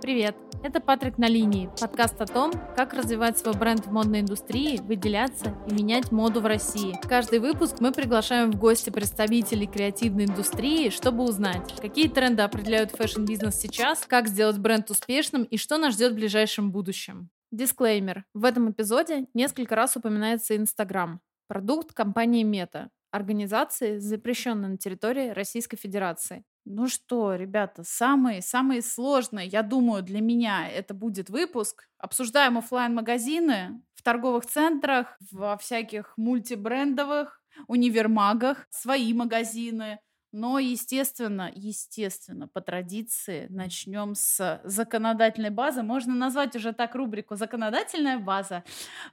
Привет! Это Патрик на линии, подкаст о том, как развивать свой бренд в модной индустрии, выделяться и менять моду в России. Каждый выпуск мы приглашаем в гости представителей креативной индустрии, чтобы узнать, какие тренды определяют fashion-бизнес сейчас, как сделать бренд успешным и что нас ждет в ближайшем будущем. Дисклеймер. В этом эпизоде несколько раз упоминается Инстаграм, продукт компании Мета, организации, запрещенной на территории Российской Федерации. Ну что, ребята, самый, самый сложный, я думаю, для меня это будет выпуск. Обсуждаем офлайн магазины в торговых центрах, во всяких мультибрендовых универмагах, свои магазины, но, естественно, естественно, по традиции начнем с законодательной базы. Можно назвать уже так рубрику «Законодательная база».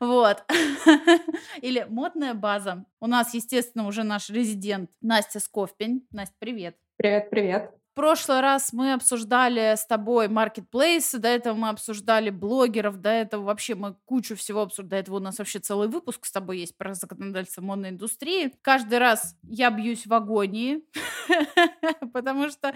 Вот. Или «Модная база». У нас, естественно, уже наш резидент Настя Сковпень. Настя, привет. Привет, привет прошлый раз мы обсуждали с тобой маркетплейсы, до этого мы обсуждали блогеров, до этого вообще мы кучу всего обсуждали. До этого у нас вообще целый выпуск с тобой есть про законодательство модной индустрии. Каждый раз я бьюсь в агонии, потому что,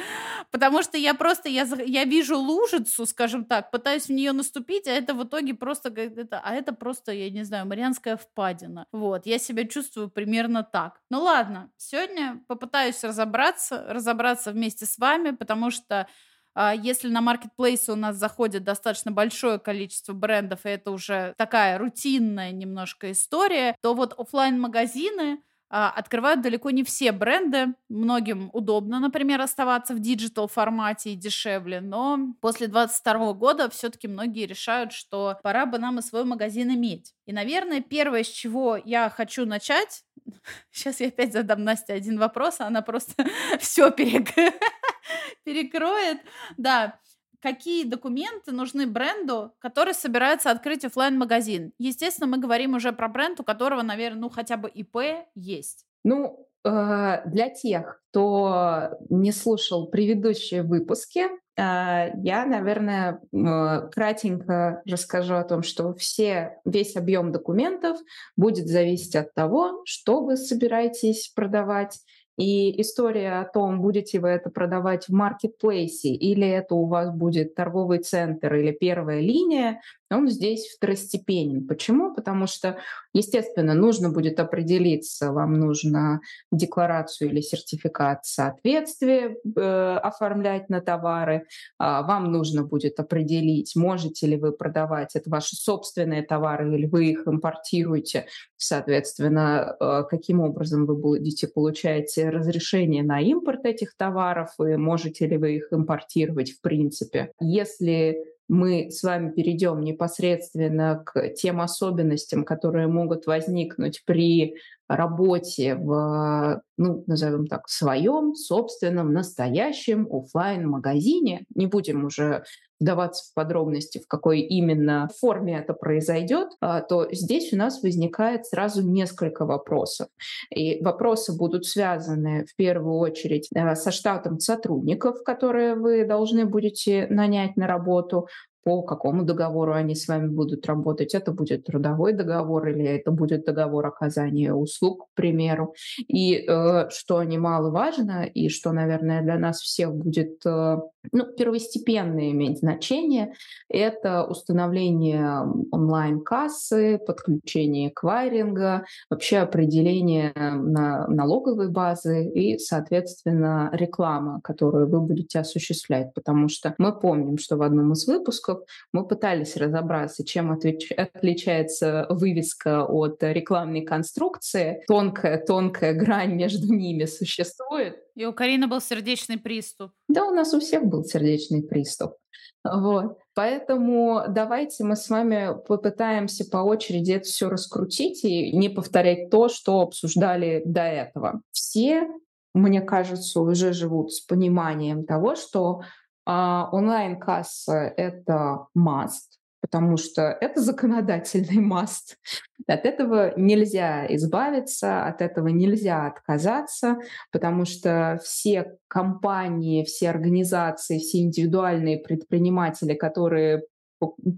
потому что я просто, я, я вижу лужицу, скажем так, пытаюсь в нее наступить, а это в итоге просто, это, а это просто, я не знаю, Марианская впадина. Вот, я себя чувствую примерно так. Ну ладно, сегодня попытаюсь разобраться, разобраться вместе с вами, вами, потому что а, если на маркетплейсы у нас заходит достаточно большое количество брендов, и это уже такая рутинная немножко история, то вот офлайн магазины а, открывают далеко не все бренды. Многим удобно, например, оставаться в digital формате и дешевле, но после 22 года все-таки многие решают, что пора бы нам и свой магазин иметь. И, наверное, первое, с чего я хочу начать, сейчас я опять задам Насте один вопрос, а она просто все перекроет. Да, какие документы нужны бренду, который собирается открыть офлайн магазин Естественно, мы говорим уже про бренд, у которого, наверное, ну хотя бы ИП есть. Ну, э, для тех, кто не слушал предыдущие выпуски, э, я, наверное, э, кратенько расскажу о том, что все, весь объем документов будет зависеть от того, что вы собираетесь продавать, и история о том, будете вы это продавать в маркетплейсе или это у вас будет торговый центр или первая линия, он здесь второстепенен. Почему? Потому что, естественно, нужно будет определиться, вам нужно декларацию или сертификат соответствия э, оформлять на товары, э, вам нужно будет определить, можете ли вы продавать это ваши собственные товары или вы их импортируете, соответственно, э, каким образом вы будете получать разрешение на импорт этих товаров и можете ли вы их импортировать в принципе. Если мы с вами перейдем непосредственно к тем особенностям, которые могут возникнуть при работе в, ну, назовем так, своем собственном настоящем офлайн магазине Не будем уже вдаваться в подробности, в какой именно форме это произойдет, а, то здесь у нас возникает сразу несколько вопросов. И вопросы будут связаны в первую очередь э, со штатом сотрудников, которые вы должны будете нанять на работу, по какому договору они с вами будут работать. Это будет трудовой договор или это будет договор оказания услуг, к примеру. И э, что немаловажно, и что, наверное, для нас всех будет э, ну, первостепенно иметь значение, это установление онлайн-кассы, подключение эквайринга, вообще определение на налоговой базы и, соответственно, реклама, которую вы будете осуществлять. Потому что мы помним, что в одном из выпусков мы пытались разобраться, чем отличается вывеска от рекламной конструкции. Тонкая, тонкая грань между ними существует. И у Карины был сердечный приступ. Да, у нас у всех был сердечный приступ. Вот. Поэтому давайте мы с вами попытаемся по очереди это все раскрутить и не повторять то, что обсуждали до этого. Все, мне кажется, уже живут с пониманием того, что а онлайн-касса — это must, потому что это законодательный must. От этого нельзя избавиться, от этого нельзя отказаться, потому что все компании, все организации, все индивидуальные предприниматели, которые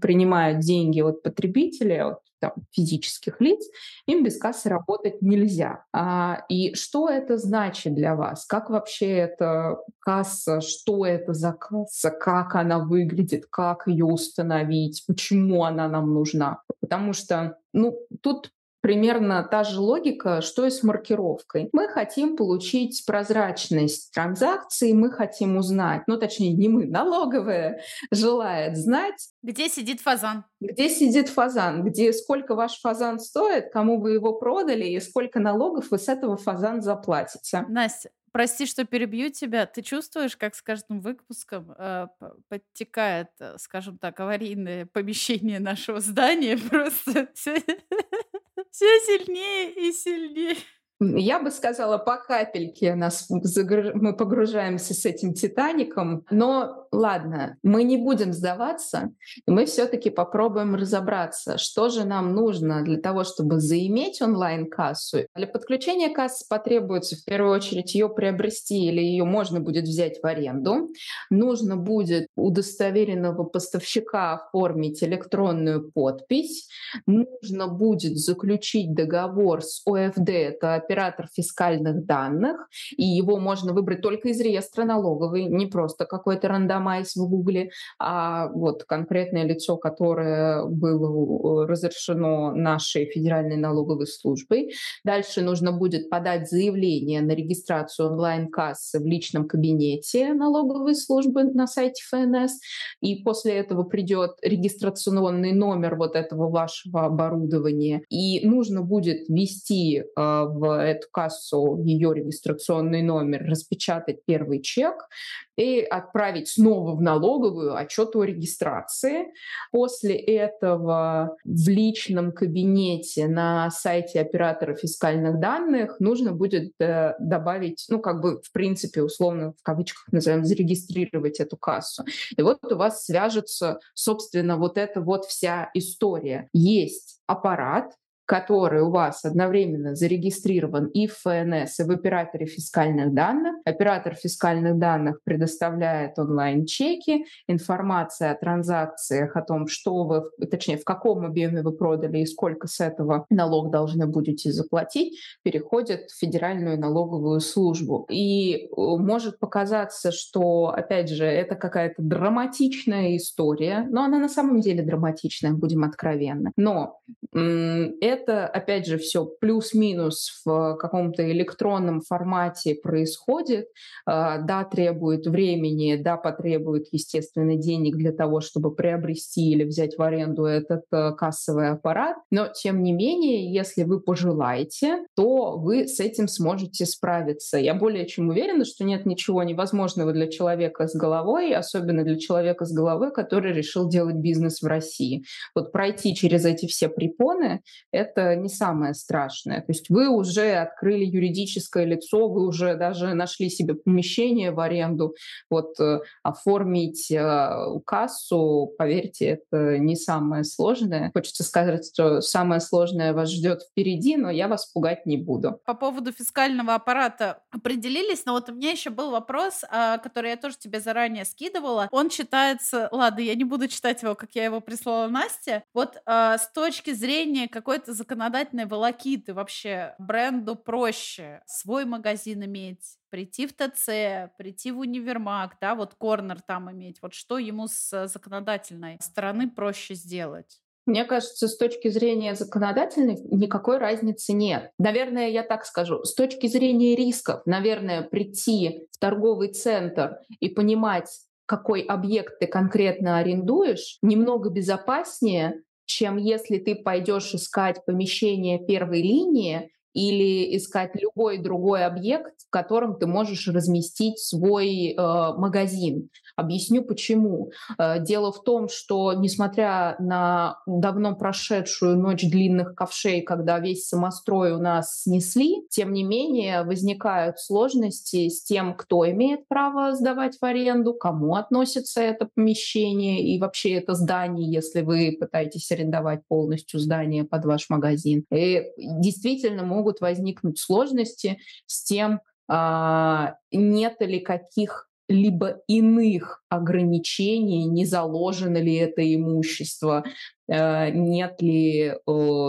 принимают деньги от потребителей, от там, физических лиц, им без кассы работать нельзя. А, и что это значит для вас? Как вообще эта касса, что это за касса, как она выглядит, как ее установить, почему она нам нужна? Потому что ну, тут примерно та же логика, что и с маркировкой. Мы хотим получить прозрачность транзакций, мы хотим узнать, ну точнее не мы, налоговая желает знать, где сидит фазан. Где сидит фазан, где сколько ваш фазан стоит, кому вы его продали и сколько налогов вы с этого фазана заплатите. Настя, Прости, что перебью тебя. Ты чувствуешь, как с каждым выпуском э, подтекает, э, скажем так, аварийное помещение нашего здания просто все, все сильнее и сильнее. Я бы сказала, по капельке нас мы погружаемся с этим Титаником. Но ладно, мы не будем сдаваться, мы все-таки попробуем разобраться, что же нам нужно для того, чтобы заиметь онлайн-кассу. Для подключения кассы потребуется в первую очередь ее приобрести или ее можно будет взять в аренду. Нужно будет удостоверенного поставщика оформить электронную подпись. Нужно будет заключить договор с ОФД, это оператор фискальных данных, и его можно выбрать только из реестра налоговой, не просто какой-то рандомайз в Гугле, а вот конкретное лицо, которое было разрешено нашей Федеральной налоговой службой. Дальше нужно будет подать заявление на регистрацию онлайн-кассы в личном кабинете налоговой службы на сайте ФНС, и после этого придет регистрационный номер вот этого вашего оборудования, и нужно будет ввести э, в эту кассу ее регистрационный номер, распечатать первый чек и отправить снова в налоговую отчет о регистрации. После этого в личном кабинете на сайте оператора фискальных данных нужно будет э, добавить, ну, как бы, в принципе, условно, в кавычках назовем, зарегистрировать эту кассу. И вот у вас свяжется, собственно, вот эта вот вся история. Есть аппарат, который у вас одновременно зарегистрирован и в ФНС, и в операторе фискальных данных. Оператор фискальных данных предоставляет онлайн-чеки, информация о транзакциях, о том, что вы, точнее, в каком объеме вы продали и сколько с этого налог должны будете заплатить, переходит в Федеральную налоговую службу. И э, может показаться, что, опять же, это какая-то драматичная история, но она на самом деле драматичная, будем откровенны. Но это это, опять же, все плюс-минус в каком-то электронном формате происходит. А, да, требует времени, да, потребует, естественно, денег для того, чтобы приобрести или взять в аренду этот э, кассовый аппарат. Но, тем не менее, если вы пожелаете, то вы с этим сможете справиться. Я более чем уверена, что нет ничего невозможного для человека с головой, особенно для человека с головой, который решил делать бизнес в России. Вот пройти через эти все препоны — это не самое страшное. То есть вы уже открыли юридическое лицо, вы уже даже нашли себе помещение в аренду. Вот э, оформить э, кассу, поверьте, это не самое сложное. Хочется сказать, что самое сложное вас ждет впереди, но я вас пугать не буду. По поводу фискального аппарата определились, но вот у меня еще был вопрос, а, который я тоже тебе заранее скидывала. Он читается, ладно, я не буду читать его, как я его прислала Насте. Вот а, с точки зрения какой-то законодательной волокиты вообще бренду проще свой магазин иметь, прийти в ТЦ, прийти в универмаг, да, вот корнер там иметь. Вот что ему с законодательной стороны проще сделать? Мне кажется, с точки зрения законодательной никакой разницы нет. Наверное, я так скажу. С точки зрения рисков, наверное, прийти в торговый центр и понимать, какой объект ты конкретно арендуешь, немного безопаснее, чем если ты пойдешь искать помещение первой линии или искать любой другой объект, в котором ты можешь разместить свой э, магазин. Объясню почему. Э, дело в том, что несмотря на давно прошедшую ночь длинных ковшей, когда весь самострой у нас снесли, тем не менее возникают сложности с тем, кто имеет право сдавать в аренду, кому относится это помещение и вообще это здание, если вы пытаетесь арендовать полностью здание под ваш магазин. И действительно могут возникнуть сложности с тем, а, нет ли каких либо иных ограничений, не заложено ли это имущество, э, нет ли э,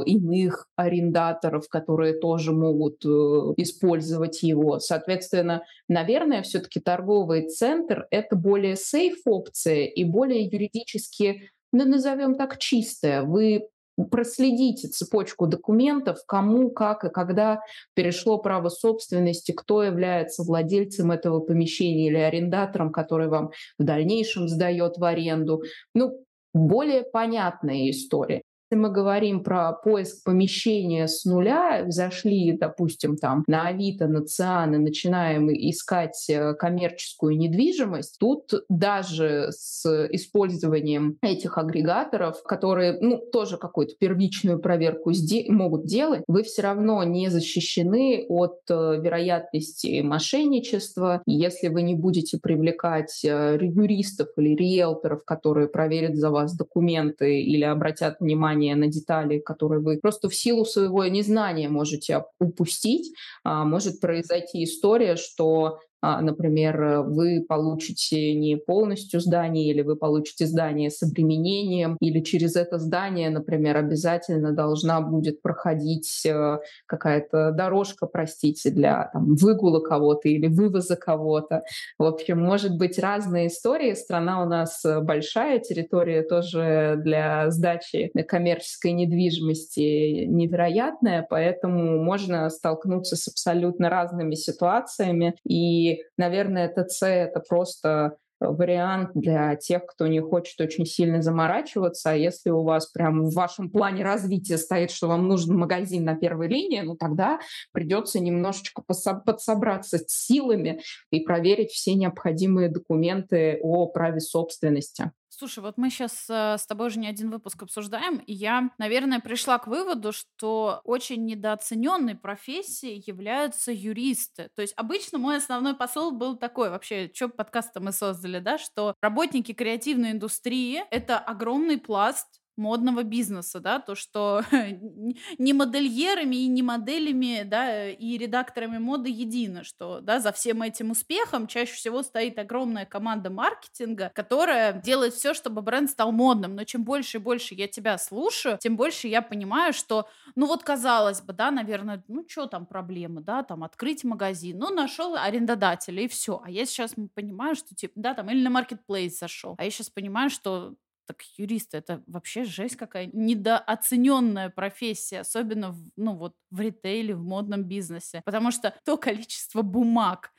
иных арендаторов, которые тоже могут э, использовать его. Соответственно, наверное, все-таки торговый центр — это более сейф опция и более юридически ну, назовем так, чистая. Вы проследите цепочку документов, кому, как и когда перешло право собственности, кто является владельцем этого помещения или арендатором, который вам в дальнейшем сдает в аренду. Ну, более понятная история. Если мы говорим про поиск помещения с нуля, зашли, допустим, там на Авито, на Циан и начинаем искать э, коммерческую недвижимость, тут даже с использованием этих агрегаторов, которые, ну, тоже какую-то первичную проверку могут делать, вы все равно не защищены от э, вероятности мошенничества. Если вы не будете привлекать э, юристов или риэлторов, которые проверят за вас документы или обратят внимание внимание на детали, которые вы просто в силу своего незнания можете упустить. А, может произойти история, что например, вы получите не полностью здание, или вы получите здание с обременением, или через это здание, например, обязательно должна будет проходить э, какая-то дорожка, простите, для там, выгула кого-то или вывоза кого-то. В общем, может быть разные истории. Страна у нас большая, территория тоже для сдачи коммерческой недвижимости невероятная, поэтому можно столкнуться с абсолютно разными ситуациями. И наверное, ТЦ — это просто вариант для тех, кто не хочет очень сильно заморачиваться. А если у вас прям в вашем плане развития стоит, что вам нужен магазин на первой линии, ну тогда придется немножечко подсобраться с силами и проверить все необходимые документы о праве собственности. Слушай, вот мы сейчас э, с тобой уже не один выпуск обсуждаем, и я, наверное, пришла к выводу, что очень недооцененной профессией являются юристы. То есть обычно мой основной посыл был такой, вообще, что подкаст мы создали, да, что работники креативной индустрии — это огромный пласт модного бизнеса, да, то, что не модельерами и не моделями, да, и редакторами моды едино, что, да, за всем этим успехом чаще всего стоит огромная команда маркетинга, которая делает все, чтобы бренд стал модным, но чем больше и больше я тебя слушаю, тем больше я понимаю, что, ну вот казалось бы, да, наверное, ну что там проблемы, да, там открыть магазин, ну нашел арендодателя и все, а я сейчас понимаю, что типа, да, там или на маркетплейс зашел, а я сейчас понимаю, что так юрист это вообще жесть какая недооцененная профессия, особенно в, ну вот в ритейле, в модном бизнесе, потому что то количество бумаг,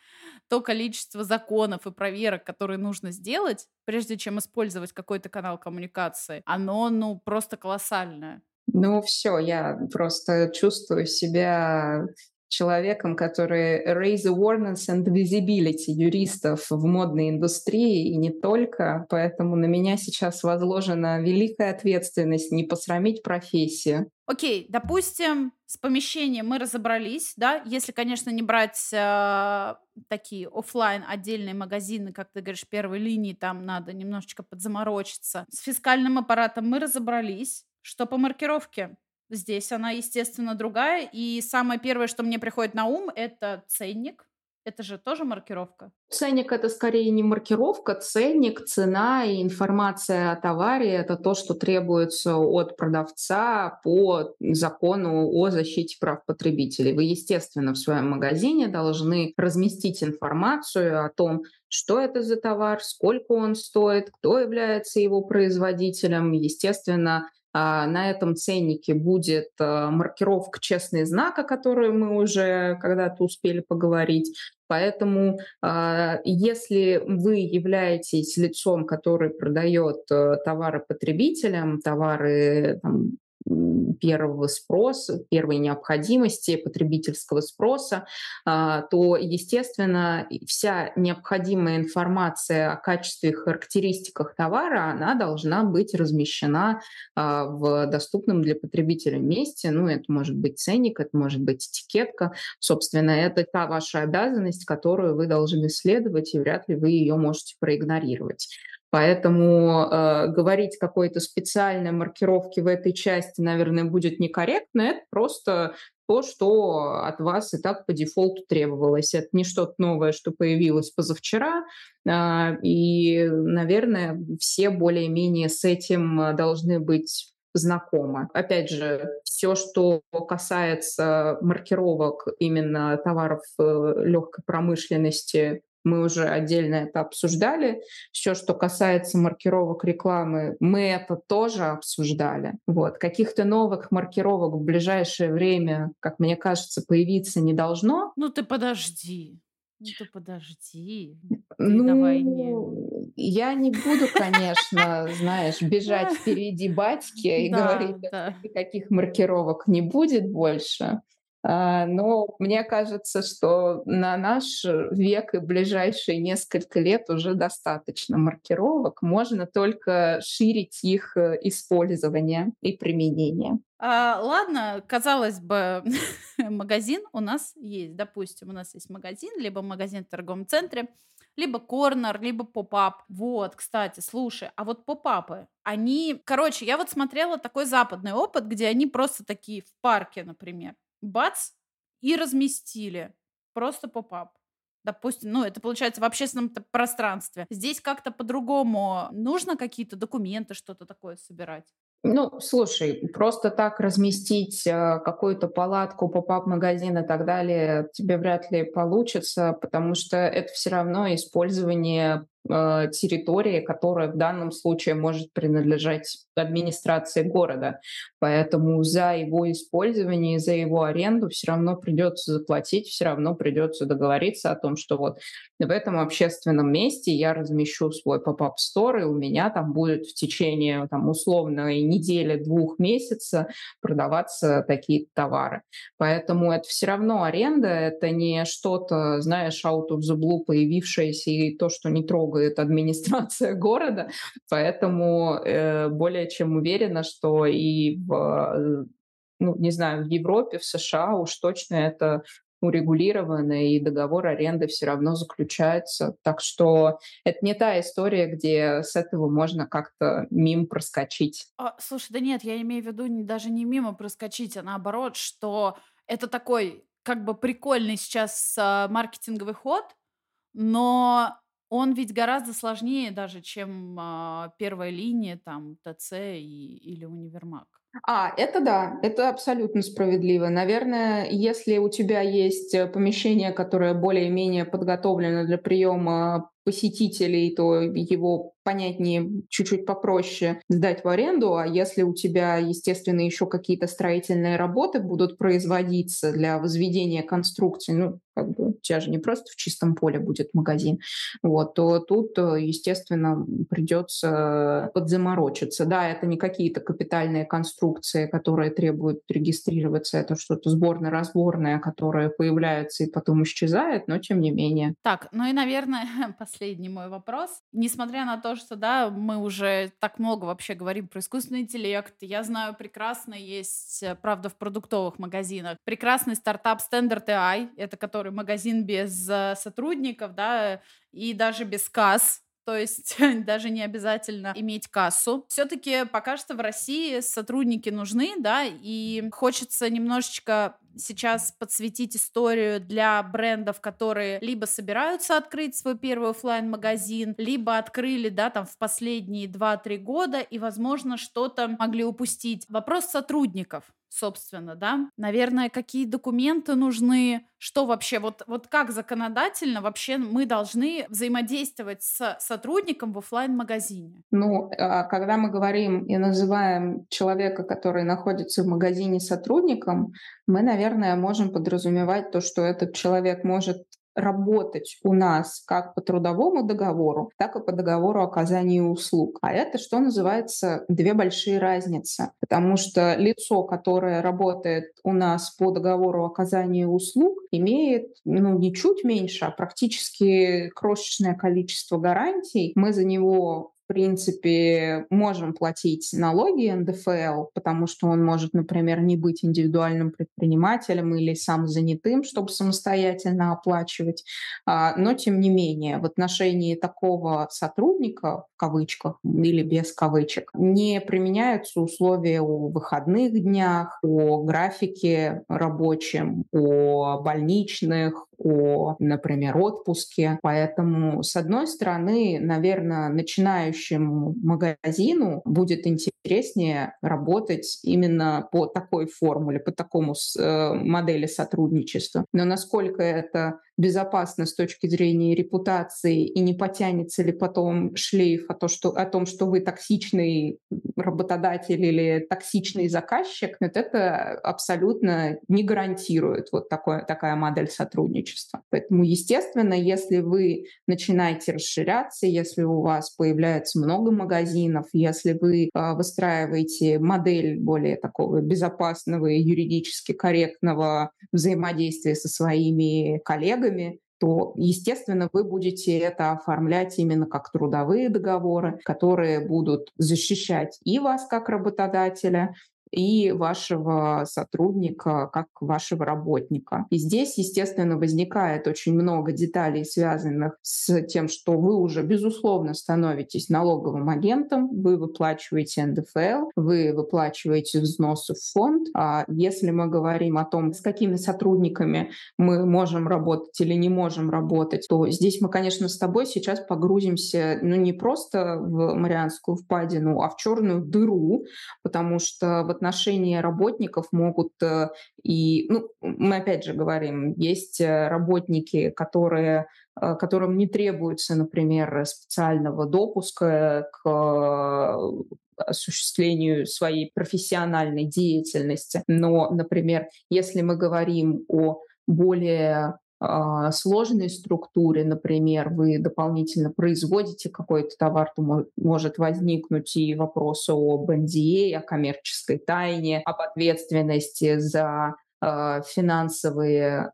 то количество законов и проверок, которые нужно сделать, прежде чем использовать какой-то канал коммуникации, оно ну просто колоссальное. Ну все, я просто чувствую себя человеком, который raise awareness and visibility юристов в модной индустрии и не только. Поэтому на меня сейчас возложена великая ответственность не посрамить профессию. Окей, допустим, с помещением мы разобрались, да, если, конечно, не брать э, такие офлайн отдельные магазины, как ты говоришь, первой линии, там надо немножечко подзаморочиться. С фискальным аппаратом мы разобрались. Что по маркировке? Здесь она, естественно, другая. И самое первое, что мне приходит на ум, это ценник. Это же тоже маркировка? Ценник — это скорее не маркировка, ценник, цена и информация о товаре — это то, что требуется от продавца по закону о защите прав потребителей. Вы, естественно, в своем магазине должны разместить информацию о том, что это за товар, сколько он стоит, кто является его производителем. Естественно, на этом ценнике будет а, маркировка «Честный знак», о которой мы уже когда-то успели поговорить. Поэтому а, если вы являетесь лицом, который продает э, товары потребителям, товары там, первого спроса, первой необходимости потребительского спроса, а, то, естественно, вся необходимая информация о качестве и характеристиках товара, она должна быть размещена а, в доступном для потребителя месте. Ну, это может быть ценник, это может быть этикетка. Собственно, это та ваша обязанность, которую вы должны следовать, и вряд ли вы ее можете проигнорировать. Поэтому э, говорить какой-то специальной маркировки в этой части, наверное, будет некорректно. Это просто то, что от вас и так по дефолту требовалось. Это не что-то новое, что появилось позавчера, а, и, наверное, все более-менее с этим должны быть знакомы. Опять же, все, что касается маркировок именно товаров э, легкой промышленности, мы уже отдельно это обсуждали. Все, что касается маркировок рекламы, мы это тоже обсуждали. Вот. Каких-то новых маркировок в ближайшее время, как мне кажется, появиться не должно. Ну ты подожди. Ну ты подожди. Ты ну, давай не... я не буду, конечно, знаешь, бежать впереди батьки и говорить, никаких маркировок не будет больше. А, но мне кажется, что на наш век и ближайшие несколько лет уже достаточно маркировок. Можно только ширить их э, использование и применение. А, ладно, казалось бы, магазин у нас есть. Допустим, у нас есть магазин, либо магазин в торговом центре, либо корнер, либо поп-ап. Вот, кстати, слушай, а вот поп-апы, они... Короче, я вот смотрела такой западный опыт, где они просто такие в парке, например бац, и разместили. Просто поп-ап. Допустим, ну, это получается в общественном пространстве. Здесь как-то по-другому. Нужно какие-то документы, что-то такое собирать? Ну, слушай, просто так разместить э, какую-то палатку, поп-ап-магазин и так далее тебе вряд ли получится, потому что это все равно использование территории, которая в данном случае может принадлежать администрации города. Поэтому за его использование, за его аренду все равно придется заплатить, все равно придется договориться о том, что вот в этом общественном месте я размещу свой поп-ап стор, и у меня там будет в течение там, условной недели, двух месяца продаваться такие товары. Поэтому это все равно аренда, это не что-то, знаешь, out of the blue появившееся и то, что не трогает администрация города. Поэтому э, более чем уверена, что и в, э, ну, не знаю, в Европе, в США уж точно это урегулировано, и договор аренды все равно заключается. Так что это не та история, где с этого можно как-то мимо проскочить. А, слушай, да нет, я имею в виду даже не мимо проскочить, а наоборот, что это такой как бы прикольный сейчас а, маркетинговый ход, но он ведь гораздо сложнее даже, чем а, первая линия, там, ТЦ и, или универмаг. А, это да, это абсолютно справедливо. Наверное, если у тебя есть э, помещение, которое более-менее подготовлено для приема посетителей, то его понятнее, чуть-чуть попроще сдать в аренду, а если у тебя, естественно, еще какие-то строительные работы будут производиться для возведения конструкции, ну, как бы у тебя же не просто в чистом поле будет магазин, вот, то тут, э, естественно, придется подзаморочиться. Да, это не какие-то капитальные конструкции, которые требуют регистрироваться, это что-то сборно-разборное, которое появляется и потом исчезает, но тем не менее. Так, ну и, наверное, мой вопрос. Несмотря на то, что, да, мы уже так много вообще говорим про искусственный интеллект, я знаю прекрасно, есть, э, правда, в продуктовых магазинах, прекрасный стартап Standard AI, это который магазин без э, сотрудников, да, и даже без касс, то есть даже не обязательно иметь кассу. Все-таки пока что в России сотрудники нужны, да, и хочется немножечко сейчас подсветить историю для брендов, которые либо собираются открыть свой первый офлайн магазин либо открыли, да, там в последние 2-3 года и, возможно, что-то могли упустить. Вопрос сотрудников собственно, да. Наверное, какие документы нужны, что вообще, вот, вот как законодательно вообще мы должны взаимодействовать с сотрудником в офлайн магазине Ну, а, когда мы говорим и называем человека, который находится в магазине сотрудником, мы, наверное, можем подразумевать то, что этот человек может работать у нас как по трудовому договору, так и по договору оказания услуг. А это, что называется, две большие разницы. Потому что лицо, которое работает у нас по договору оказания услуг, имеет ну, не чуть меньше, а практически крошечное количество гарантий. Мы за него в принципе, можем платить налоги НДФЛ, потому что он может, например, не быть индивидуальным предпринимателем или самозанятым, чтобы самостоятельно оплачивать. А, но, тем не менее, в отношении такого сотрудника, в кавычках или без кавычек, не применяются условия о выходных днях, о графике рабочем, о больничных, о, например, отпуске. Поэтому, с одной стороны, наверное, начинающему магазину будет интереснее работать именно по такой формуле, по такому э, модели сотрудничества. Но насколько это безопасно с точки зрения репутации и не потянется ли потом шлейф о, то, что, о том, что вы токсичный работодатель или токсичный заказчик, вот это абсолютно не гарантирует вот такое, такая модель сотрудничества. Поэтому, естественно, если вы начинаете расширяться, если у вас появляется много магазинов, если вы э, выстраиваете модель более такого безопасного и юридически корректного взаимодействия со своими коллегами, коллегами, то, естественно, вы будете это оформлять именно как трудовые договоры, которые будут защищать и вас как работодателя, и вашего сотрудника как вашего работника. И здесь, естественно, возникает очень много деталей, связанных с тем, что вы уже, безусловно, становитесь налоговым агентом, вы выплачиваете НДФЛ, вы выплачиваете взносы в фонд. А если мы говорим о том, с какими сотрудниками мы можем работать или не можем работать, то здесь мы, конечно, с тобой сейчас погрузимся ну, не просто в Марианскую впадину, а в черную дыру, потому что в отношении работников могут э, и, ну, мы опять же говорим, есть э, работники, которые э, которым не требуется, например, специального допуска к осуществлению своей профессиональной деятельности. Но, например, если мы говорим о более сложной структуре, например, вы дополнительно производите какой-то товар, то может возникнуть и вопрос об NDA, о коммерческой тайне, об ответственности за а, финансовые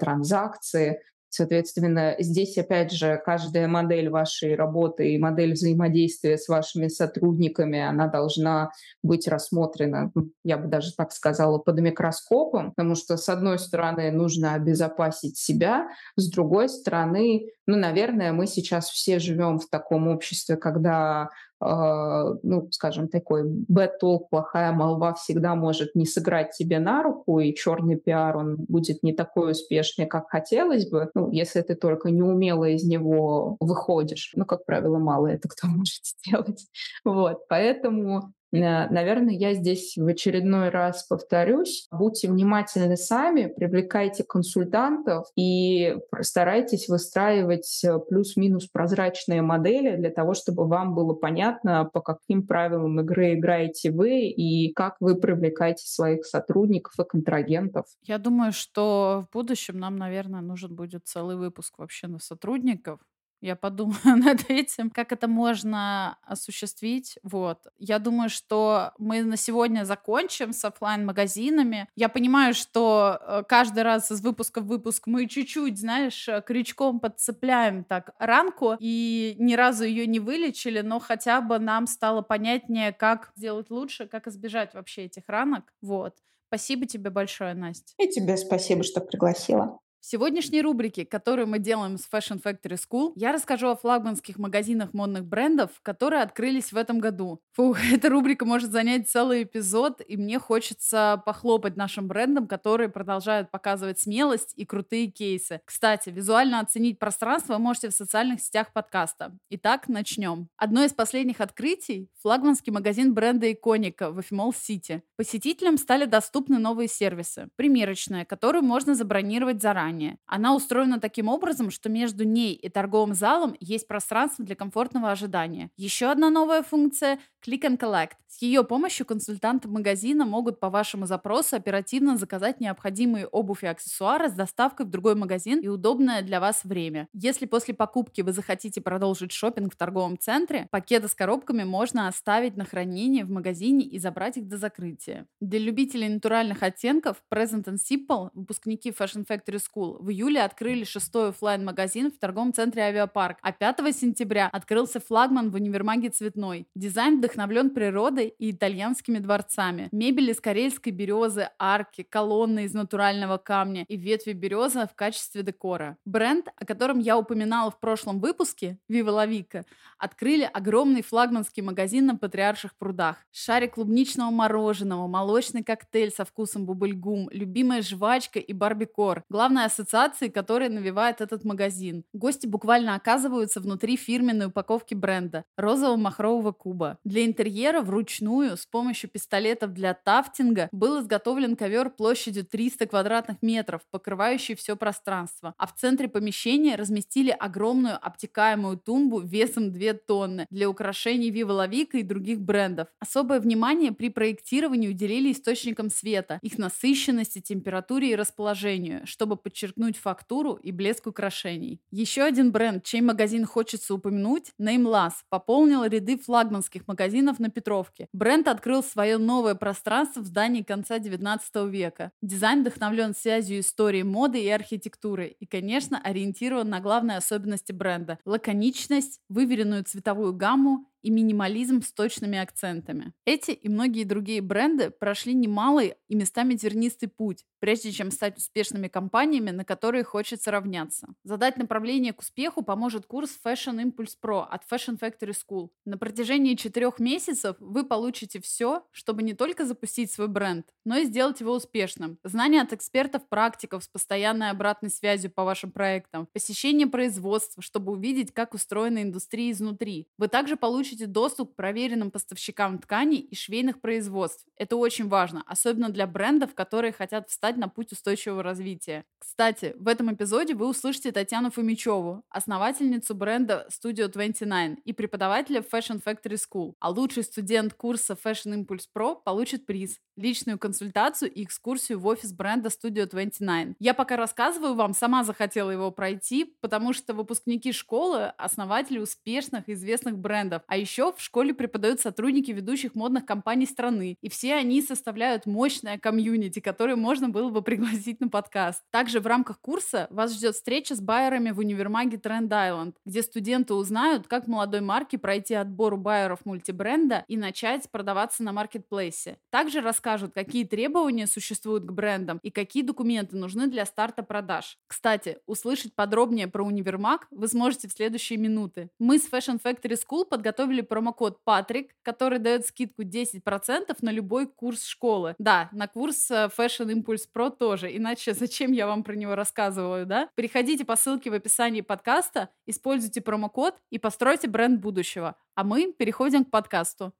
транзакции. Соответственно, здесь, опять же, каждая модель вашей работы и модель взаимодействия с вашими сотрудниками, она должна быть рассмотрена, я бы даже так сказала, под микроскопом, потому что, с одной стороны, нужно обезопасить себя, с другой стороны, ну, наверное, мы сейчас все живем в таком обществе, когда ну, скажем, такой bad talk, плохая молва всегда может не сыграть тебе на руку, и черный пиар, он будет не такой успешный, как хотелось бы, ну, если ты только неумело из него выходишь. Ну, как правило, мало это кто может сделать. Вот, поэтому Наверное, я здесь в очередной раз повторюсь. Будьте внимательны сами, привлекайте консультантов и старайтесь выстраивать э, плюс-минус прозрачные модели для того, чтобы вам было понятно, по каким правилам игры играете вы и как вы привлекаете своих сотрудников и контрагентов. Я думаю, что в будущем нам, наверное, нужен будет целый выпуск вообще на сотрудников, я подумаю над этим, как это можно осуществить. Вот. Я думаю, что мы на сегодня закончим с офлайн магазинами Я понимаю, что э, каждый раз из выпуска в выпуск мы чуть-чуть, знаешь, э, крючком подцепляем так ранку и ни разу ее не вылечили, но хотя бы нам стало понятнее, как сделать лучше, как избежать вообще этих ранок. Вот. Спасибо тебе большое, Настя. И тебе спасибо, что пригласила. В сегодняшней рубрике, которую мы делаем с Fashion Factory School, я расскажу о флагманских магазинах модных брендов, которые открылись в этом году. Фух, эта рубрика может занять целый эпизод, и мне хочется похлопать нашим брендам, которые продолжают показывать смелость и крутые кейсы. Кстати, визуально оценить пространство вы можете в социальных сетях подкаста. Итак, начнем. Одно из последних открытий – флагманский магазин бренда Иконика в Эфимол Сити. Посетителям стали доступны новые сервисы. Примерочная, которую можно забронировать заранее заранее. Она устроена таким образом, что между ней и торговым залом есть пространство для комфортного ожидания. Еще одна новая функция – Click and Collect. С ее помощью консультанты магазина могут по вашему запросу оперативно заказать необходимые обувь и аксессуары с доставкой в другой магазин и удобное для вас время. Если после покупки вы захотите продолжить шопинг в торговом центре, пакеты с коробками можно оставить на хранение в магазине и забрать их до закрытия. Для любителей натуральных оттенков Present and Simple, выпускники Fashion Factory School, в июле открыли шестой офлайн магазин в торговом центре Авиапарк, а 5 сентября открылся флагман в универмаге Цветной. Дизайн вдохновлен природой и итальянскими дворцами. Мебель из карельской березы, арки, колонны из натурального камня и ветви березы в качестве декора. Бренд, о котором я упоминала в прошлом выпуске, Viva La Vica, открыли огромный флагманский магазин на Патриарших прудах. Шарик клубничного мороженого, молочный коктейль со вкусом бубльгум, любимая жвачка и барбикор. Главной ассоциацией, которая навевает этот магазин. Гости буквально оказываются внутри фирменной упаковки бренда розово-махрового куба. Для интерьера вручную с помощью пистолетов для тафтинга был изготовлен ковер площадью 300 квадратных метров, покрывающий все пространство. А в центре помещения разместили огромную обтекаемую тумбу весом 2 тонны для украшений Viva La Vica и других брендов. Особое внимание при проектировании уделили источникам света, их насыщенности, температуре и расположению, чтобы подчеркнуть фактуру и блеск украшений. Еще один бренд, чей магазин хочется упомянуть, Nameless, пополнил ряды флагманских магазинов на Петровке. Бренд открыл свое новое пространство в здании конца 19 века. Дизайн вдохновлен связью истории моды и архитектуры и, конечно, ориентирован на главные особенности бренда – лаконичность, выверенную цветовую гамму и минимализм с точными акцентами. Эти и многие другие бренды прошли немалый и местами тернистый путь, прежде чем стать успешными компаниями, на которые хочется равняться. Задать направление к успеху поможет курс Fashion Impulse Pro от Fashion Factory School. На протяжении четырех месяцев вы получите все, чтобы не только запустить свой бренд, но и сделать его успешным. Знания от экспертов-практиков с постоянной обратной связью по вашим проектам, посещение производства, чтобы увидеть, как устроена индустрия изнутри. Вы также получите получите доступ к проверенным поставщикам тканей и швейных производств. Это очень важно, особенно для брендов, которые хотят встать на путь устойчивого развития. Кстати, в этом эпизоде вы услышите Татьяну Фомичеву, основательницу бренда Studio 29 и преподавателя Fashion Factory School. А лучший студент курса Fashion Impulse Pro получит приз – личную консультацию и экскурсию в офис бренда Studio 29. Я пока рассказываю вам, сама захотела его пройти, потому что выпускники школы – основатели успешных и известных брендов, а еще в школе преподают сотрудники ведущих модных компаний страны, и все они составляют мощное комьюнити, которое можно было бы пригласить на подкаст. Также в рамках курса вас ждет встреча с байерами в универмаге Trend Island, где студенты узнают, как молодой марке пройти отбор у байеров мультибренда и начать продаваться на маркетплейсе. Также расскажут, какие требования существуют к брендам и какие документы нужны для старта продаж. Кстати, услышать подробнее про универмаг вы сможете в следующие минуты. Мы с Fashion Factory School подготовили подготовили промокод Патрик, который дает скидку 10% на любой курс школы. Да, на курс э, Fashion Impulse Pro тоже. Иначе зачем я вам про него рассказываю, да? Переходите по ссылке в описании подкаста, используйте промокод и постройте бренд будущего. А мы переходим к подкасту.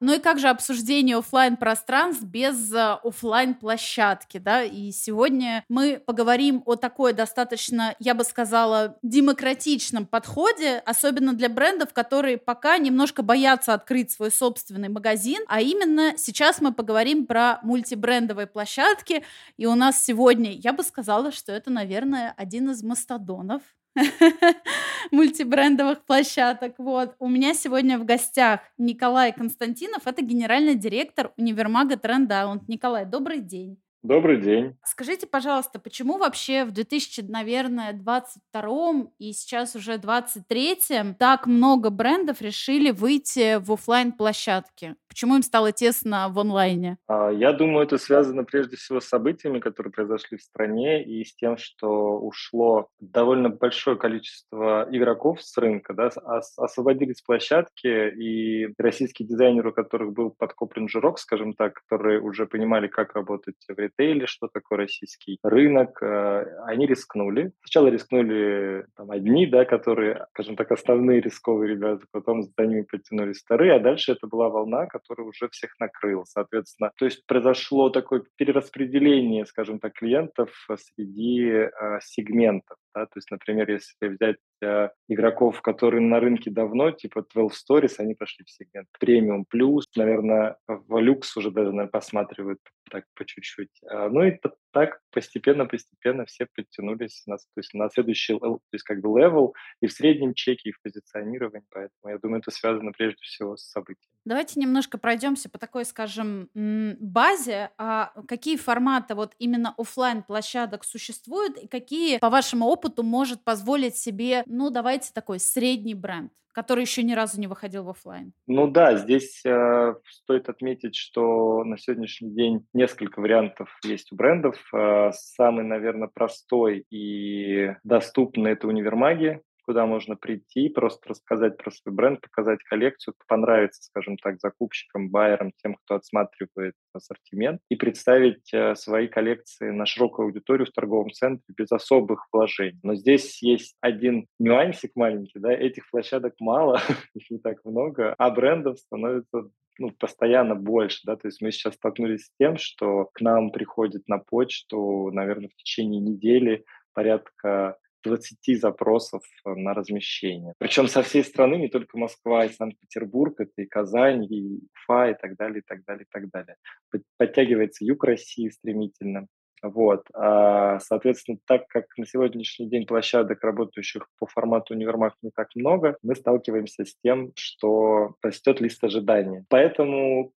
Ну и как же обсуждение офлайн пространств без э, офлайн площадки, да? И сегодня мы поговорим о такой достаточно, я бы сказала, демократичном подходе, особенно для брендов, которые пока немножко боятся открыть свой собственный магазин, а именно сейчас мы поговорим про мультибрендовые площадки, и у нас сегодня, я бы сказала, что это, наверное, один из мастодонов мультибрендовых площадок. Вот. У меня сегодня в гостях Николай Константинов, это генеральный директор универмага Тренд Николай, добрый день. Добрый день. Скажите, пожалуйста, почему вообще в 2000, наверное, 22 и сейчас уже 23 так много брендов решили выйти в офлайн площадки? Почему им стало тесно в онлайне? А, я думаю, это связано прежде всего с событиями, которые произошли в стране, и с тем, что ушло довольно большое количество игроков с рынка, да, освободились площадки, и российские дизайнеры, у которых был подкоплен жирок, скажем так, которые уже понимали, как работать в ритейле, что такое российский рынок, э, они рискнули. Сначала рискнули там, одни, да, которые, скажем так, основные рисковые ребята, потом за ними подтянулись вторые, а дальше это была волна, которая уже всех накрыл, соответственно. То есть произошло такое перераспределение, скажем так, клиентов среди э, сегментов. Да, то есть, например, если взять э, игроков, которые на рынке давно, типа 12 Storeez, они пошли в сегмент премиум плюс, наверное, в люкс уже даже наверное, посматривают так по чуть-чуть. А, ну и так постепенно-постепенно все подтянулись на, то есть на следующий то есть как бы level и в среднем чеке, и в позиционировании. Поэтому я думаю, это связано прежде всего с событием. Давайте немножко пройдемся по такой, скажем, базе. А какие форматы вот именно офлайн площадок существуют и какие, по вашему опыту, может позволить себе, ну, давайте такой средний бренд? Который еще ни разу не выходил в офлайн. Ну да, здесь э, стоит отметить, что на сегодняшний день несколько вариантов есть у брендов. Э, самый, наверное, простой и доступный это универмаги куда можно прийти, просто рассказать про свой бренд, показать коллекцию, понравится, скажем так, закупщикам, байерам, тем, кто отсматривает ассортимент, и представить э, свои коллекции на широкую аудиторию в торговом центре без особых вложений. Но здесь есть один нюансик маленький, да, этих площадок мало, их не так много, а брендов становится ну, постоянно больше, да, то есть мы сейчас столкнулись с тем, что к нам приходит на почту, наверное, в течение недели порядка 20 запросов э, на размещение. Причем со всей страны, не только Москва и Санкт-Петербург, это и Казань, и Уфа, и так далее, и так далее, и так далее. Подтягивается юг России стремительно. Вот. А, соответственно, так как на сегодняшний день площадок, работающих по формату универмаг, не так много, мы сталкиваемся с тем, что растет лист ожидания. Поэтому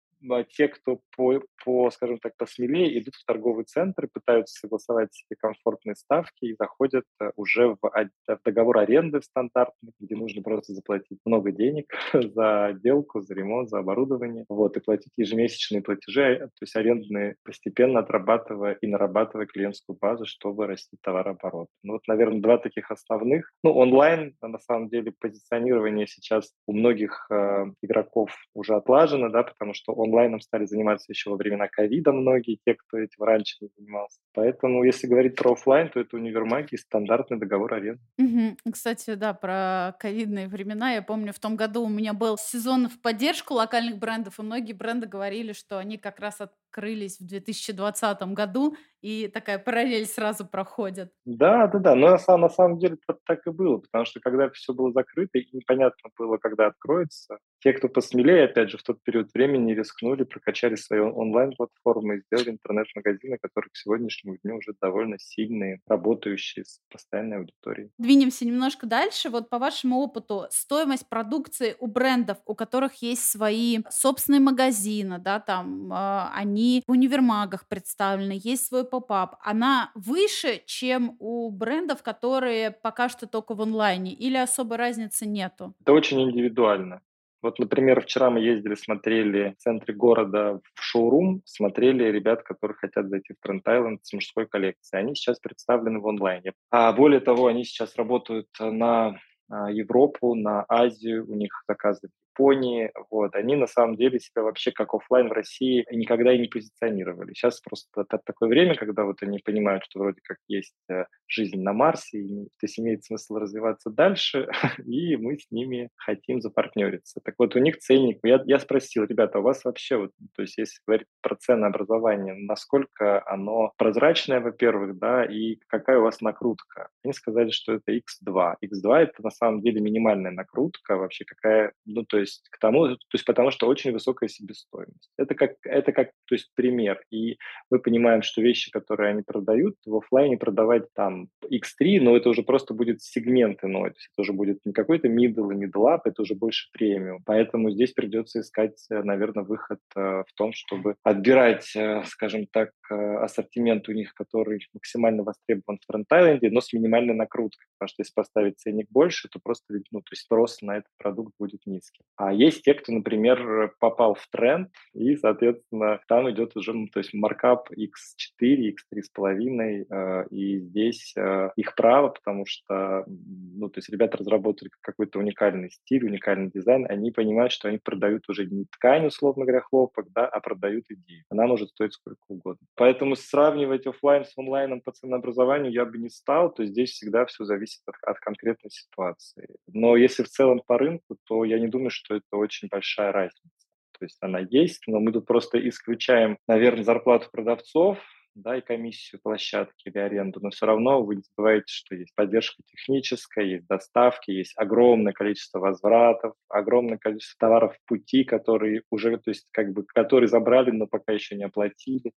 те, кто по, по, скажем так, посмелее, идут в торговый центр, пытаются согласовать себе комфортные ставки и заходят э, уже в, в договор аренды стандартный, где нужно просто заплатить много денег за отделку, за ремонт, за оборудование, вот, и платить ежемесячные платежи, э, то есть арендные, постепенно отрабатывая и нарабатывая клиентскую базу, чтобы расти товарооборот. Ну вот, наверное, два таких основных. Ну, онлайн, на самом деле, позиционирование сейчас у многих э, игроков уже отлажено, да, потому что он онлайном стали заниматься еще во времена ковида многие, те, кто этим раньше не занимался. Поэтому, если говорить про офлайн, то это универмаги и стандартный договор аренды. Угу. Кстати, да, про ковидные времена. Я помню, в том году у меня был сезон в поддержку локальных брендов, и многие бренды говорили, что они как раз открылись в 2020 году, и такая параллель сразу проходит. Да, да, да. Но на, на самом деле так и было, потому что когда все было закрыто и непонятно было, когда откроется, те, кто посмелее, опять же, в тот период времени рискнули, прокачали свои онлайн-платформы и сделали интернет-магазины, которые к сегодняшнему дню уже довольно сильные, работающие с постоянной аудиторией. Двинемся немножко дальше. Вот по вашему опыту, стоимость продукции у брендов, у которых есть свои собственные магазины, да, там э, они в универмагах представлены, есть свой поп-ап, она выше, чем у брендов, которые пока что только в онлайне, или особой разницы нету? Это очень индивидуально. Вот, например, вчера мы ездили, смотрели в центре города в шоурум, смотрели ребят, которые хотят зайти в Тренд Айленд с мужской коллекцией. Они сейчас представлены в онлайне. А более того, они сейчас работают на а, Европу, на Азию, у них заказы Японии, вот, они на самом деле себя вообще как офлайн в России никогда и не позиционировали. Сейчас просто такое время, когда вот они понимают, что вроде как есть э, жизнь на Марсе, и, то есть имеет смысл развиваться дальше, и мы с ними хотим запартнериться. Так вот, у них ценник, я, я спросил, ребята, у вас вообще, вот, то есть если говорить про ценообразование, насколько оно прозрачное, во-первых, да, и какая у вас накрутка? Они сказали, что это X2. X2 это на самом деле минимальная накрутка вообще, какая, ну, то есть есть к тому, то есть потому что очень высокая себестоимость. Это как, это как, то есть пример. И мы понимаем, что вещи, которые они продают, в офлайне продавать там X3, но это уже просто будет сегмент иной, то есть это уже будет не какой-то middle и middle up, это уже больше премиум. Поэтому здесь придется искать, наверное, выход э, в том, чтобы отбирать, э, скажем так, э, ассортимент у них, который максимально востребован в фронтайленде, но с минимальной накруткой, потому что если поставить ценник больше, то просто ну, то есть спрос на этот продукт будет низкий. А есть те, кто, например, попал в тренд, и, соответственно, там идет уже, ну, то есть маркап X4, X3,5, э, и здесь э, их право, потому что, ну, то есть ребята разработали какой-то уникальный стиль, уникальный дизайн, они понимают, что они продают уже не ткань, условно говоря, хлопок, да, а продают идею. Она может стоить сколько угодно. Поэтому сравнивать офлайн с онлайном по ценообразованию я бы не стал, то есть здесь всегда все зависит от, от конкретной ситуации. Но если в целом по рынку, то я не думаю, что это очень большая разница. То есть она есть, но мы тут просто исключаем, наверное, зарплату продавцов, да, и комиссию площадки или аренду, но все равно вы не забываете, что есть поддержка техническая, есть доставки, есть огромное количество возвратов, огромное количество товаров в пути, которые уже, то есть как бы, которые забрали, но пока еще не оплатили.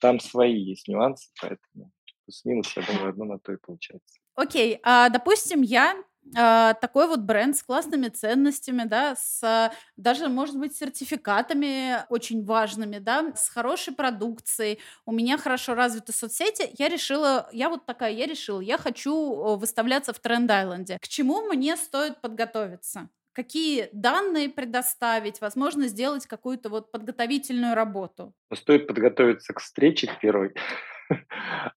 Там свои есть нюансы, поэтому плюс-минус, я думаю, одно на то и получается. Окей, а, допустим, я такой вот бренд с классными ценностями, да, с даже, может быть, сертификатами очень важными, да, с хорошей продукцией. У меня хорошо развиты соцсети. Я решила, я вот такая, я решила, я хочу выставляться в Тренд-Айленде. К чему мне стоит подготовиться? Какие данные предоставить? Возможно, сделать какую-то вот подготовительную работу? Стоит подготовиться к встрече первой.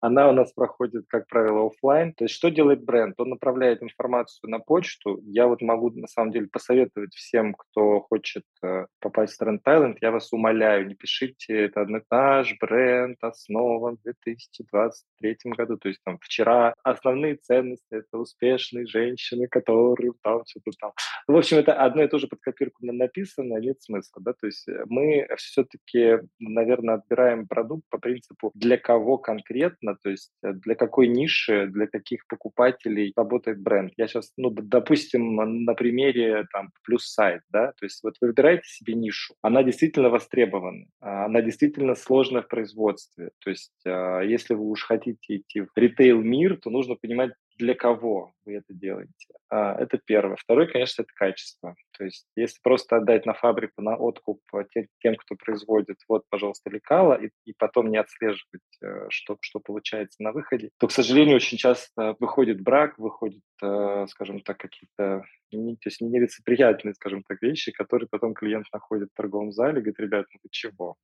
она у нас проходит, как правило, офлайн. То есть что делает бренд? Он направляет информацию на почту. Я вот могу, на самом деле, посоветовать всем, кто хочет э, попасть в Trend Thailand, я вас умоляю, не пишите, это наш бренд основан в 2023 году. То есть там вчера основные ценности – это успешные женщины, которые там что-то там. Ну, в общем, это одно и то же под копирку написано, нет смысла. Да? То есть э, мы все-таки, наверное, отбираем продукт по принципу для кого конкретно, то есть э, для какой ниши, для каких покупателей работает бренд. Я сейчас, ну, допустим, на примере там плюс сайт, да, то есть вот вы выбираете себе нишу, она действительно востребована, а, она действительно сложная в производстве. То есть а, если вы уж хотите идти в ритейл-мир, то нужно понимать, для кого вы это делаете. А, это первое. Второе, конечно, это качество. То есть если просто отдать на фабрику, на откуп тем, тем кто производит, вот, пожалуйста, лекала, и, и потом не отслеживать, э, что, что получается на выходе, то, к сожалению, очень часто выходит брак, выходит, э, скажем так, какие-то то есть нелицеприятные, скажем так, вещи, которые потом клиент находит в торговом зале и говорит, ребят, ну вы чего?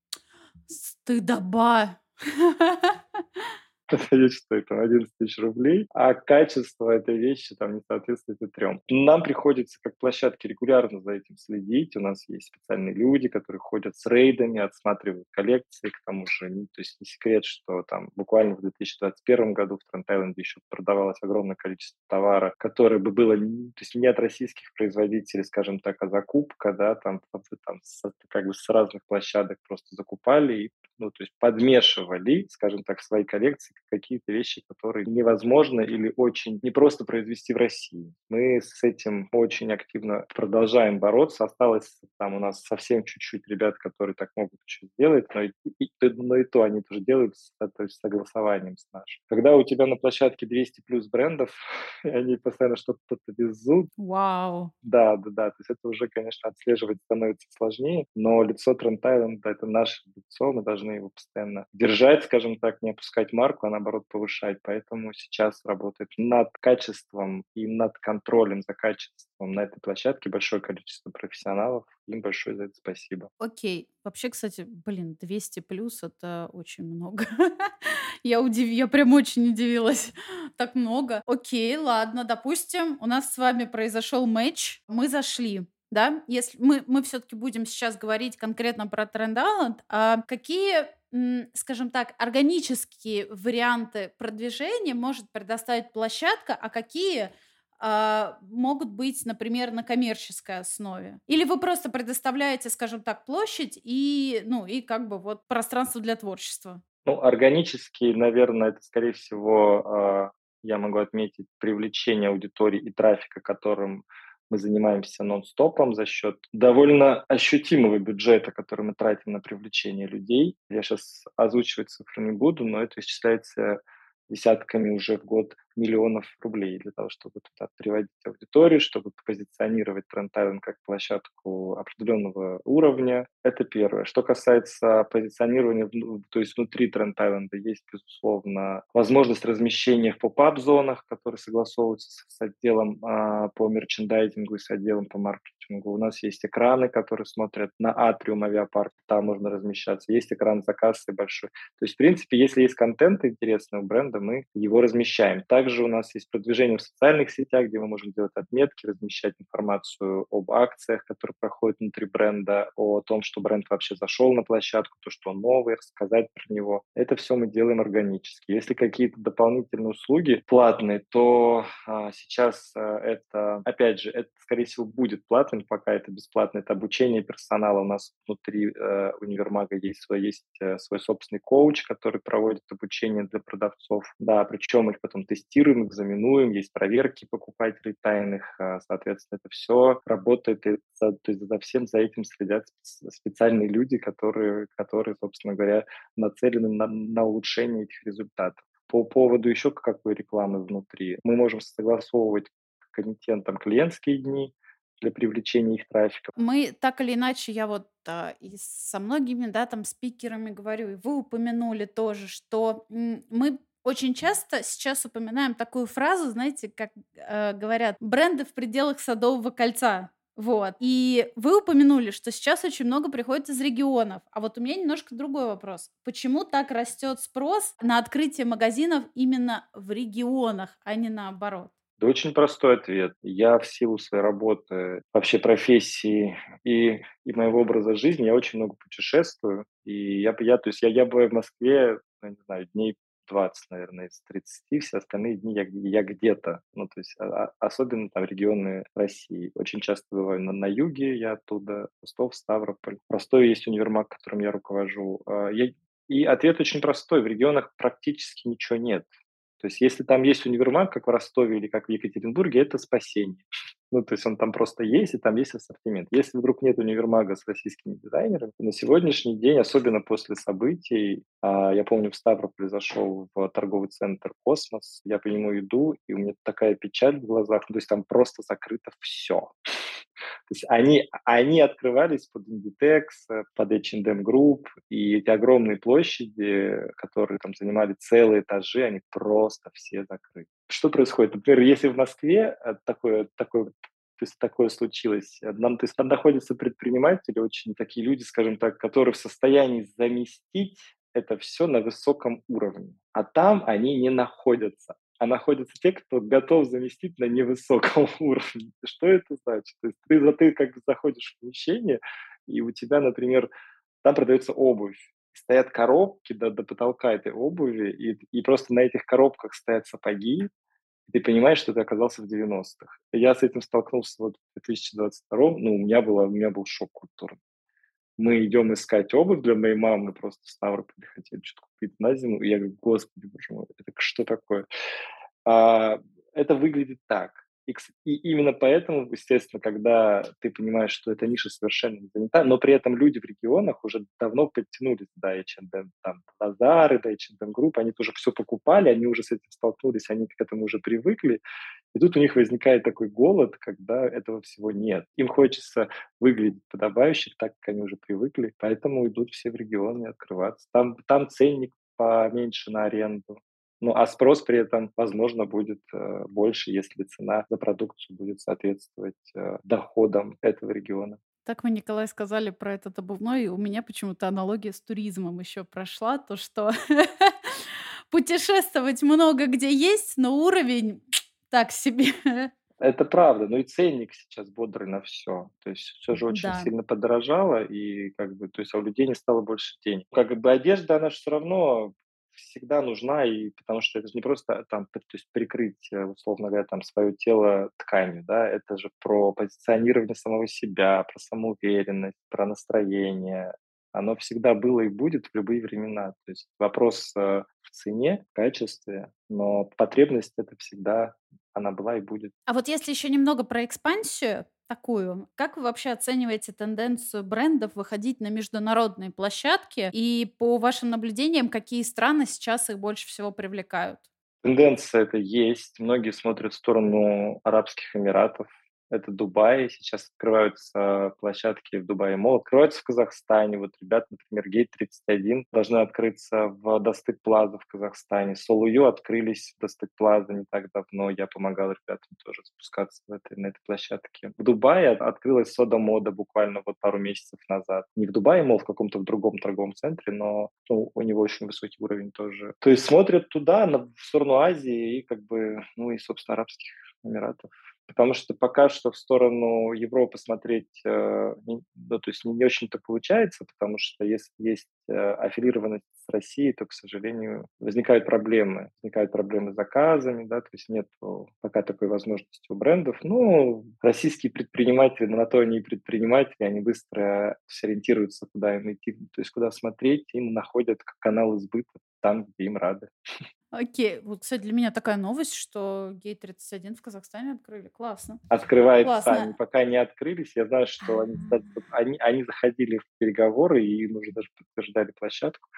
Стыдоба. вещь стоит там 11 тысяч рублей, а качество этой вещи там не соответствует и трем. Нам приходится как площадке регулярно за этим следить. У нас есть специальные люди, которые ходят с рейдами, отсматривают коллекции, к тому же, не, то есть не секрет, что там буквально в 2021 году в Тренд еще продавалось огромное количество товара, которое бы было то есть не от российских производителей, скажем так, а закупка, да, там, там как бы с разных площадок просто закупали и ну, то есть подмешивали, скажем так, свои коллекции какие-то вещи, которые невозможно или очень непросто произвести в России. Мы с этим очень активно продолжаем бороться. Осталось там у нас совсем чуть-чуть ребят, которые так могут еще сделать, но и, и, но и то они тоже делают с, то есть, согласованием с нашим. Когда у тебя на площадке 200 плюс брендов, и они постоянно что-то везут. Вау. Да, да, да. То есть это уже, конечно, отслеживать становится сложнее, но лицо Тренд это наше лицо, мы должны его постоянно держать, скажем так, не опускать марку, наоборот повышать. Поэтому сейчас работает над качеством и над контролем за качеством на этой площадке большое количество профессионалов. Им большое за это спасибо. Окей. Вообще, кстати, блин, 200 плюс это очень много. я удив... я прям очень удивилась. так много. Окей, ладно, допустим, у нас с вами произошел матч, мы зашли да, если мы, мы все-таки будем сейчас говорить конкретно про Тренд а какие скажем так, органические варианты продвижения может предоставить площадка, а какие а, могут быть, например, на коммерческой основе? Или вы просто предоставляете, скажем так, площадь и, ну, и как бы вот пространство для творчества? Ну, органически, наверное, это, скорее всего, а, я могу отметить привлечение аудитории и трафика, которым мы занимаемся нон-стопом за счет довольно ощутимого бюджета, который мы тратим на привлечение людей. Я сейчас озвучивать цифры не буду, но это исчисляется десятками уже в год миллионов рублей для того, чтобы туда приводить аудиторию, чтобы позиционировать Трентайвен как площадку определенного уровня. Это первое. Что касается позиционирования, то есть внутри Трентайленда есть, безусловно, возможность размещения в поп-ап-зонах, которые согласовываются с отделом а, по мерчендайзингу и с отделом по маркетингу. У нас есть экраны, которые смотрят на атриум авиапарк, там можно размещаться. Есть экран за кассой большой. То есть, в принципе, если есть контент интересный у бренда, мы его размещаем. Также Также у нас есть продвижение в социальных сетях, где мы можем делать отметки, размещать информацию об акциях, которые проходят внутри бренда, о том, что бренд вообще зашел на площадку, то, что он новый, рассказать про него. Это все мы делаем органически. Если какие-то дополнительные услуги платные, то а, сейчас а, это, опять же, это, скорее всего, будет платным, пока это бесплатно. Это обучение персонала. У нас внутри э, универмага есть свой, есть э, свой собственный коуч, который проводит обучение для продавцов. Да, причем их потом тестируем, экзаменуем, есть проверки покупателей тайных. А, соответственно, это все работает, и за, то есть за всем за этим следят специальные люди, которые, которые собственно говоря, нацелены на, на улучшение этих результатов. По поводу еще какой рекламы внутри, мы можем согласовывать контентом клиентские дни, для привлечения их трафика. Мы так или иначе, я вот а, и со многими, да, там спикерами говорю, и вы упомянули тоже, что мы очень часто сейчас упоминаем такую фразу, знаете, как э, говорят, бренды в пределах Садового кольца. Вот. И вы упомянули, что сейчас очень много приходит из регионов. А вот у меня немножко другой вопрос. Почему так растет спрос на открытие магазинов именно в регионах, а не наоборот? Да очень простой ответ. Я в силу своей работы, вообще профессии и, и моего образа жизни, я очень много путешествую. И я, я, то есть я, я бываю в Москве, ну, не знаю, дней 20, наверное, из 30, все остальные дни я, я где-то, ну, то есть а, а, особенно там регионы России. Очень часто бываю на, на юге, я оттуда, Ростов, Ставрополь. Простой есть универмаг, которым я руковожу. А, я, и ответ очень простой. В регионах практически ничего нет. То есть если там есть универмаг, как в Ростове или как в Екатеринбурге, это спасение. Ну, то есть он там просто есть, и там есть ассортимент. Если вдруг нет универмага с российскими дизайнерами, то на сегодняшний день, особенно после событий, а, я помню, в Ставрополе зашел в торговый центр «Космос», я по нему иду, и у меня такая печаль в глазах, то есть там просто закрыто все. То есть они, они открывались под Inditex, под H&M Group, и эти огромные площади, которые там занимали целые этажи, они просто все закрыты. Что происходит? Например, если в Москве э, такое, такое то есть такое случилось. Нам, то есть там находятся предприниматели, очень такие люди, скажем так, которые в состоянии заместить это все на высоком уровне. А там они не находятся а находятся те, кто готов заместить на невысоком уровне. Что это значит? То есть ты, ты как бы заходишь в помещение, и у тебя, например, там продается обувь, стоят коробки до, до потолка этой обуви, и, и просто на этих коробках стоят сапоги, и ты понимаешь, что ты оказался в 90-х. Я с этим столкнулся вот в 2022 ну, у меня, было, у меня был шок культурный. Мы идем искать обувь для моей мамы, просто в Ставрополе хотели что-то купить на зиму, и я говорю, господи, боже мой, это что такое? А, это выглядит так. И, и именно поэтому, естественно, когда ты понимаешь, что эта ниша совершенно не занята, но при этом люди в регионах уже давно подтянулись до H&M, там, Базары, до H&M Group, они тоже все покупали, они уже с этим столкнулись, они к этому уже привыкли, и тут у них возникает такой голод, когда этого всего нет. Им хочется выглядеть подобающе, так как они уже привыкли, поэтому идут все в регионы открываться. Там, там ценник поменьше на аренду, ну, а спрос при этом, возможно, будет э, больше, если цена за продукцию будет соответствовать э, доходам этого региона. Так вы, Николай, сказали про этот обувной, и у меня почему-то аналогия с туризмом еще прошла, то что путешествовать много где есть, но уровень так себе. Это правда, но и ценник сейчас бодрый на все. То есть все же очень Да. сильно подорожало, и как бы, то есть а у людей не стало больше денег. Как бы одежда, она же все равно всегда нужна, и потому что это же не просто там, то есть прикрыть, э, условно говоря, там свое тело тканью, да, это же про позиционирование самого себя, про самоуверенность, про настроение. Оно всегда было и будет в любые времена. То есть вопрос э, в цене, в качестве, но потребность это всегда она была и будет. А вот если еще немного про экспансию, такую. Как вы вообще оцениваете тенденцию брендов выходить на международные площадки? И по вашим наблюдениям, какие страны сейчас их больше всего привлекают? Тенденция это есть. Многие смотрят в сторону Арабских Эмиратов. Это Дубай. Сейчас открываются площадки в Дубае Мол, открываются в Казахстане. Вот ребят, например, Гейт 31 должны открыться в Достык Плаза в Казахстане. Солую открылись в Достык Плаза не так давно. Я помогал ребятам тоже спускаться в этой, на этой площадке. В Дубае открылась Сода Мода буквально вот пару месяцев назад. Не в Дубае Мол, в каком-то в другом торговом центре, но ну, у него очень высокий уровень тоже. То есть смотрят туда, на, в сторону Азии и как бы, ну и, собственно, Арабских Эмиратов потому что пока что в сторону Европы смотреть, э, ну, то есть не, очень-то получается, потому что если есть э, аффилированность с Россией, то, к сожалению, возникают проблемы. Возникают проблемы с заказами, да, то есть нет пока такой возможности у брендов. Ну, российские предприниматели, на то они и предприниматели, они быстро сориентируются, куда им идти, то есть куда смотреть, им находят канал избыта там, где им рады. Окей. Вот, кстати, для меня такая новость, что Гейт 31 в Казахстане открыли. Классно. Открывается, Классно. они пока не открылись. Я знаю, что они, они, они заходили в переговоры и им уже даже подтверждали площадку.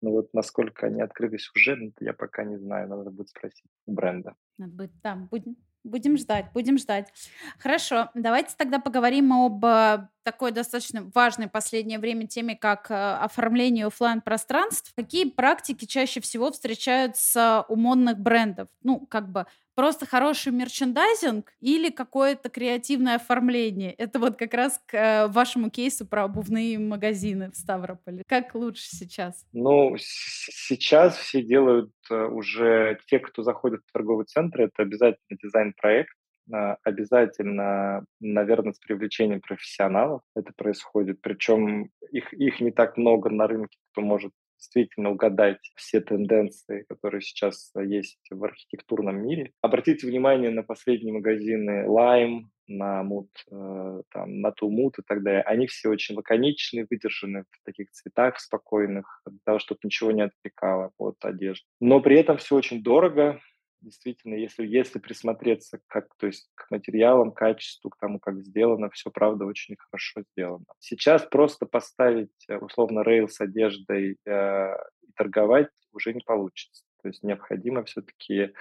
Но вот насколько они открылись уже, ну, я пока не знаю. Надо будет спросить у бренда. Надо будет, да, будем, Будем ждать, будем ждать. Хорошо, давайте тогда поговорим об э, такой достаточно важной в последнее время теме, как э, оформление офлайн пространств. Какие практики чаще всего встречаются у модных брендов? Ну, как бы просто хороший мерчендайзинг или какое-то креативное оформление? Это вот как раз к э, вашему кейсу про обувные магазины в Ставрополе. Как лучше сейчас? Ну, сейчас все делают э, уже, те, кто заходит в торговый центр, это обязательно дизайн-проект, а, обязательно, наверное, с привлечением профессионалов это происходит. Причем их, их не так много на рынке, кто может действительно угадать все тенденции, которые сейчас есть в архитектурном мире. Обратите внимание на последние магазины Lime, на Мут, э, там, на Тулмут и так далее. Они все очень лаконичные, выдержаны в таких цветах спокойных, для того, чтобы ничего не отвлекало от одежды. Но при этом все очень дорого, действительно, если, если присмотреться как, то есть, к материалам, качеству, к тому, как сделано, все, правда, очень хорошо сделано. Сейчас просто поставить, э, условно, рейл с одеждой э, и торговать уже не получится. То есть необходимо все-таки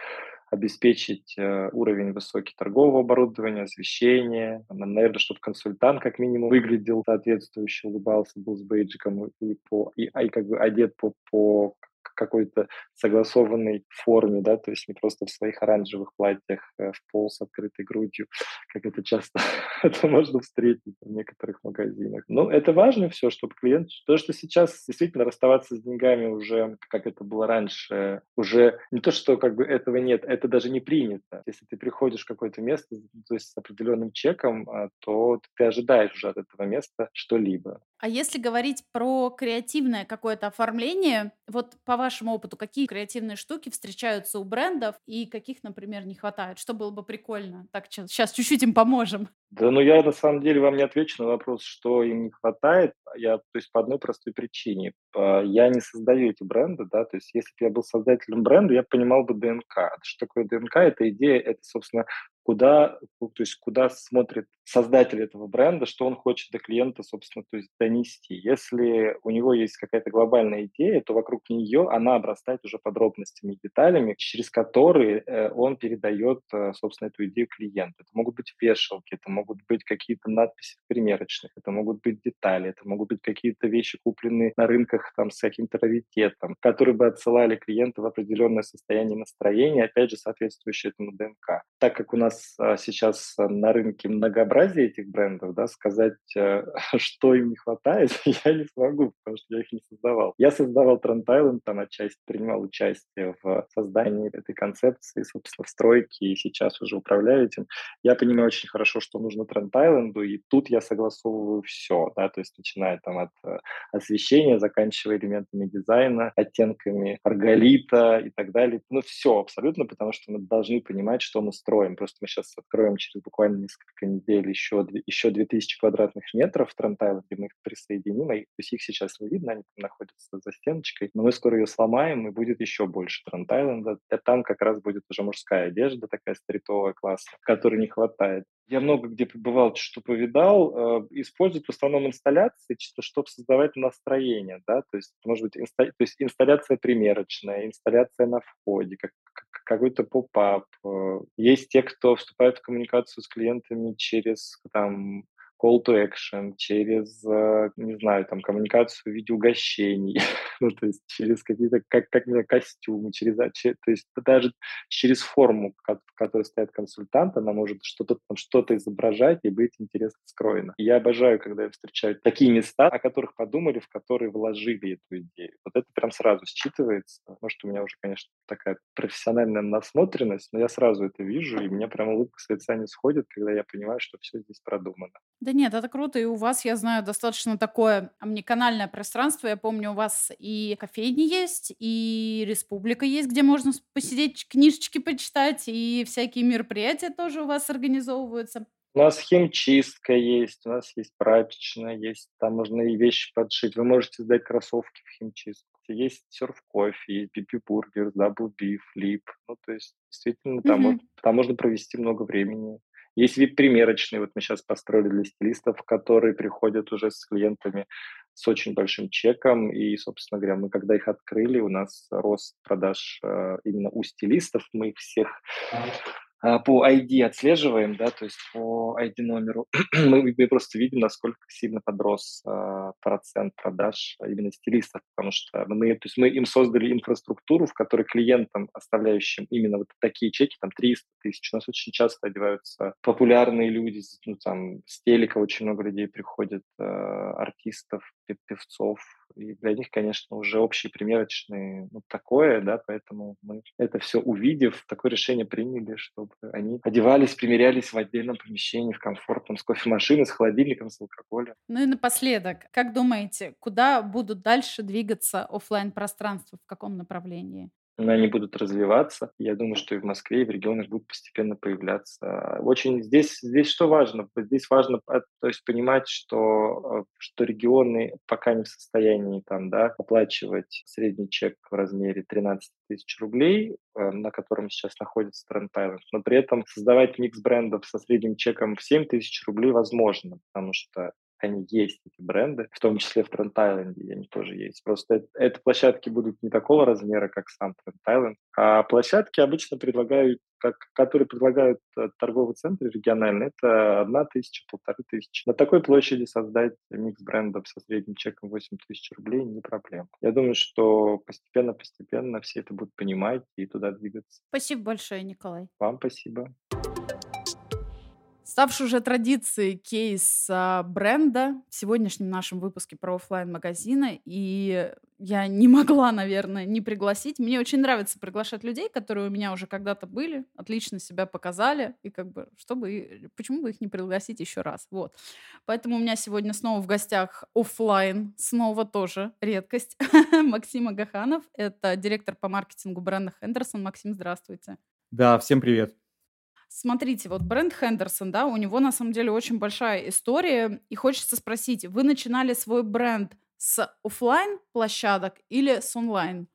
обеспечить э, уровень высокий торгового оборудования, освещения, наверное, чтобы консультант как минимум выглядел соответствующе, улыбался, был с бейджиком и, по, и, и как бы одет по, по какой-то согласованной форме, да, то есть не просто в своих оранжевых платьях э, в пол с открытой грудью, как это часто это можно встретить в некоторых магазинах. Но это важно все, чтобы клиент, то, что сейчас действительно расставаться с деньгами уже, как это было раньше, уже не то, что как бы этого нет, это даже не принято. Если ты приходишь в какое-то место, то есть с определенным чеком, а, то ты ожидаешь уже от этого места что-либо. А если говорить про креативное какое-то оформление, вот по вашему опыту, какие креативные штуки встречаются у брендов и каких, например, не хватает? Что было бы прикольно? Так, сейчас чуть-чуть им поможем. Да, ну я на самом деле вам не отвечу на вопрос, что им не хватает. Я, то есть по одной простой причине. Я не создаю эти бренды, да, то есть если бы я был создателем бренда, я понимал бы ДНК. Что такое ДНК? Это идея, это, собственно, куда, то есть куда смотрит создатель этого бренда, что он хочет до клиента, собственно, то есть донести. Если у него есть какая-то глобальная идея, то вокруг нее она обрастает уже подробностями и деталями, через которые э, он передает, э, собственно, эту идею клиенту. Это могут быть вешалки, это могут быть какие-то надписи в примерочных, это могут быть детали, это могут быть какие-то вещи, купленные на рынках там с каким-то раритетом, которые бы отсылали клиента в определенное состояние настроения, опять же, соответствующее этому ДНК. Так как у нас а, сейчас а, на рынке многообразие этих брендов, да, сказать, э, что им не хватает, я не смогу, потому что я их не создавал. Я создавал Trend Island, там отчасти принимал участие в создании этой концепции, собственно, в стройке, и сейчас уже управляю этим. Я понимаю очень хорошо, что нужно Trend Island, и тут я согласовываю все, да, то есть начиная там от э, освещения, заканчивая элементами дизайна, оттенками арголита и так далее. Ну, все абсолютно, потому что мы должны понимать, что мы строим. Просто мы сейчас откроем через буквально несколько недель еще, еще 2000 квадратных метров в Трентайленде, мы их присоединим, и, то есть их сейчас не видно, они там находятся за стеночкой, но мы скоро ее сломаем, и будет еще больше Трентайленда. И там как раз будет уже мужская одежда, такая стритовая, классная, которой не хватает. я много где побывал, что повидал, э, используют в основном инсталляции, чисто чтобы создавать настроение, да, то есть, может быть, инста, то есть инсталляция примерочная, инсталляция на входе, как какой-то поп-ап. Э. Есть те, кто вступает в коммуникацию с клиентами через там call to action, через, э, не знаю, там, коммуникацию в виде угощений, ну, то есть через какие-то, как, как костюмы, через, а, то есть даже через форму, в которой стоит консультант, она может что-то что-то изображать и быть интересно скроено. И я обожаю, когда я встречаю такие места, о которых подумали, в которые вложили эту идею. Вот это прям сразу считывается. Может, у меня уже, конечно, такая профессиональная насмотренность, но я сразу это вижу, и мне прям улыбка с лица не сходит, когда я понимаю, что все здесь продумано. Да нет, это круто. И у вас, я знаю, достаточно такое омниканальное пространство. Я помню, у вас и кофейни есть, и Республика есть, где можно посидеть, книжечки почитать, и всякие мероприятия тоже у вас организовываются. У нас химчистка есть, у нас есть прачечная, есть, там можно и вещи подшить. Вы можете сдать кроссовки в химчистку. Есть Surf Coffee, есть BB & Burgers, Double B, лип. Ну, то есть, действительно, там, mm-hmm. там можно провести много времени. Есть вид примерочный, вот мы сейчас построили для стилистов, которые приходят уже с клиентами с очень большим чеком, и, собственно говоря, мы когда их открыли, у нас рост продаж э, именно у стилистов, мы их всех по ID отслеживаем, да, то есть по ID-номеру, мы, мы просто видим, насколько сильно подрос э, процент продаж именно стилистов, потому что мы, то есть мы им создали инфраструктуру, в которой клиентам, оставляющим именно вот такие чеки, там 300 тысяч, у нас очень часто одеваются популярные люди, ну, там, с телека очень много людей приходит, э, артистов, певцов, и для них, конечно, уже общие примерочные ну, такое, да, поэтому мы это все увидев, такое решение приняли, чтобы они одевались, примерялись в отдельном помещении, в комфортном, с кофемашиной, с холодильником, с алкоголем. Ну и напоследок, как думаете, куда будут дальше двигаться офлайн пространства в каком направлении? Они будут развиваться. Я думаю, что и в Москве, и в регионах будут постепенно появляться. Очень здесь, здесь что важно? Здесь важно то есть понимать, что, э, что регионы пока не в состоянии там, да, оплачивать средний чек в размере 13 тысяч рублей, э, на котором сейчас находится Trend Island, но при этом создавать микс брендов со средним чеком в 7 тысяч рублей возможно, потому что они есть, эти бренды, в том числе в Трент Айленде они тоже есть. Просто это, это площадки будут не такого размера, как сам Трент Айленд, а площадки обычно предлагают, как, которые предлагают э, торговые центры региональные, это одна тысяча, полторы тысячи. На такой площади создать микс брендов со средним чеком 8 тысяч рублей не проблема. Я думаю, что постепенно-постепенно все это будут понимать и туда двигаться. Спасибо большое, Николай. Вам спасибо. Ставший уже традицией кейс а, бренда в сегодняшнем нашем выпуске про офлайн магазины и я не могла, наверное, не пригласить. Мне очень нравится приглашать людей, которые у меня уже когда-то были, отлично себя показали, и как бы, чтобы, почему бы их не пригласить еще раз, вот. Поэтому у меня сегодня снова в гостях офлайн, снова тоже редкость, Максим Агаханов, это директор по маркетингу бренда Хендерсон. Максим, здравствуйте. Да, всем привет. Смотрите, вот бренд Хендерсон, да, у него на самом деле очень большая история. И хочется спросить, вы начинали свой бренд с офлайн площадок или с онлайн?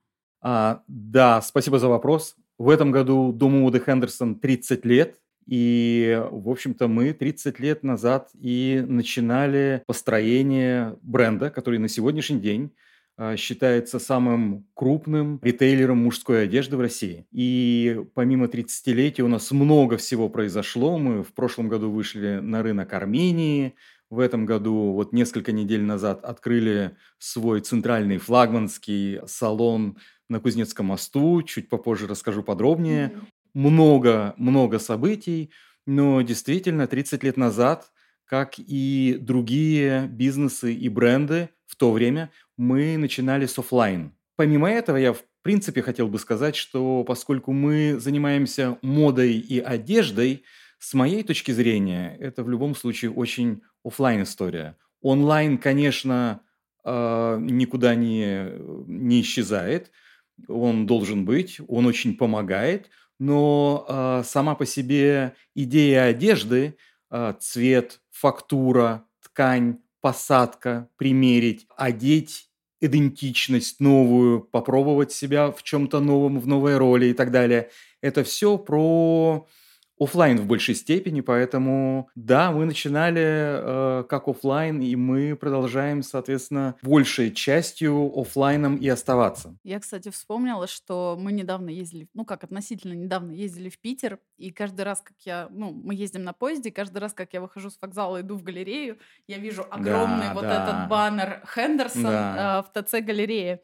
А, да, спасибо за вопрос. В этом году Дому Уды Хендерсон 30 лет. И, в общем-то, мы 30 лет назад и начинали построение бренда, который на сегодняшний день считается самым крупным ритейлером мужской одежды в России. И помимо 30-летия у нас много всего произошло. Мы в прошлом году вышли на рынок Армении, в этом году, вот несколько недель назад, открыли свой центральный флагманский салон на Кузнецком мосту. Чуть попозже расскажу подробнее. Много-много событий, но действительно 30 лет назад, как и другие бизнесы и бренды в то время, мы начинали с офлайн. Помимо этого, я в принципе хотел бы сказать, что поскольку мы занимаемся модой и одеждой, с моей точки зрения, это в любом случае очень офлайн история. Онлайн, конечно, э, никуда не, не исчезает, он должен быть, он очень помогает, но э, сама по себе идея одежды, э, цвет, фактура, ткань, посадка, примерить, одеть идентичность новую, попробовать себя в чем-то новом, в новой роли и так далее. Это все про офлайн в большей степени, поэтому да, мы начинали э, как офлайн, и мы продолжаем, соответственно, большей частью офлайном и оставаться. Я, кстати, вспомнила, что мы недавно ездили, ну как относительно недавно ездили в Питер, и каждый раз, как я, ну, мы ездим на поезде, каждый раз, как я выхожу с вокзала, иду в галерею, я вижу огромный Да, вот да. этот баннер Хендерсон Да. э, в ТЦ галерее.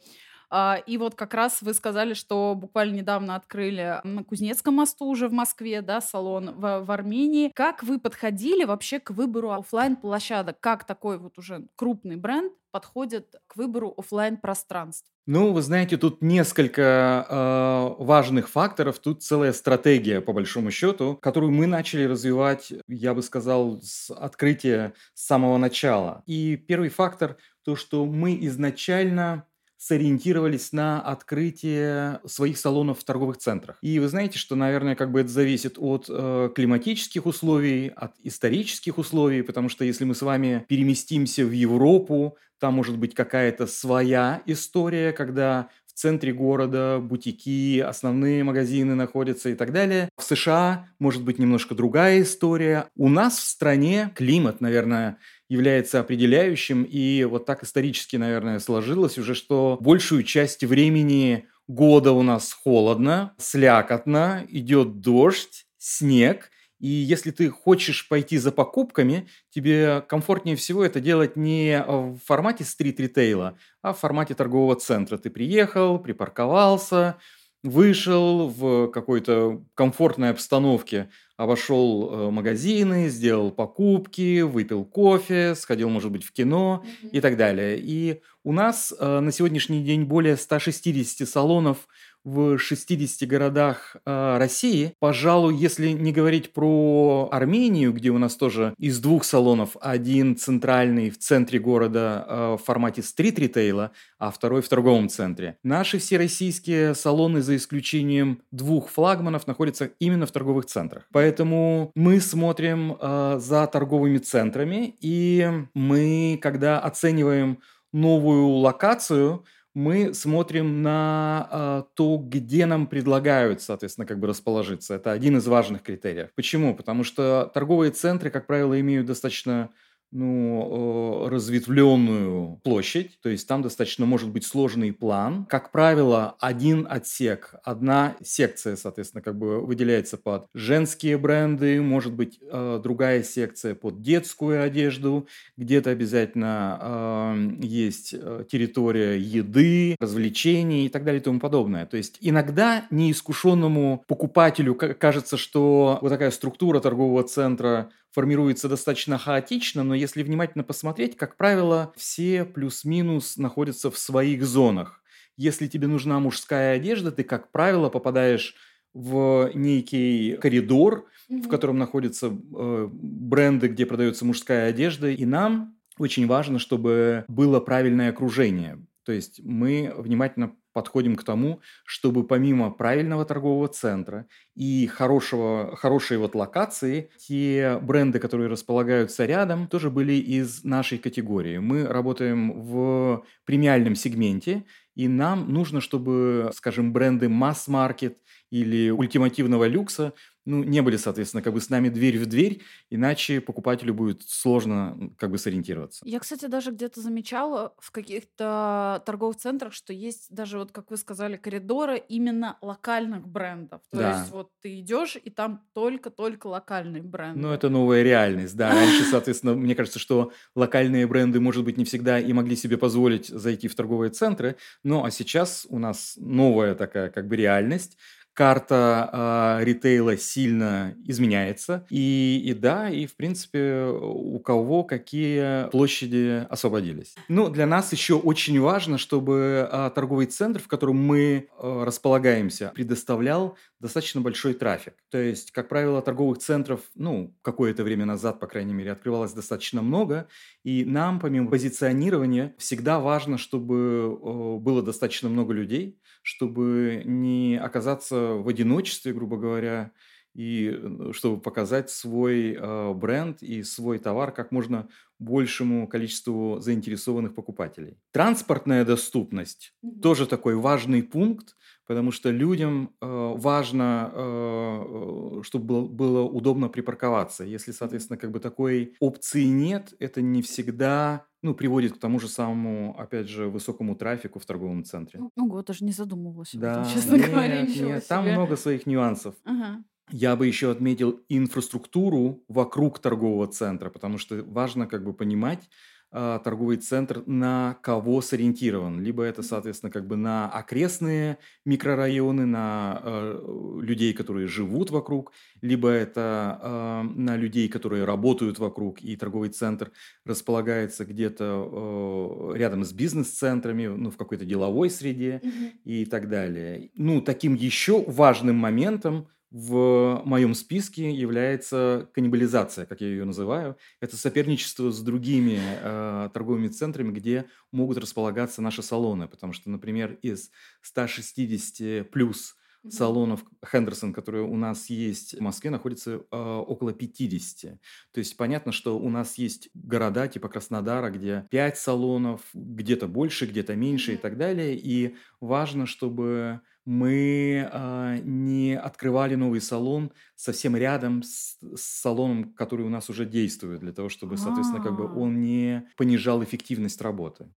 А, И вот как раз вы сказали, что буквально недавно открыли на Кузнецком мосту уже в Москве, да, салон в, в Армении. Как вы подходили вообще к выбору оффлайн площадок? Как такой вот уже крупный бренд подходит к выбору оффлайн пространств? Ну, вы знаете, тут несколько э, важных факторов, тут целая стратегия, по большому счету, которую мы начали развивать, я бы сказал, с открытия с самого начала. И первый фактор то, что мы изначально сориентировались на открытие своих салонов в торговых центрах. И вы знаете, что, наверное, как бы это зависит от э, климатических условий, от исторических условий, потому что если мы с вами переместимся в Европу, там может быть какая-то своя история, когда центре города бутики, основные магазины находятся и так далее. В США может быть немножко другая история. У нас в стране климат, наверное, является определяющим, и вот так исторически, наверное, сложилось уже, что большую часть времени года у нас холодно, слякотно, идет дождь, снег, и если ты хочешь пойти за покупками, тебе комфортнее всего это делать не в формате стрит-ритейла, а в формате торгового центра. Ты приехал, припарковался, вышел в какой-то комфортной обстановке, обошел э, магазины, сделал покупки, выпил кофе, сходил, может быть, в кино и так далее. И у нас э, на сегодняшний день более 160 салонов в 60 городах э, России. Пожалуй, если не говорить про Армению, где у нас тоже из двух салонов один центральный в центре города э, в формате стрит-ритейла, а второй в торговом центре. Наши все российские салоны, за исключением двух флагманов, находятся именно в торговых центрах. Поэтому мы смотрим э, за торговыми центрами, и мы, когда оцениваем новую локацию, мы смотрим на э, то, где нам предлагают, соответственно, как бы расположиться. Это один из важных критериев. Почему? Потому что торговые центры, как правило, имеют достаточно ну, э, разветвленную площадь, то есть там достаточно может быть сложный план. Как правило, один отсек, одна секция, соответственно, как бы выделяется под женские бренды, может быть э, другая секция под детскую одежду, где-то обязательно э, есть территория еды, развлечений и так далее и тому подобное. То есть иногда неискушенному покупателю кажется, что вот такая структура торгового центра формируется достаточно хаотично, но если внимательно посмотреть, как правило, все плюс-минус находятся в своих зонах. Если тебе нужна мужская одежда, ты, как правило, попадаешь в некий коридор, mm-hmm. в котором находятся э, бренды, где продается мужская одежда, и нам очень важно, чтобы было правильное окружение. То есть мы внимательно подходим к тому, чтобы помимо правильного торгового центра и хорошего, хорошей вот локации, те бренды, которые располагаются рядом, тоже были из нашей категории. Мы работаем в премиальном сегменте, и нам нужно, чтобы, скажем, бренды масс-маркет или ультимативного люкса ну, не были, соответственно, как бы с нами дверь в дверь, иначе покупателю будет сложно как бы сориентироваться. Я, кстати, даже где-то замечала в каких-то торговых центрах, что есть даже, вот как вы сказали, коридоры именно локальных брендов. То Да. есть вот ты идешь, и там только-только локальные бренды. Ну, это новая реальность, да. Раньше, соответственно, мне кажется, что локальные бренды, может быть, не всегда и могли себе позволить зайти в торговые центры, но а сейчас у нас новая такая как бы реальность, карта э, ритейла сильно изменяется. И, и да, и в принципе у кого какие площади освободились. Ну, для нас еще очень важно, чтобы э, торговый центр, в котором мы э, располагаемся, предоставлял достаточно большой трафик. То есть, как правило, торговых центров, ну, какое-то время назад, по крайней мере, открывалось достаточно много, и нам, помимо позиционирования, всегда важно, чтобы э, было достаточно много людей, чтобы не оказаться в одиночестве, грубо говоря, и э, чтобы показать свой э, бренд и свой товар как можно большему количеству заинтересованных покупателей. Транспортная доступность Мгм. тоже такой важный пункт, потому что людям э, важно, э, чтобы было, удобно припарковаться. Если, соответственно, как бы такой опции нет, это не всегда ну, приводит к тому же самому, опять же, высокому трафику в торговом центре. Ого, даже не задумывалась об этом, Да, честно говоря, нет, ничего нет, там себе. много своих нюансов. Ага. Я бы еще отметил инфраструктуру вокруг торгового центра, потому что важно как бы понимать, торговый центр на кого сориентирован. Либо это, соответственно, как бы на окрестные микрорайоны, на э, людей, которые живут вокруг, либо это а, на людей, которые работают вокруг, и торговый центр располагается где-то э, рядом с бизнес-центрами, ну, в какой-то деловой среде Мгм. и так далее. Ну, таким еще важным моментом в моем списке является каннибализация, как я ее называю. Это соперничество с другими э, торговыми центрами, где могут располагаться наши салоны. Потому что, например, из 160 плюс салонов Хендерсон, которые у нас есть в Москве, находится э, около 50. То есть понятно, что у нас есть города типа Краснодара, где 5 салонов, где-то больше, где-то меньше и так далее. И важно, чтобы мы а, не открывали новый салон совсем рядом с, с салоном, который у нас уже действует, для того, чтобы, соответственно, как бы А. он не понижал эффективность работы.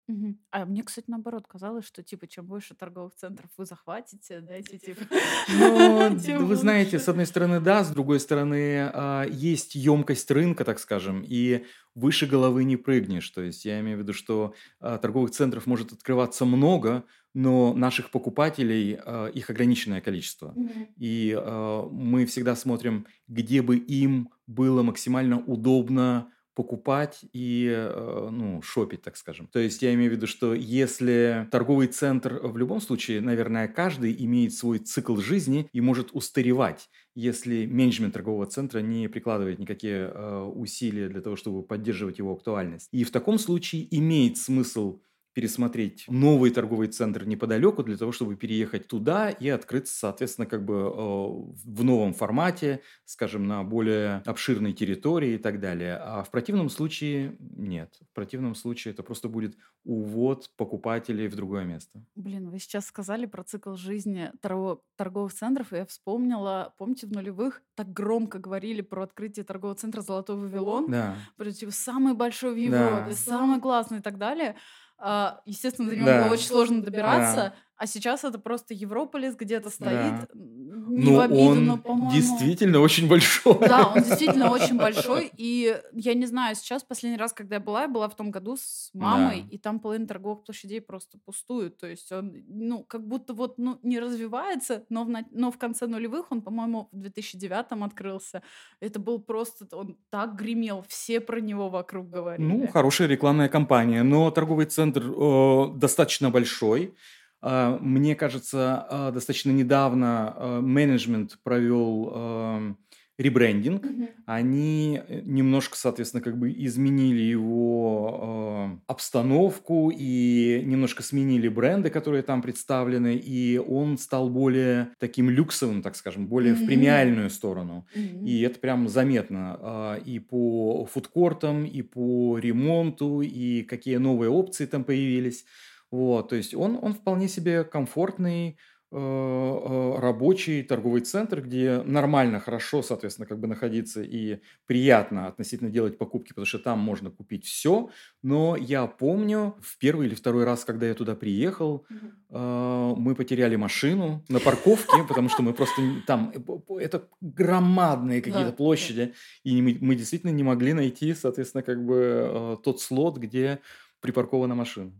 А мне, кстати, наоборот казалось, что типа чем больше торговых центров вы захватите, дайте типа. Ну, вы знаете, с одной стороны, да, с другой стороны, а, есть емкость рынка, так скажем, и выше головы не прыгнешь. То есть я имею в виду, что торговых центров может открываться много, но наших покупателей а, их ограниченное количество. Мгм. И э, мы всегда смотрим, где бы им было максимально удобно покупать и э, ну, шопить, так скажем. То есть я имею в виду, что если торговый центр в любом случае, наверное, каждый имеет свой цикл жизни и может устаревать, если менеджмент торгового центра не прикладывает никакие э, усилия для того, чтобы поддерживать его актуальность. И в таком случае имеет смысл пересмотреть новый торговый центр неподалеку для того, чтобы переехать туда и открыться, соответственно, как бы э, в новом формате, скажем, на более обширной территории и так далее. А в противном случае нет. В противном случае это просто будет увод покупателей в другое место. Блин, вы сейчас сказали про цикл жизни торго- торговых центров, и я вспомнила, помните, в нулевых так громко говорили про открытие торгового центра «Золотой Вавилон», Да. про типа самый большой в Да. Европе, самый классный и так далее. А, естественно, до него Да. было очень сложно добираться, Да. А сейчас это просто Европолис где-то стоит. Да. Не в Но обиду, но, он по-моему... действительно очень большой. Да, он действительно очень большой. И я не знаю, сейчас последний раз, когда я была, я была в том году с мамой, Да. и там половина торговых площадей просто пустуют. То есть он, ну, как будто вот, ну, не развивается, но в, на- но в конце нулевых он, по-моему, в 2009 открылся. Это был просто, он так гремел, все про него вокруг говорили. Ну, хорошая рекламная кампания, но торговый центр э, достаточно большой. А, Мне кажется, а, достаточно недавно а, менеджмент провел ребрендинг. Мгм. Они э, немножко, соответственно, как бы изменили его э, обстановку и немножко сменили бренды, которые там представлены, и он стал более таким люксовым, так скажем, более в Мгм. премиальную сторону. Мгм. И это прям заметно и по фудкортам, и по ремонту, и какие новые опции там появились. Вот, то есть он, он вполне себе комфортный, э, э, рабочий торговый центр, где нормально, хорошо, соответственно, как бы находиться и приятно относительно делать покупки, потому что там можно купить все. Но я помню, в первый или второй раз, когда я туда приехал, э, мы потеряли машину на парковке, потому что мы просто там это громадные какие-то площади, и мы, действительно не могли найти, соответственно, как бы тот слот, где припаркована машина.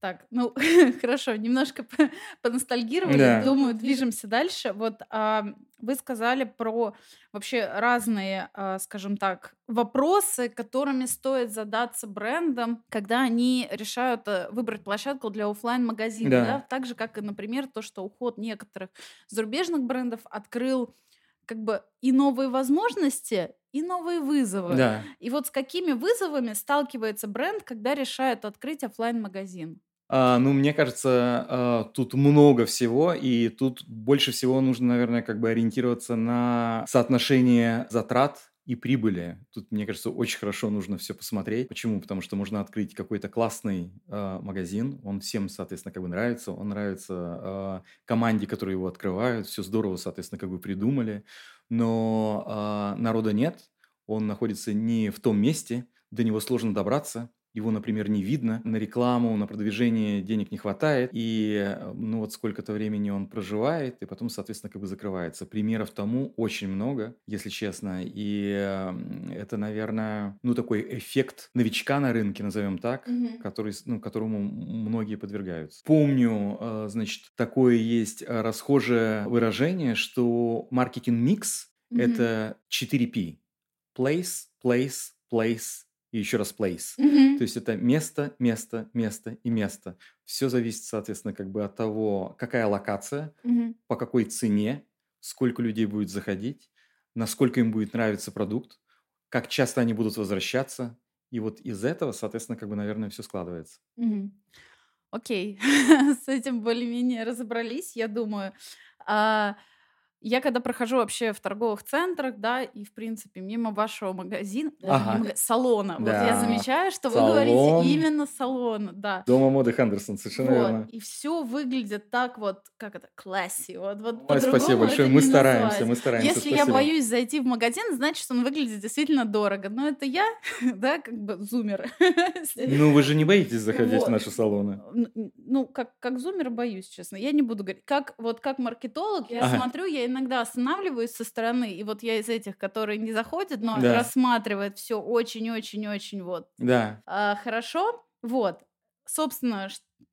Так, ну хорошо, немножко по- поностальгировали. Да. Думаю, движемся дальше. Вот а, вы сказали про вообще разные, а, скажем так, вопросы, которыми стоит задаться брендам, когда они решают э, выбрать площадку для оффлайн магазина, Да. да. Так же, как и, например, то, что уход некоторых зарубежных брендов открыл как бы и новые возможности, и новые вызовы. Да. И вот с какими вызовами сталкивается бренд, когда решает открыть оффлайн магазин ну, мне кажется, а, тут много всего, и тут больше всего нужно, наверное, как бы ориентироваться на соотношение затрат и прибыли. Тут, мне кажется, очень хорошо нужно все посмотреть. Почему? Потому что можно открыть какой-то классный э, магазин, он всем, соответственно, как бы нравится, он нравится э, команде, которые его открывают, все здорово, соответственно, как бы придумали, но э, народа нет, он находится не в том месте, до него сложно добраться, его, например, не видно, на рекламу, на продвижение денег не хватает, и э, ну вот сколько-то времени он проживает, и потом, соответственно, как бы закрывается. Примеров тому очень много, если честно, и это, наверное, ну такой эффект новичка на рынке, назовем так, Мгм. который, ну, которому многие подвергаются. Помню, э, значит, такое есть э, расхожее выражение, что маркетинг-микс– Мгм. это 4P. Place, place, place и еще раз place. Мгм. То есть это место, место, место и место. Все зависит, соответственно, как бы от того, какая локация, Мгм. по какой цене, сколько людей будет заходить, насколько им будет нравиться продукт, как часто они будут возвращаться. И вот из этого, соответственно, как бы, наверное, все складывается. Мгм. Окей, с этим более-менее разобрались, я думаю. А, я когда прохожу вообще в торговых центрах, да, и, в принципе, мимо вашего магазина, Ага. мага- салона, вот я Да. замечаю, что вы Салон. говорите именно салона, да. Дома моды Хендерсон, совершенно Вот, верно. и все выглядит так вот, как это, класси, вот, вот Ой, спасибо большое. Мы стараемся, назвать. мы стараемся. Если я спасибо. боюсь зайти в магазин, значит, он выглядит действительно дорого. Но это я, да, как бы зумер. Ну, вы же не боитесь заходить Вот. в наши салоны. Ну, как, как зумер боюсь, честно. Я не буду говорить. Как, вот как маркетолог, я Ага. смотрю, я иногда останавливаюсь со стороны, и вот я из этих, которые не заходят, но Да. рассматривает все очень-очень-очень вот Да. а, хорошо. Вот. Собственно,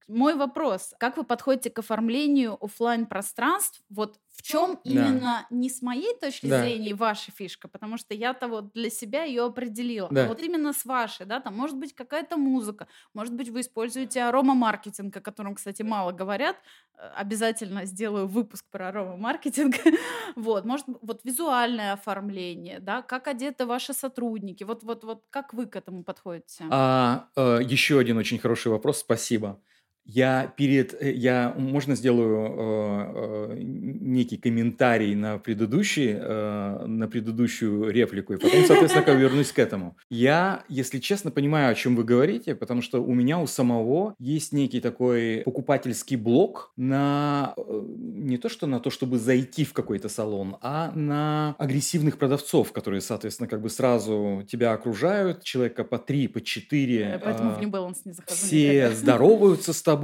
мой вопрос. Как вы подходите к оформлению оффлайн пространств? Вот в чем Да. именно не с моей точки Да. зрения ваша фишка, потому что я-то вот для себя ее определила. Да. А вот именно с вашей, да, там может быть какая-то музыка, может быть вы используете арома-маркетинг, о котором, кстати, мало говорят. Э, Обязательно сделаю выпуск про арома-маркетинг. Вот, может, вот визуальное оформление, да, как одеты ваши сотрудники, вот, вот, вот, как вы к этому подходите? А, э, еще один очень хороший вопрос, спасибо. Я перед, э, я, можно сделаю э, э, некий комментарий на предыдущий, э, на предыдущую реплику, и потом, соответственно, как вернусь к этому. Я, если честно, понимаю, о чем вы говорите, потому что у меня у самого есть некий такой покупательский блок на э, не то что на то, чтобы зайти в какой-то салон, а на агрессивных продавцов, которые, соответственно, как бы сразу тебя окружают, человека по три, по четыре. Поэтому в а, New Balance не захожу все никогда. здороваются с тобой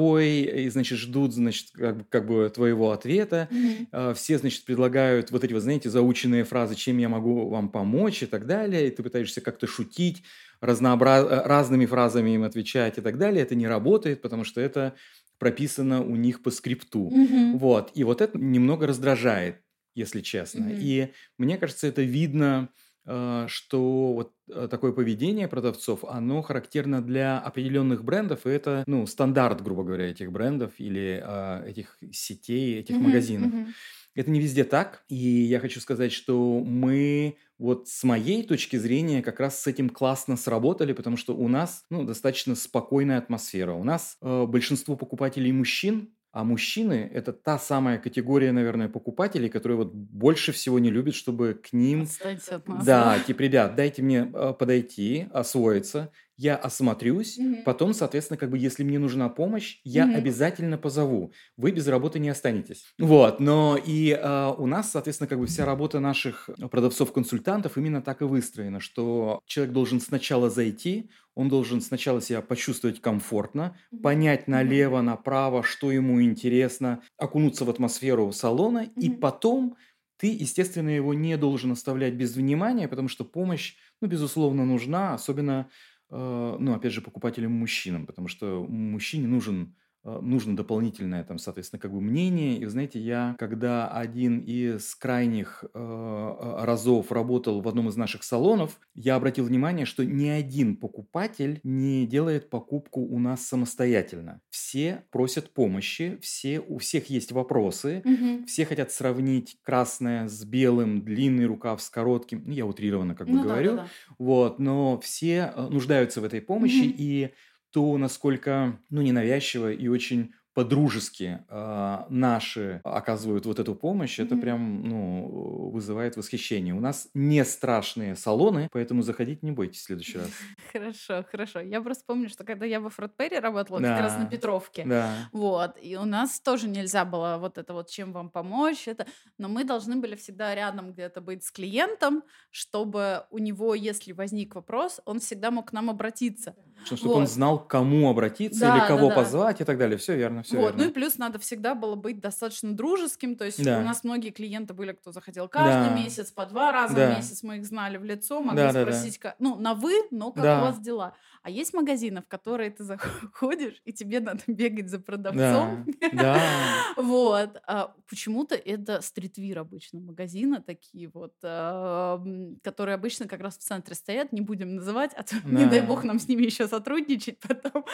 и, значит, ждут, значит, как, бы- как бы твоего ответа. А, Все, значит, предлагают вот эти, вот, знаете, заученные фразы, чем я могу вам помочь и так далее. И ты пытаешься как-то шутить, разнообра- э, разными фразами им отвечать и так далее. Это не работает, потому что это прописано у них по скрипту. Мгм. Вот. И вот это немного раздражает, если честно. Мгм. И мне кажется, это видно, что вот э, такое поведение продавцов, оно характерно для определенных брендов, и это, ну, стандарт, грубо говоря, этих брендов или э, этих сетей, этих Мгм. магазинов. Мгм. Это не везде так, и я хочу сказать, что мы вот с моей точки зрения как раз с этим классно сработали, потому что у нас ну, достаточно спокойная атмосфера. У нас э, большинство покупателей мужчин, а мужчины – это та самая категория, наверное, покупателей, которые вот больше всего не любят, чтобы к ним Отстаньте от нас. да, типа, ребят, дайте мне э, подойти, освоиться, я осмотрюсь, Мгм. потом, соответственно, как бы, если мне нужна помощь, я Мгм. обязательно позову. Вы без работы не останетесь. Вот, но и э, у нас, соответственно, как бы вся работа наших продавцов-консультантов именно так и выстроена, что человек должен сначала зайти, он должен сначала себя почувствовать комфортно, Мгм. понять налево, направо, что ему интересно, окунуться в атмосферу салона, и потом ты, естественно, его не должен оставлять без внимания, потому что помощь, ну, безусловно, нужна, особенно, э, ну, опять же, покупателям-мужчинам, потому что мужчине нужен нужно дополнительное, там, соответственно, как бы мнение. И, знаете, я, когда один из крайних э, э, разов работал в одном из наших салонов, я обратил внимание, что ни один покупатель не делает покупку у нас самостоятельно. Все просят помощи, все, у всех есть вопросы, Мгм. все хотят сравнить красное с белым, длинный рукав с коротким. Ну, я утрированно как бы Ну да, говорю. да, да. Вот, но все э, нуждаются в этой помощи, Мгм. и то, насколько, ну, ненавязчиво и очень по-дружески э, наши оказывают вот эту помощь, mm-hmm. это прям, ну, вызывает восхищение. У нас не страшные салоны, поэтому заходить не бойтесь в следующий раз. Хорошо, хорошо. Я просто помню, что когда я во Фродпере работала, да. как раз на Петровке, да. вот, и у нас тоже нельзя было вот это вот, чем вам помочь, это, но мы должны были всегда рядом где-то быть с клиентом, чтобы у него, если возник вопрос, он всегда мог к нам обратиться. Чтобы вот. он знал, к кому обратиться да, или кого да, да. позвать и так далее. Все верно, все вот. верно. Ну и плюс надо всегда было быть достаточно дружеским. То есть да. у нас многие клиенты были, кто заходил каждый да. месяц, по два раза да. в месяц мы их знали в лицо, могли да, спросить, да, да. Как, ну, на вы, но как да. у вас дела. А есть магазины, в которые ты заходишь, и тебе надо бегать за продавцом. Да. Вот. А почему-то это стритвир обычно магазины такие вот, которые обычно как раз в центре стоят, не будем называть, а то, не дай бог, нам с ними еще сотрудничать потом,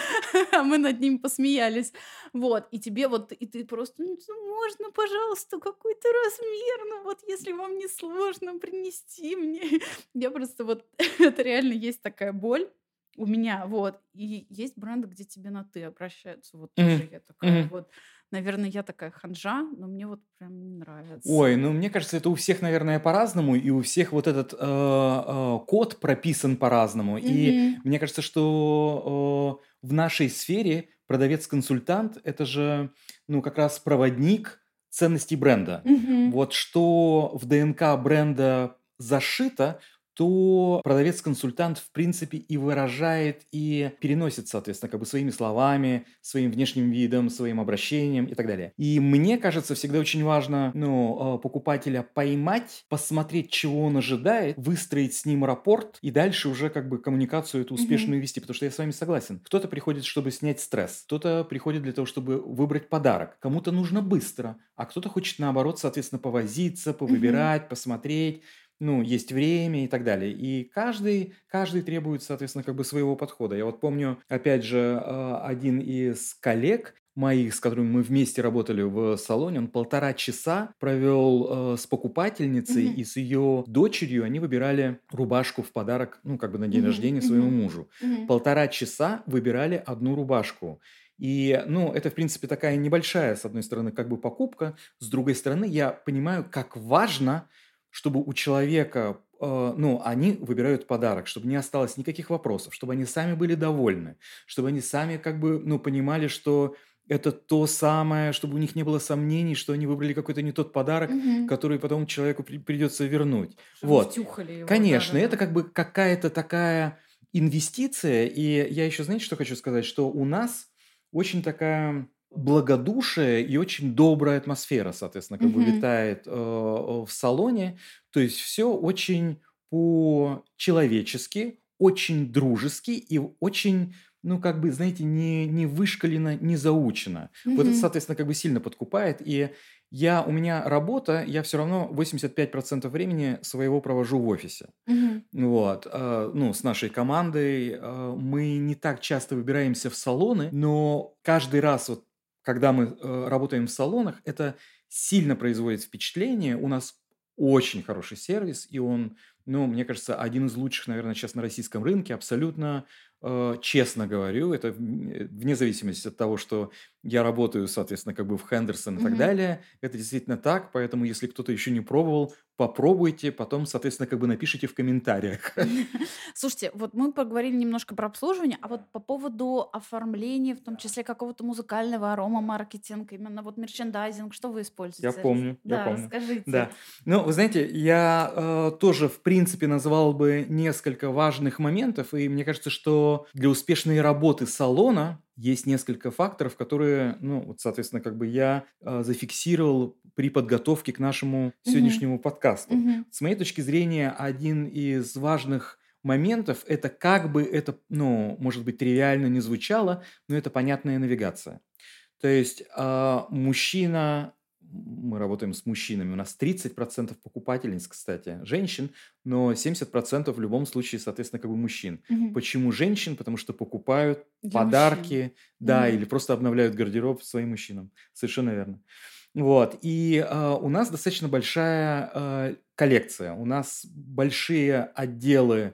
а мы над ним посмеялись. Вот, и тебе вот, и ты просто, ну, можно, пожалуйста, какой-то размер, ну вот, если вам не сложно принести мне. Я просто вот, это реально есть такая боль у меня, вот. И есть бренды, где тебе на «ты» обращаются. Вот mm-hmm. тоже я такая mm-hmm. вот. Наверное, я такая ханжа, но мне вот прям не нравится. Ой, ну мне кажется, это у всех, наверное, по-разному, и у всех вот этот э, э, код прописан по-разному. Mm-hmm. И мне кажется, что э, в нашей сфере продавец-консультант это же, ну, как раз проводник ценностей бренда. Mm-hmm. Вот что в ДНК бренда зашито, то продавец-консультант, в принципе, и выражает, и переносит, соответственно, как бы своими словами, своим внешним видом, своим обращением и так далее. И мне кажется, всегда очень важно, ну, э, покупателя поймать, посмотреть, чего он ожидает, выстроить с ним рапорт и дальше уже как бы коммуникацию эту успешную mm-hmm. вести, потому что я с вами согласен. Кто-то приходит, чтобы снять стресс, кто-то приходит для того, чтобы выбрать подарок, кому-то нужно быстро, а кто-то хочет, наоборот, соответственно, повозиться, повыбирать, mm-hmm. посмотреть, ну, есть время и так далее. И каждый, каждый требует, соответственно, как бы своего подхода. Я вот помню, опять же, а, один из коллег моих, с которыми мы вместе работали в салоне, он полтора часа провел э, с покупательницей mm-hmm. и с ее дочерью. Они выбирали рубашку в подарок, ну, как бы на день mm-hmm. рождения своему mm-hmm. мужу. Mm-hmm. Полтора часа выбирали одну рубашку. И, ну, это, в принципе, такая небольшая, с одной стороны, как бы покупка. С другой стороны, я понимаю, как важно чтобы у человека, э, ну, они выбирают подарок, чтобы не осталось никаких вопросов, чтобы они сами были довольны, чтобы они сами как бы, ну, понимали, что это то самое, чтобы у них не было сомнений, что они выбрали какой-то не тот подарок, Мгм. который потом человеку при- придется вернуть. Чтобы Вот. его, Конечно, это да-да-да. как бы какая-то такая инвестиция. И я еще, знаете, что хочу сказать? Что у нас очень такая благодушие и очень добрая атмосфера, соответственно, как бы витает э, в салоне. То есть все очень по-человечески, очень дружески и очень, ну, как бы, знаете, не, не вышкалено, не заучено. Вот это, соответственно, как бы сильно подкупает. И я, у меня работа, я все равно 85% времени своего провожу в офисе. Мгм. Вот, э, ну, с нашей командой э, мы не так часто выбираемся в салоны, но каждый раз вот когда мы э, работаем в салонах, это сильно производит впечатление. У нас очень хороший сервис, и он, ну, мне кажется, один из лучших, наверное, сейчас на российском рынке. Абсолютно э, честно говорю, это вне зависимости от того, что я работаю, соответственно, как бы в Хендерсон и так далее. Это действительно так, поэтому если кто-то еще не пробовал, попробуйте, потом, соответственно, как бы напишите в комментариях. Слушайте, вот мы поговорили немножко про обслуживание, а вот по поводу оформления, в том числе какого-то музыкального арома-маркетинга, именно вот мерчендайзинг, что вы используете? Я помню, да, я помню. расскажите. Да. Ну, вы знаете, я э, тоже, в принципе, назвал бы несколько важных моментов, и мне кажется, что для успешной работы салона есть несколько факторов, которые, ну, вот, соответственно, как бы я э, зафиксировал при подготовке к нашему сегодняшнему mm-hmm. подкасту. Mm-hmm. С моей точки зрения, один из важных моментов это как бы это, ну, может быть, тривиально не звучало, но это понятная навигация. То есть э, мужчина мы работаем с мужчинами. У нас 30% покупательниц, кстати, женщин, но 70% в любом случае, соответственно, как бы мужчин. Мгм. Почему женщин? Потому что покупают Для подарки, мужчин. да, Мгм. или просто обновляют гардероб своим мужчинам. Совершенно верно. Вот. И а, у нас достаточно большая а, коллекция. У нас большие отделы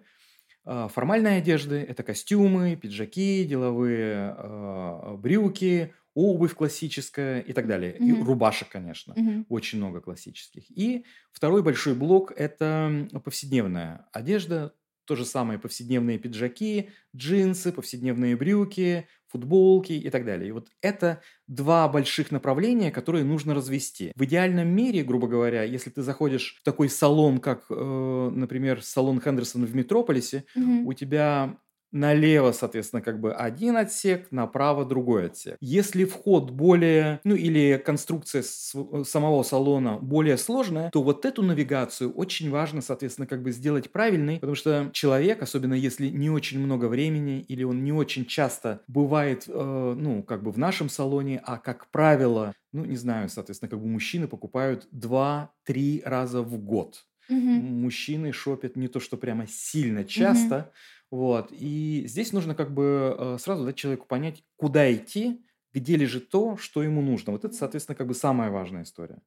а, формальной одежды. Это костюмы, пиджаки, деловые а, брюки, обувь классическая и так далее. И Мгм. рубашек, конечно, Мгм. очень много классических. И второй большой блок– это повседневная одежда, то же самое повседневные пиджаки, джинсы, повседневные брюки, футболки и так далее. И вот это два больших направления, которые нужно развести. В идеальном мире, грубо говоря, если ты заходишь в такой салон, как, э, например, салон Хендерсон в Метрополисе, Мгм. у тебя налево, соответственно, как бы один отсек, направо другой отсек. Если вход более, ну или конструкция с- самого салона более сложная, то вот эту навигацию очень важно, соответственно, как бы сделать правильной, потому что человек, особенно если не очень много времени или он не очень часто бывает, э, ну, как бы в нашем салоне, а как правило, ну, не знаю, соответственно, как бы мужчины покупают 2-3 раза в год Мгм. мужчины шопят не то, что прямо сильно часто, вот, и здесь нужно как бы э, сразу дать человеку понять, куда идти, где лежит то, что ему нужно. Вот это, соответственно, как бы самая важная история.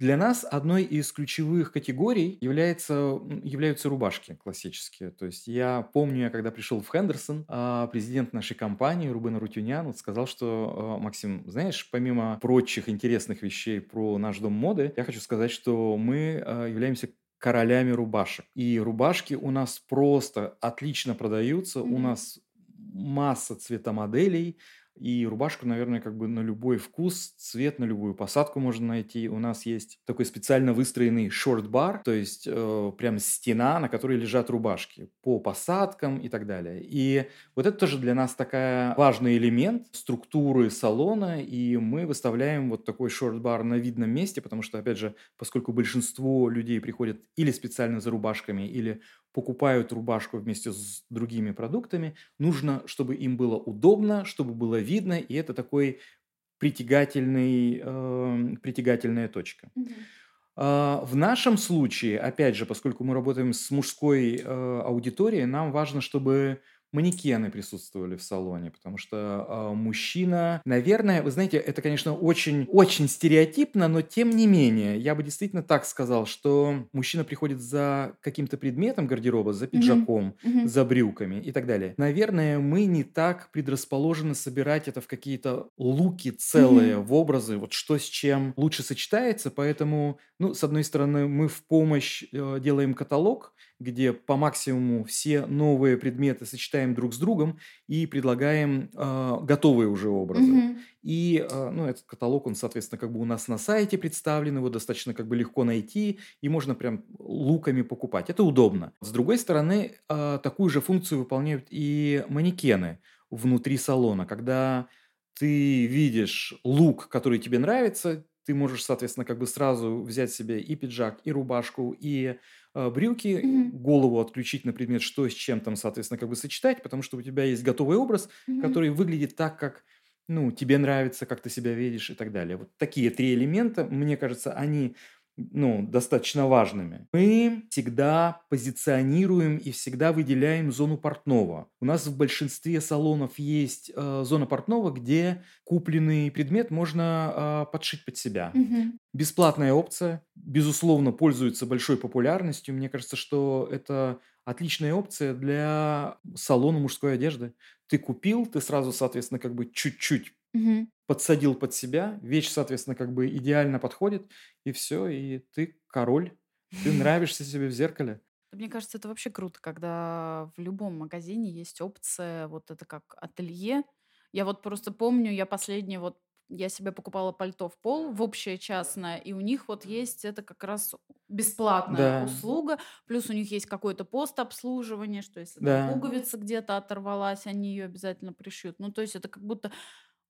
Для нас одной из ключевых категорий является, являются рубашки классические. То есть я помню, я когда пришел в Хендерсон, а, президент нашей компании Рубен Рутюнян вот сказал, что, а, Максим, знаешь, помимо прочих интересных вещей про наш дом моды, я хочу сказать, что мы а, являемся королями рубашек. И рубашки у нас просто отлично продаются. У Мгм. нас масса цветомоделей. И рубашку, наверное, как бы на любой вкус, цвет, на любую посадку можно найти. У нас есть такой специально выстроенный шорт-бар, то есть э, прям стена, на которой лежат рубашки по посадкам и так далее. И вот это тоже для нас такая важный элемент структуры салона, и мы выставляем вот такой шорт-бар на видном месте, потому что, опять же, поскольку большинство людей приходят или специально за рубашками, или покупают рубашку вместе с другими продуктами, нужно, чтобы им было удобно, чтобы было видно, и это такой притягательный, э, притягательная точка. А, В нашем случае, опять же, поскольку мы работаем с мужской э, аудиторией, нам важно, чтобы манекены присутствовали в салоне, потому что а, мужчина, наверное, вы знаете, это, конечно, очень, очень стереотипно, но тем не менее, я бы действительно так сказал, что мужчина приходит за каким-то предметом гардероба, за пиджаком, Мгм. за брюками и так далее. Наверное, мы не так предрасположены собирать это в какие-то луки целые, Мгм. в образы, вот что с чем лучше сочетается, поэтому, ну, с одной стороны, мы в помощь э, делаем каталог, где по максимуму все новые предметы сочетаем друг с другом и предлагаем э, готовые уже образы. Мгм. И, э, ну, этот каталог, он, соответственно, как бы у нас на сайте представлен, его достаточно как бы легко найти, и можно прям луками покупать. Это удобно. С другой стороны, э, такую же функцию выполняют и манекены внутри салона, когда ты видишь лук, который тебе нравится, ты можешь, соответственно, как бы сразу взять себе и пиджак, и рубашку, и брюки, Мгм. голову отключить на предмет, что с чем там, соответственно, как бы сочетать, потому что у тебя есть готовый образ, Мгм. который выглядит так, как ну, тебе нравится, как ты себя видишь и так далее. Вот такие три элемента, мне кажется, они ну, достаточно важными. Мы всегда позиционируем и всегда выделяем зону портного. У нас в большинстве салонов есть э, зона портного, где купленный предмет можно э, подшить под себя. Мгм. Бесплатная опция, безусловно, пользуется большой популярностью. Мне кажется, что это отличная опция для салона мужской одежды. Ты купил, ты сразу, соответственно, как бы чуть-чуть Мгм. подсадил под себя, вещь, соответственно, как бы идеально подходит, и все, и ты король, ты нравишься себе в зеркале. Мне кажется, это вообще круто, когда в любом магазине есть опция, вот это как ателье. Я вот просто помню, я последнее вот я себе покупала пальто в пол, в общее частное, и у них вот есть это как раз бесплатная Да. услуга, плюс у них есть какой-то пост обслуживания, что если Да. пуговица где-то оторвалась, они ее обязательно пришьют. Ну, то есть это как будто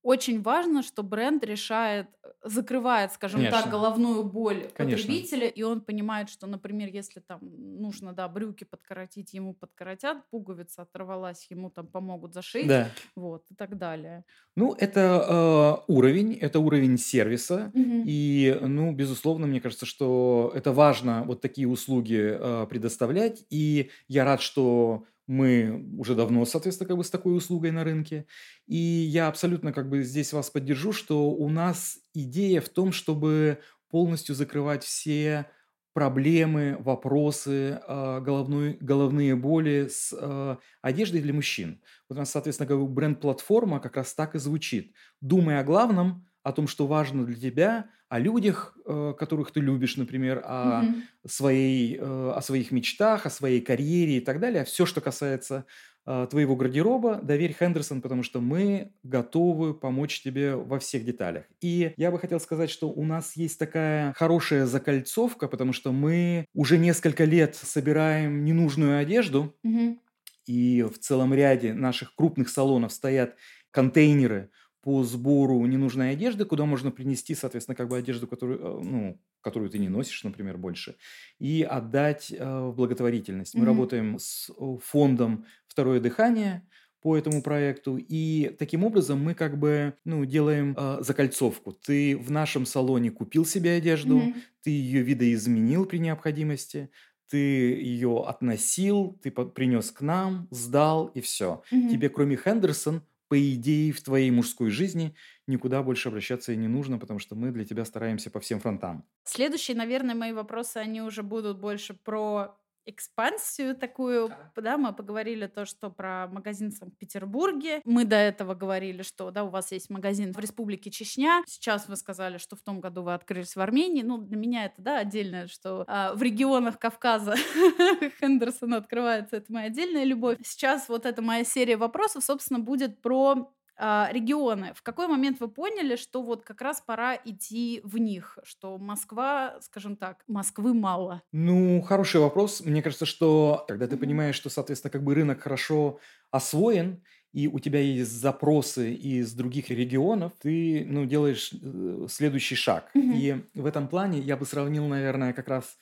очень важно, что бренд решает, э, закрывает, скажем так, Конечно. головную боль Конечно. потребителя, и он понимает, что, например, если там нужно, да, брюки подкоротить, ему подкоротят, пуговица оторвалась, ему там помогут зашить, Да. вот, и так далее. Ну, это э, уровень, это уровень сервиса. Мгм. И, ну, безусловно, мне кажется, что это важно вот такие услуги э, предоставлять. И я рад, что мы уже давно, соответственно, как бы с такой услугой на рынке. И я абсолютно как бы здесь вас поддержу, что у нас идея в том, чтобы полностью закрывать все проблемы, вопросы, э, головной, головные боли с э, одеждой для мужчин. Вот у нас, соответственно, как бы бренд-платформа как раз так и звучит. Думай о главном, о том, что важно для тебя, о людях, э, которых ты любишь, например, о, Мгм. своей, э, о своих мечтах, о своей карьере и так далее. Все, что касается э, твоего гардероба, доверь Хендерсон, потому что мы готовы помочь тебе во всех деталях. И я бы хотел сказать, что у нас есть такая хорошая закольцовка, потому что мы уже несколько лет собираем ненужную одежду, Мгм. и в целом ряде наших крупных салонов стоят контейнеры по сбору ненужной одежды, куда можно принести, соответственно, как бы одежду, которую, э, ну, которую ты не носишь, например, больше, и отдать э, в благотворительность. Мы Мгм. работаем с э, фондом «Второе дыхание», по этому проекту. И таким образом мы как бы ну, делаем э, закольцовку. Ты в нашем салоне купил себе одежду, Мгм. ты ее видоизменил при необходимости, ты ее относил, ты принес к нам, сдал и все. Мгм. Тебе, кроме Хендерсон, по идее, в твоей мужской жизни никуда больше обращаться и не нужно, потому что мы для тебя стараемся по всем фронтам. Следующие, наверное, мои вопросы, они уже будут больше про экспансию такую, да, мы поговорили то, что про магазин в Санкт-Петербурге. Мы до этого говорили, что, да, у вас есть магазин в Республике Чечня. Сейчас вы сказали, что в том году вы открылись в Армении. Ну, для меня это, да, отдельно, что а, в регионах Кавказа Хендерсон открывается. Это моя отдельная любовь. Сейчас вот эта моя серия вопросов, собственно, будет про регионы. В какой момент вы поняли, что вот как раз пора идти в них, что Москва, скажем так, Москвы мало? Ну, хороший вопрос. Мне кажется, что когда ты понимаешь, что, соответственно, как бы рынок хорошо освоен, и у тебя есть запросы из других регионов, ты, ну, делаешь э, следующий шаг. Мгм. И в этом плане я бы сравнил, наверное, как раз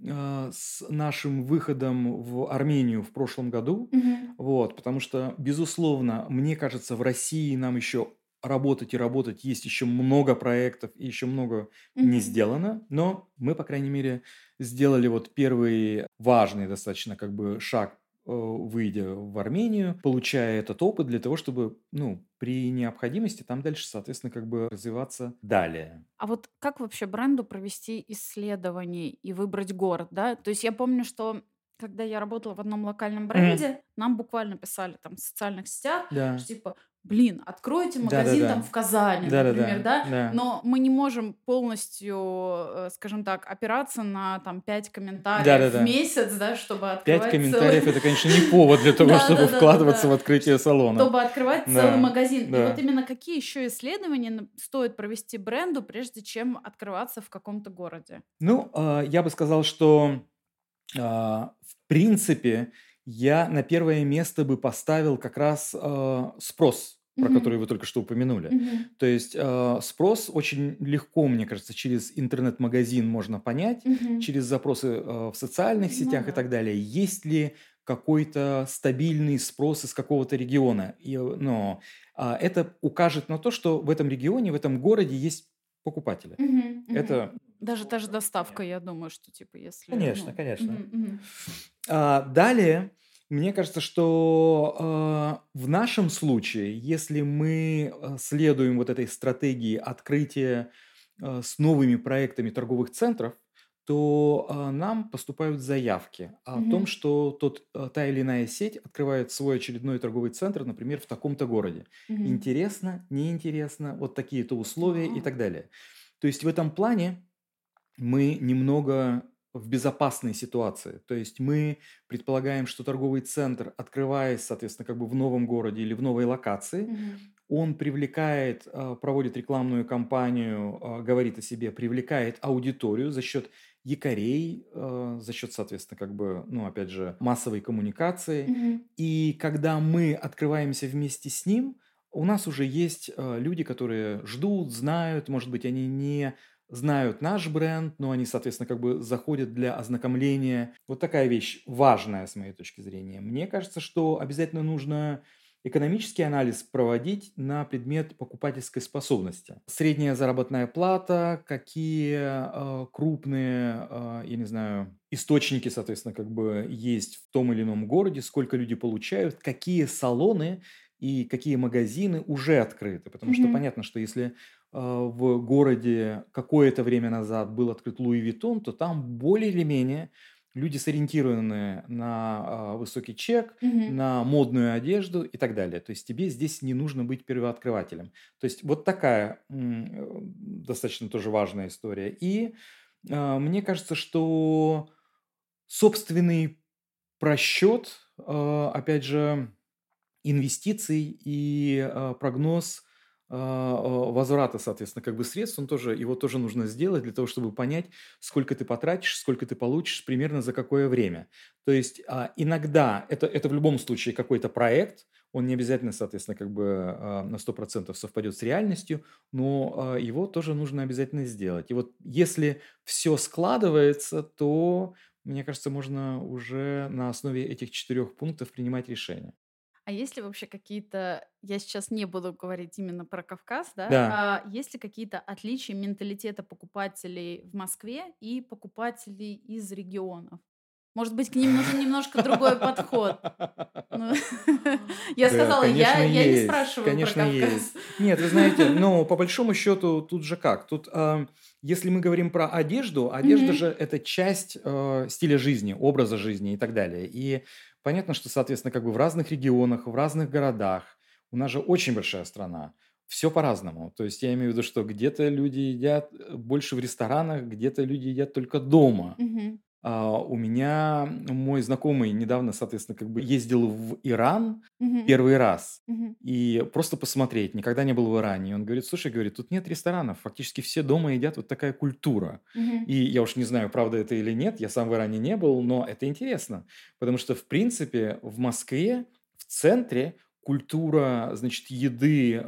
с нашим выходом в Армению в прошлом году. Мгм. Вот, потому что, безусловно, мне кажется, в России нам еще работать и работать. Есть еще много проектов и еще много не Мгм. сделано. Но мы, по крайней мере, сделали вот первый важный достаточно как бы шаг, выйдя в Армению, получая этот опыт для того, чтобы, ну, при необходимости там дальше, соответственно, как бы развиваться далее. А вот как вообще бренду провести исследование и выбрать город, да? То есть я помню, что когда я работала в одном локальном бренде, нам буквально писали там в социальных сетях, Да. что типа, блин, откройте магазин Да-да-да. там в Казани, например, Да-да-да. да? Да. Но мы не можем полностью, э, скажем так, опираться на там пять комментариев Да-да-да. в месяц, да, чтобы Пять открывать комментариев целый... это, конечно, не повод для того, Да, чтобы да, да, да, вкладываться в да. открытие салона. Чтобы открывать Да, целый магазин. И да. вот именно какие еще исследования стоит провести бренду, прежде чем открываться в каком-то городе? Ну, а, я бы сказал, что а, в принципе я на первое место бы поставил как раз а, спрос, про Мгм. который вы только что упомянули. Мгм. То есть а, спрос очень легко, мне кажется, через интернет-магазин можно понять, Мгм. через запросы а, в социальных Ну сетях и да. так далее. Есть ли какой-то стабильный спрос из какого-то региона? И, э, но а, это укажет на то, что в этом регионе, в этом городе есть покупатели. Мгм. Мгм. Это Даже та же доставка, я думаю, что типа если... Конечно, ну, конечно. мгм. А, далее, мне кажется, что а, в нашем случае, если мы а, следуем вот этой стратегии открытия а, с новыми проектами торговых центров, то а, нам поступают заявки о Мгм. том, что тот, а, та или иная сеть открывает свой очередной торговый центр, например, в таком-то городе. Мгм. Интересно, неинтересно, вот такие-то условия и А. так далее. То есть в этом плане мы немного в безопасной ситуации. То есть мы предполагаем, что торговый центр, открываясь, соответственно, как бы в новом городе или в новой локации, Мгм. он привлекает, а, проводит рекламную кампанию, а, говорит о себе, привлекает аудиторию за счет якорей, а, за счет, соответственно, как бы, ну, опять же, массовой коммуникации. Мгм. И когда мы открываемся вместе с ним, у нас уже есть люди, которые ждут, знают, может быть, они не знают наш бренд, но они, соответственно, как бы заходят для ознакомления. Вот такая вещь важная с моей точки зрения. Мне кажется, что обязательно нужно экономический анализ проводить на предмет покупательской способности. Средняя заработная плата, какие э, крупные, э, я не знаю, источники, соответственно, как бы есть в том или ином городе, сколько люди получают, какие салоны, и какие магазины уже открыты. Потому что Мгм. понятно, что если в городе какое-то время назад был открыт Луи Виттон, то там более или менее люди сориентированы на а, высокий чек, Мгм. на модную одежду и так далее. То есть тебе здесь не нужно быть первооткрывателем. То есть вот такая э, достаточно тоже важная история. И а, мне кажется, что собственный просчет, а, опять же, инвестиций и а, прогноз а, а, возврата, соответственно, как бы средств, он тоже, его тоже нужно сделать для того, чтобы понять, сколько ты потратишь, сколько ты получишь, примерно за какое время. То есть а, иногда это, это в любом случае какой-то проект, он не обязательно, соответственно, как бы а, на 100% совпадет с реальностью, но а, его тоже нужно обязательно сделать. И вот если все складывается, то, мне кажется, можно уже на основе этих четырех пунктов принимать решение. А есть ли вообще какие-то, я сейчас не буду говорить именно про Кавказ, да, Да. а есть ли какие-то отличия менталитета покупателей в Москве и покупателей из регионов? Может быть, к ним нужен немножко другой подход. Ну, Я сказала, я, не спрашиваю Конечно, есть. Нет, вы знаете, ну, по большому счету, тут же как? Тут, если мы говорим про одежду, одежда же это часть э, стиля жизни, образа жизни и так далее. И понятно, что, соответственно, как бы в разных регионах, в разных городах, у нас же очень большая страна, все по-разному. То есть я имею в виду, что где-то люди едят э, больше в ресторанах, где-то люди едят только дома. Мгм. А, у меня мой знакомый недавно, соответственно, как бы ездил в Иран Мгм. первый раз. Мгм. И просто посмотреть, никогда не был в Иране. И он говорит, слушай, говорит, тут нет ресторанов, фактически все дома едят, вот такая культура. Мгм. И я уж не знаю, правда это или нет, я сам в Иране не был, но это интересно. Потому что, в принципе, в Москве, в центре, культура, значит, еды э,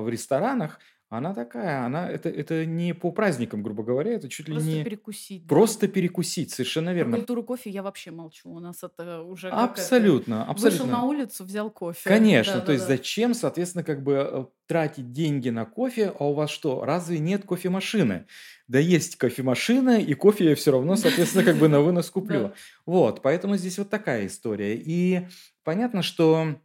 в ресторанах, она такая, она, это, это не по праздникам, грубо говоря, это чуть ли Просто не перекусить, да. просто перекусить, совершенно Про верно. культуру кофе я вообще молчу. У нас это уже это... Абсолютно, Вышел на абсолютно. улицу, взял кофе. Конечно, то есть Да-да-да. зачем, соответственно, как бы э, тратить деньги на кофе, а у вас что, разве нет кофемашины? Да есть кофемашина, и кофе я все равно, соответственно, как бы на вынос куплю. Да. Вот, поэтому здесь вот такая история. И понятно, что,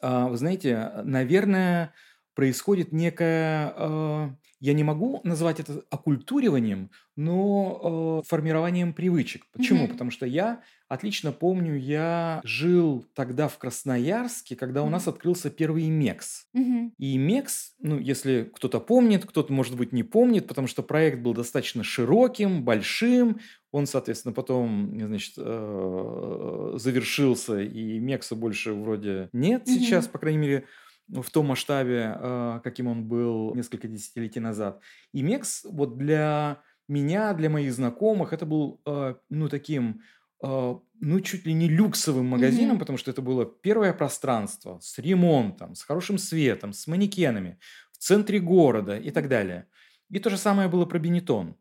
а, вы знаете, наверное, происходит некое, а, я не могу назвать это оккультуриванием, но а, формированием привычек. Почему? Мгм. Потому что я отлично помню, я жил тогда в Красноярске, когда у нас Мгм. открылся первый МЕКС. Мгм. И МЕКС, ну, если кто-то помнит, кто-то, может быть, не помнит, потому что проект был достаточно широким, большим. Он, соответственно, потом, значит, э, завершился, и МЕКСа больше вроде нет сейчас, Мгм. по крайней мере, в том масштабе, э, каким он был несколько десятилетий назад. И МЕКС вот для меня, для моих знакомых, это был, э, ну, таким, э, ну, чуть ли не люксовым магазином, Мгм. потому что это было первое пространство с ремонтом, с хорошим светом, с манекенами в центре города и так далее. И то же самое было про Бенетон,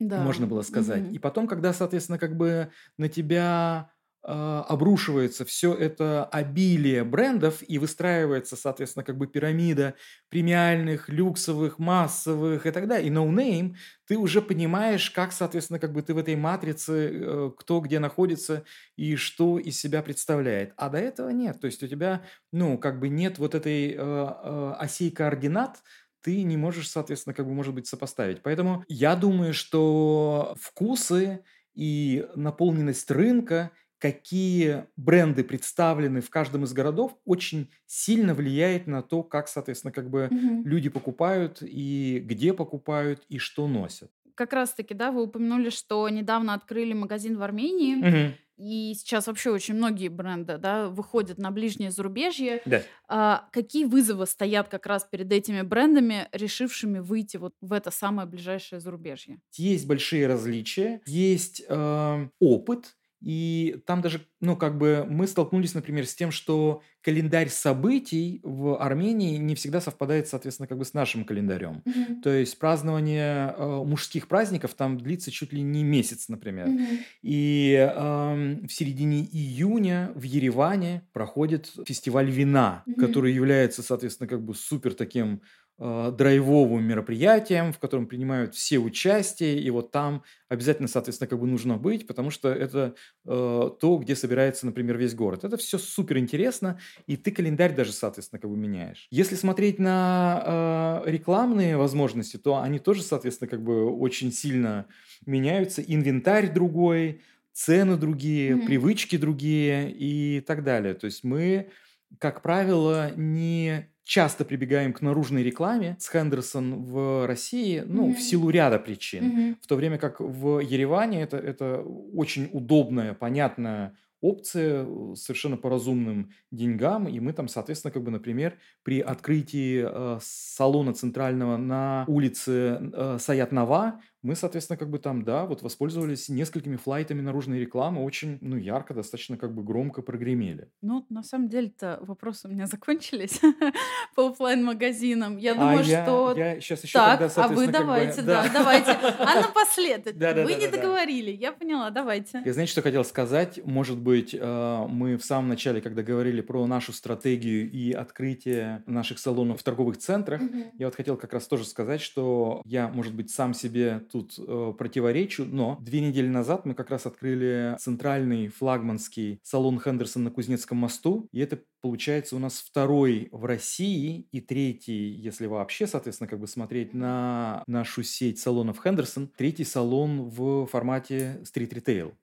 Да. можно было сказать. Мгм. И потом, когда, соответственно, как бы на тебя а, обрушивается все это обилие брендов и выстраивается, соответственно, как бы пирамида премиальных, люксовых, массовых и так далее, и no-name, ты уже понимаешь, как, соответственно, как бы ты в этой матрице, э, кто где находится и что из себя представляет. А до этого нет. То есть у тебя, ну, как бы нет вот этой э, э, осей координат, ты не можешь, соответственно, как бы, может быть, сопоставить. Поэтому я думаю, что вкусы и наполненность рынка, какие бренды представлены в каждом из городов, очень сильно влияет на то, как, соответственно, как бы Мгм. люди покупают и где покупают и что носят. Как раз-таки, да, вы упомянули, что недавно открыли магазин в Армении, Мгм. и сейчас вообще очень многие бренды, да, выходят на ближнее зарубежье. Да. А, какие вызовы стоят как раз перед этими брендами, решившими выйти вот в это самое ближайшее зарубежье? Есть большие различия, есть э, опыт, и там даже, ну, как бы мы столкнулись, например, с тем, что календарь событий в Армении не всегда совпадает, соответственно, как бы с нашим календарем. Мгм. То есть празднование э, мужских праздников там длится чуть ли не месяц, например. Мгм. И эм, в середине июня в Ереване проходит фестиваль вина, Мгм. который является, соответственно, как бы супер таким э, драйвовым мероприятием, в котором принимают все участие, и вот там обязательно, соответственно, как бы нужно быть, потому что это э, то, где собирается, например, весь город. Это все супер интересно, и ты календарь даже, соответственно, как бы меняешь. Если смотреть на э, рекламные возможности, то они тоже, соответственно, как бы очень сильно меняются. Инвентарь другой, цены другие, mm-hmm. привычки другие и так далее. То есть мы, как правило, не часто прибегаем к наружной рекламе с Хендерсон в России, ну, mm-hmm. в силу ряда причин. Mm-hmm. В то время как в Ереване это, это очень удобная, понятная опция совершенно по разумным деньгам, и мы там, соответственно, как бы, например, при открытии э, салона центрального на улице э, Саят-Нава мы, соответственно, как бы там, да, вот воспользовались несколькими флайтами наружной рекламы, очень, ну, ярко, достаточно как бы громко прогремели. Ну, на самом деле-то вопросы у меня закончились по офлайн магазинам Я думаю, а что... Я сейчас еще так, тогда, а вы давайте, бы, да, да, давайте. А напоследок, да, да, вы да, не договорили, я поняла, давайте. Я знаете, что хотел сказать? Может быть, э, мы в самом начале, когда говорили про нашу стратегию и открытие наших салонов в торговых центрах, я вот хотел как раз тоже сказать, что я, может быть, сам себе тут э, противоречу, но две недели назад мы как раз открыли центральный флагманский салон Хендерсон на Кузнецком мосту, и это получается у нас второй в России и третий, если вообще, соответственно, как бы смотреть на нашу сеть салонов Хендерсон, третий салон в формате стрит-ритейл.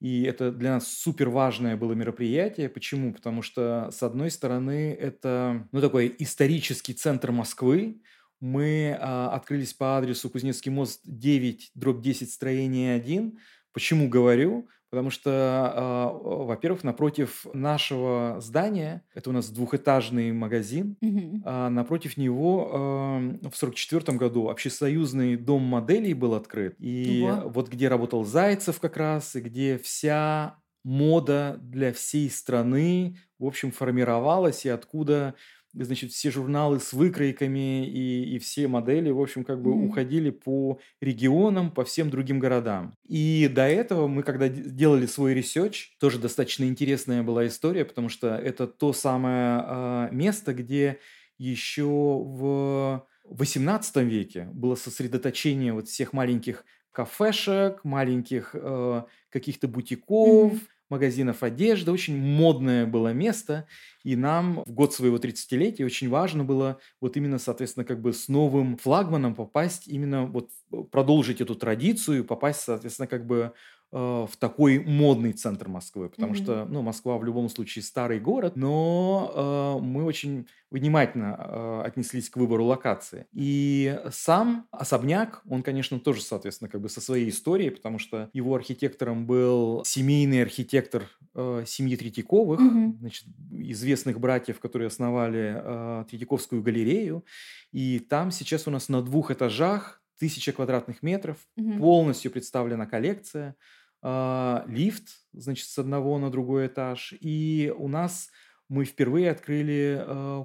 И это для нас супер важное было мероприятие. Почему? Потому что, с одной стороны, это ну, такой исторический центр Москвы, мы а, открылись по адресу Кузнецкий мост 9, дробь 10, строение 1. Почему говорю? Потому что, а, во-первых, напротив нашего здания, это у нас двухэтажный магазин, а, напротив него в 1944 году общесоюзный дом моделей был открыт. И Ого. вот где работал Зайцев как раз, и где вся мода для всей страны, в общем, формировалась, и откуда значит, все журналы с выкройками и, и все модели, в общем, как бы Мгм. уходили по регионам, по всем другим городам. И до этого мы, когда делали свой research, тоже достаточно интересная была история, потому что это то самое а, место, где еще в XVIII веке было сосредоточение вот всех маленьких кафешек, маленьких э, каких-то бутиков, Мгм. Магазинов одежды. Очень модное было место. И нам в год своего 30-летия очень важно было вот именно, соответственно, как бы с новым флагманом попасть, именно вот э, продолжить эту традицию, попасть, соответственно, как бы в такой модный центр Москвы, потому Мгм. что, ну, Москва в любом случае старый город, но э, мы очень внимательно э, отнеслись к выбору локации. И сам особняк, он, конечно, тоже, соответственно, как бы со своей историей, потому что его архитектором был семейный архитектор э, семьи Третьяковых, Мгм. значит, известных братьев, которые основали э, Третьяковскую галерею. И там сейчас у нас на двух этажах тысяча квадратных метров, Мгм. полностью представлена коллекция, а, лифт, значит, с одного на другой этаж. И у нас мы впервые открыли э,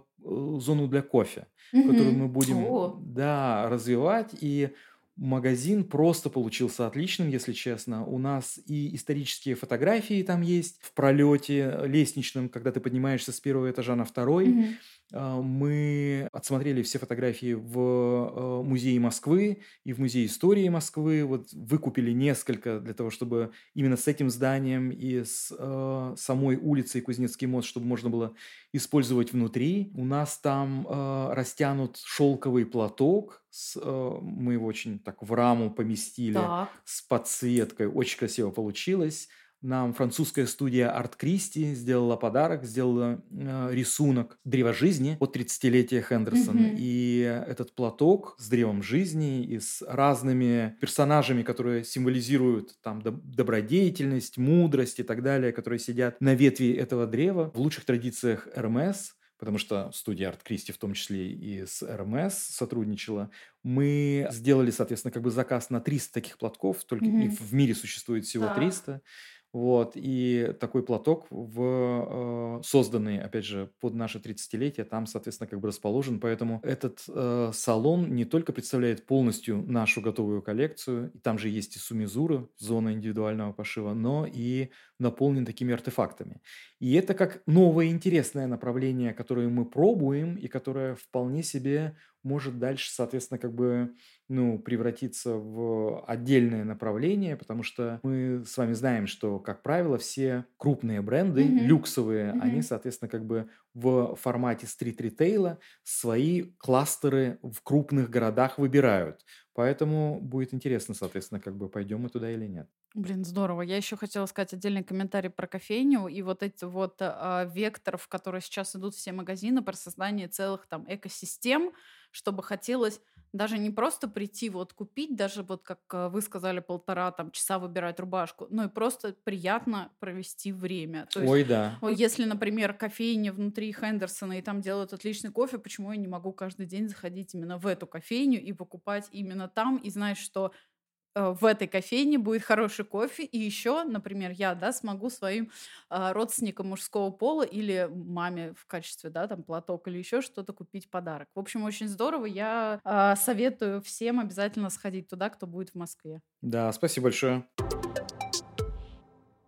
зону для кофе, которую Мгм. мы будем, О. да, развивать. И магазин просто получился отличным, если честно. У нас и исторические фотографии там есть в пролете лестничном, когда ты поднимаешься с первого этажа на второй. Мгм. А, Мы отсмотрели все фотографии в э, музее Москвы и в музее истории Москвы. Вот выкупили несколько для того, чтобы именно с этим зданием и с э, самой улицей Кузнецкий мост, чтобы можно было использовать внутри. У нас там э, растянут шелковый платок. с, э, мы его очень так в раму поместили Так. с подсветкой. Очень красиво получилось. Нам французская студия Арт Кристи сделала подарок, сделала э, рисунок древа жизни от 30-летия Хендерсона. Мгм. И этот платок с древом жизни и с разными персонажами, которые символизируют там доб- добродетельность, мудрость и так далее, которые сидят на ветви этого древа в лучших традициях РМС, потому что студия Арт Кристи в том числе и с РМС сотрудничала, мы сделали, соответственно, как бы заказ на 300 таких платков, только и Мгм. в мире существует всего Так. 300. Вот, и такой платок, в, э, созданный, опять же, под наше 30-летие, там, соответственно, как бы расположен. Поэтому этот э, салон не только представляет полностью нашу готовую коллекцию, там же есть и сумизура, зона индивидуального пошива, но и наполнен такими артефактами. И это как новое интересное направление, которое мы пробуем и которое вполне себе может дальше, соответственно, как бы, ну, превратиться в отдельное направление, потому что мы с вами знаем, что, как правило, все крупные бренды, Мгм. люксовые, они, Мгм. соответственно, как бы в формате стрит-ритейла свои кластеры в крупных городах выбирают. Поэтому будет интересно, соответственно, как бы пойдем мы туда или нет. Блин, здорово. Я еще хотела сказать отдельный комментарий про кофейню и вот эти вот а, вектор, в который сейчас идут все магазины, про создание целых там экосистем, чтобы хотелось даже не просто прийти вот купить, даже вот как а, вы сказали, полтора там часа выбирать рубашку, но и просто приятно провести время. То есть Ой, да. если, например, кофейня внутри Хендерсона и там делают отличный кофе, почему я не могу каждый день заходить именно в эту кофейню и покупать именно там и знать, что э, в этой кофейне будет хороший кофе, и еще, например, я, да, смогу своим а, родственникам мужского пола или маме в качестве, да, там, платок или еще что-то купить подарок. В общем, очень здорово. Я а, советую всем обязательно сходить туда, кто будет в Москве. Да, спасибо большое.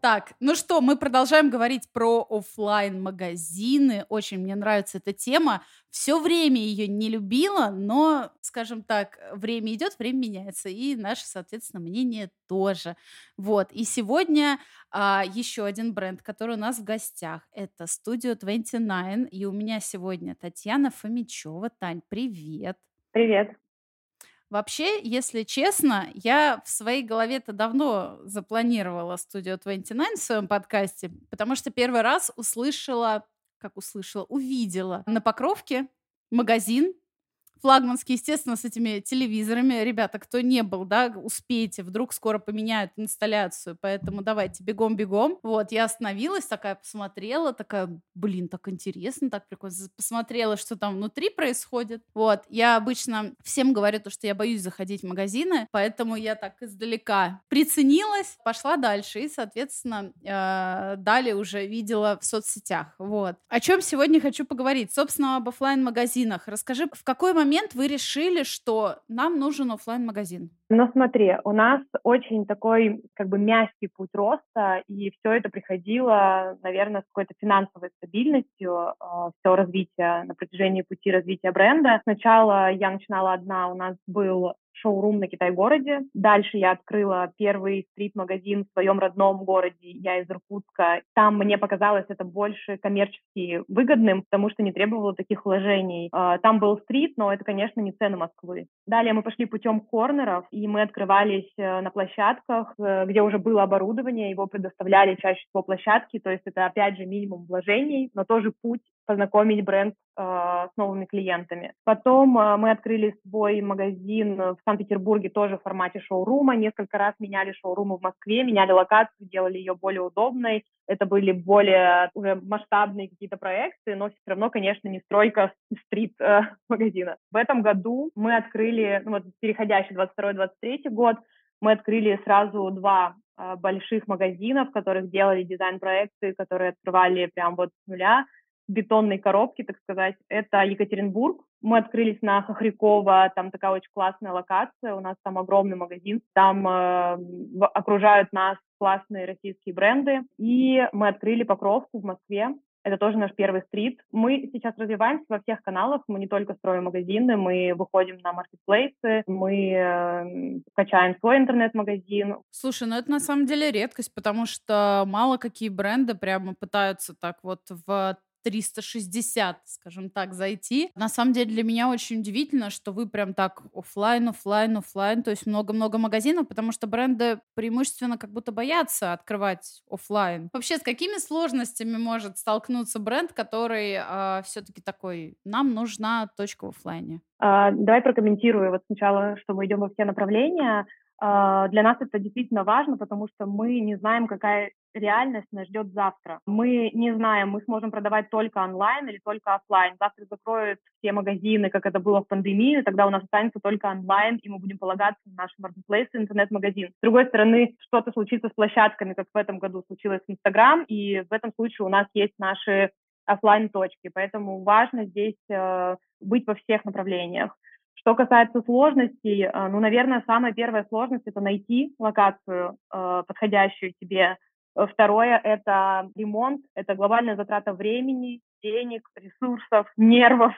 Так, ну что, мы продолжаем говорить про оффлайн магазины. Очень мне нравится эта тема. Все время ее не любила, но, скажем так, время идет, время меняется, и наше, соответственно, мнение тоже. Вот. И сегодня а, еще один бренд, который у нас в гостях, это Studio 29. И у меня сегодня Татьяна Фомичева. Тань, привет. Привет. Вообще, если честно, я в своей голове-то давно запланировала Studio 29 в своем подкасте, потому что первый раз услышала, как услышала, увидела на Покровке магазин флагманский, естественно, с этими телевизорами. Ребята, кто не был, да, успейте, вдруг скоро поменяют инсталляцию, поэтому давайте бегом-бегом. Вот, я остановилась, такая посмотрела, такая, блин, так интересно, так прикольно. Посмотрела, что там внутри происходит. Вот, я обычно всем говорю то, что я боюсь заходить в магазины, поэтому я так издалека приценилась, пошла дальше и, соответственно, э, далее уже видела в соцсетях. Вот. О чем сегодня хочу поговорить? Собственно, об офлайн магазинах Расскажи, в какой момент момент вы решили, что нам нужен офлайн магазин Ну смотри, у нас очень такой как бы мягкий путь роста, и все это приходило, наверное, с какой-то финансовой стабильностью, а, все развитие на протяжении пути развития бренда. Сначала я начинала одна, у нас был шоурум на Китай-городе. Дальше я открыла первый стрит-магазин в своем родном городе, я из Иркутска. Там мне показалось это больше коммерчески выгодным, потому что не требовало таких вложений. А, там был стрит, но это, конечно, не цены Москвы. Далее мы пошли путем корнеров, и мы открывались э, на площадках, э, где уже было оборудование, его предоставляли чаще всего площадки, то есть это, опять же, минимум вложений, но тоже путь познакомить бренд э, с новыми клиентами. Потом э, мы открыли свой магазин в Санкт-Петербурге тоже в формате шоурума. Несколько раз меняли шоурумы в Москве, меняли локацию, делали ее более удобной. Это были более уже масштабные какие-то проекты, но все равно, конечно, не стройка стрит-магазина. Э, в этом году мы открыли, ну вот переходящий 22-23 год, мы открыли сразу два больших магазина, в которых делали дизайн-проекты, которые открывали прям вот с нуля бетонной коробки, так сказать. Это Екатеринбург. Мы открылись на Хохрякова, там такая очень классная локация, у нас там огромный магазин, там э, окружают нас классные российские бренды. И мы открыли Покровку в Москве, это тоже наш первый стрит. Мы сейчас развиваемся во всех каналах. Мы не только строим магазины, мы выходим на маркетплейсы, мы э, качаем свой интернет-магазин. Слушай, ну это на самом деле редкость, потому что мало какие бренды прямо пытаются так вот в 360, скажем так, зайти. На самом деле для меня очень удивительно, что вы прям так офлайн, офлайн, офлайн, то есть много-много магазинов, потому что бренды преимущественно как будто боятся открывать офлайн. Вообще, с какими сложностями может столкнуться бренд, который э, а, все-таки такой, нам нужна точка в офлайне? Uh, давай прокомментирую вот сначала, что мы идем во все направления. А, для нас это действительно важно, потому что мы не знаем, какая реальность нас ждет завтра. Мы не знаем, мы сможем продавать только онлайн или только офлайн. Завтра закроют все магазины, как это было в пандемии, тогда у нас останется только онлайн, и мы будем полагаться на наш маркетплейс и интернет-магазин. С другой стороны, что-то случится с площадками, как в этом году случилось с Инстаграм, и в этом случае у нас есть наши офлайн точки поэтому важно здесь э, быть во всех направлениях. Что касается сложностей, э, ну, наверное, самая первая сложность – это найти локацию, э, подходящую тебе Второе – это ремонт, это глобальная затрата времени, денег, ресурсов, нервов,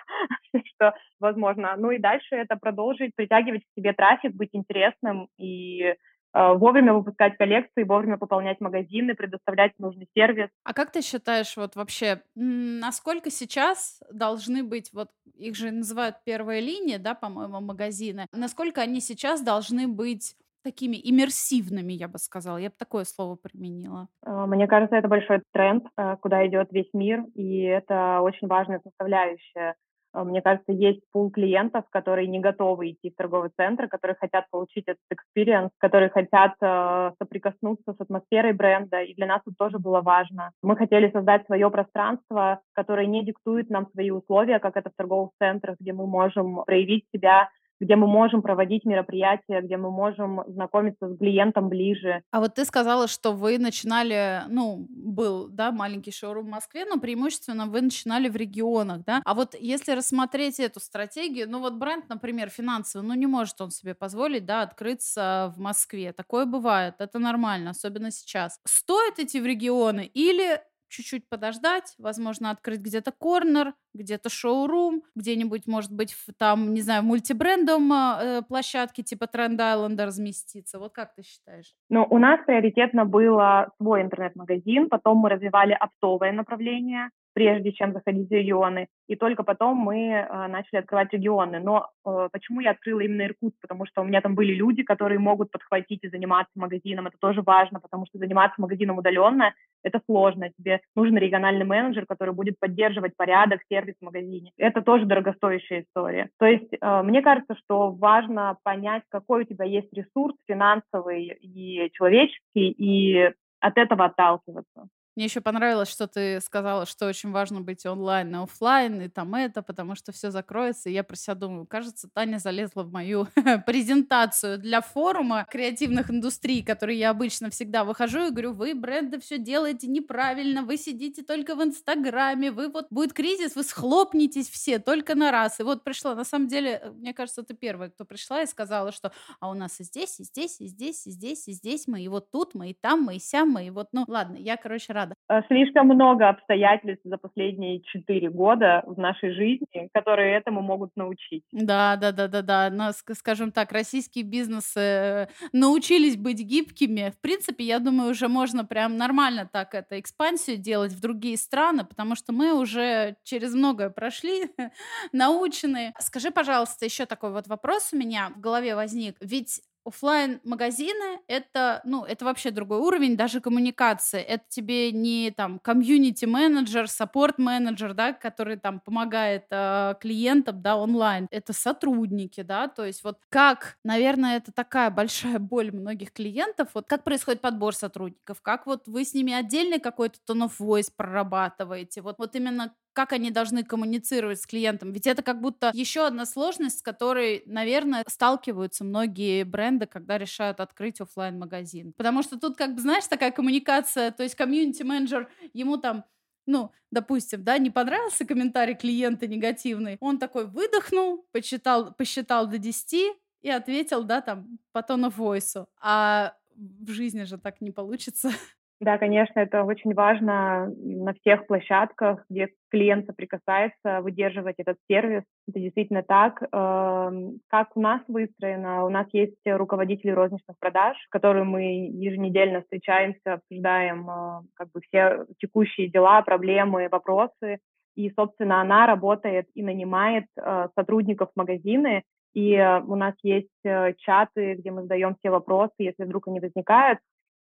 что возможно. Ну и дальше это продолжить притягивать к себе трафик, быть интересным и Э, вовремя выпускать коллекции, вовремя пополнять магазины, предоставлять нужный сервис. А как ты считаешь, вот вообще, насколько сейчас должны быть, вот их же называют первая линия, да, по-моему, магазины, насколько они сейчас должны быть такими иммерсивными, я бы сказала. Я бы такое слово применила. Э, мне кажется, это большой тренд, э, куда идет весь мир, и это очень важная составляющая мне кажется, есть пул клиентов, которые не готовы идти в торговый центр, которые хотят получить этот experience, которые хотят э, соприкоснуться с атмосферой бренда, и для нас это тоже было важно. Мы хотели создать свое пространство, которое не диктует нам свои условия, как это в торговых центрах, где мы можем проявить себя где мы можем проводить мероприятия, где мы можем знакомиться с клиентом ближе. А вот ты сказала, что вы начинали, ну, был, да, маленький шоурум в Москве, но преимущественно вы начинали в регионах, да? А вот если рассмотреть эту стратегию, ну вот бренд, например, финансовый, ну не может он себе позволить, да, открыться в Москве. Такое бывает, это нормально, особенно сейчас. Стоит идти в регионы или чуть-чуть подождать, возможно, открыть где-то корнер, где-то шоурум, где-нибудь, может быть, в, там, не знаю, мультибрендом э, площадки типа Тренд Айленда разместиться. Вот как ты считаешь? Ну, у нас приоритетно было свой интернет-магазин, потом мы развивали оптовое направление, прежде чем заходить в регионы. И только потом мы э, начали открывать регионы. Но э, почему я открыла именно Иркутск? Потому что у меня там были люди, которые могут подхватить и заниматься магазином. Это тоже важно, потому что заниматься магазином удаленно – это сложно. Тебе нужен региональный менеджер, который будет поддерживать порядок, сервис в магазине. Это тоже дорогостоящая история. То есть э, мне кажется, что важно понять, какой у тебя есть ресурс финансовый и человеческий, и от этого отталкиваться. Мне еще понравилось, что ты сказала, что очень важно быть онлайн и офлайн, и там это, потому что все закроется. И я про себя думаю, кажется, Таня залезла в мою презентацию для форума креативных индустрий, который я обычно всегда выхожу и говорю, вы, бренды, все делаете неправильно, вы сидите только в Инстаграме, вы вот будет кризис, вы схлопнетесь все только на раз. И вот пришла, на самом деле, э, мне кажется, ты первая, кто пришла и сказала, что а у нас и здесь, и здесь, и здесь, и здесь, и здесь мы, и вот тут мы, и там мы, и сям мы, и вот, ну, ладно, я, короче, рада. Э, слишком много обстоятельств за последние четыре года в нашей жизни, которые этому могут научить. Да, да, да, да, да. Нас, скажем так, российские бизнесы э, научились быть гибкими. В принципе, я думаю, уже можно прям нормально так это экспансию делать в другие страны, потому что мы уже через многое прошли, научены. Скажи, пожалуйста, еще такой вот вопрос у меня в голове возник. Ведь офлайн магазины это, ну, это вообще другой уровень даже коммуникации. Это тебе не там комьюнити менеджер, саппорт менеджер, да, который там помогает э, клиентам, да, онлайн. Это сотрудники, да, то есть вот как, наверное, это такая большая боль многих клиентов. Вот как происходит подбор сотрудников, как вот вы с ними отдельный какой-то tone of voice прорабатываете, вот вот именно как они должны коммуницировать с клиентом. Ведь это как будто еще одна сложность, с которой, наверное, сталкиваются многие бренды, когда решают открыть офлайн магазин Потому что тут, как бы, знаешь, такая коммуникация, то есть комьюнити-менеджер, ему там ну, допустим, да, не понравился комментарий клиента негативный, он такой выдохнул, почитал, посчитал до 10 и ответил, да, там, по тону войсу. А в жизни же так не получится. Да, конечно, это очень важно на всех площадках, где клиент соприкасается, выдерживать этот сервис. Это действительно так. Эм, как у нас выстроено? У нас есть руководители розничных продаж, с которыми мы еженедельно встречаемся, обсуждаем э, как бы все текущие дела, проблемы, вопросы. И, собственно, она работает и нанимает э, сотрудников магазины, и э, у нас есть чаты, где мы задаем все вопросы, если вдруг они возникают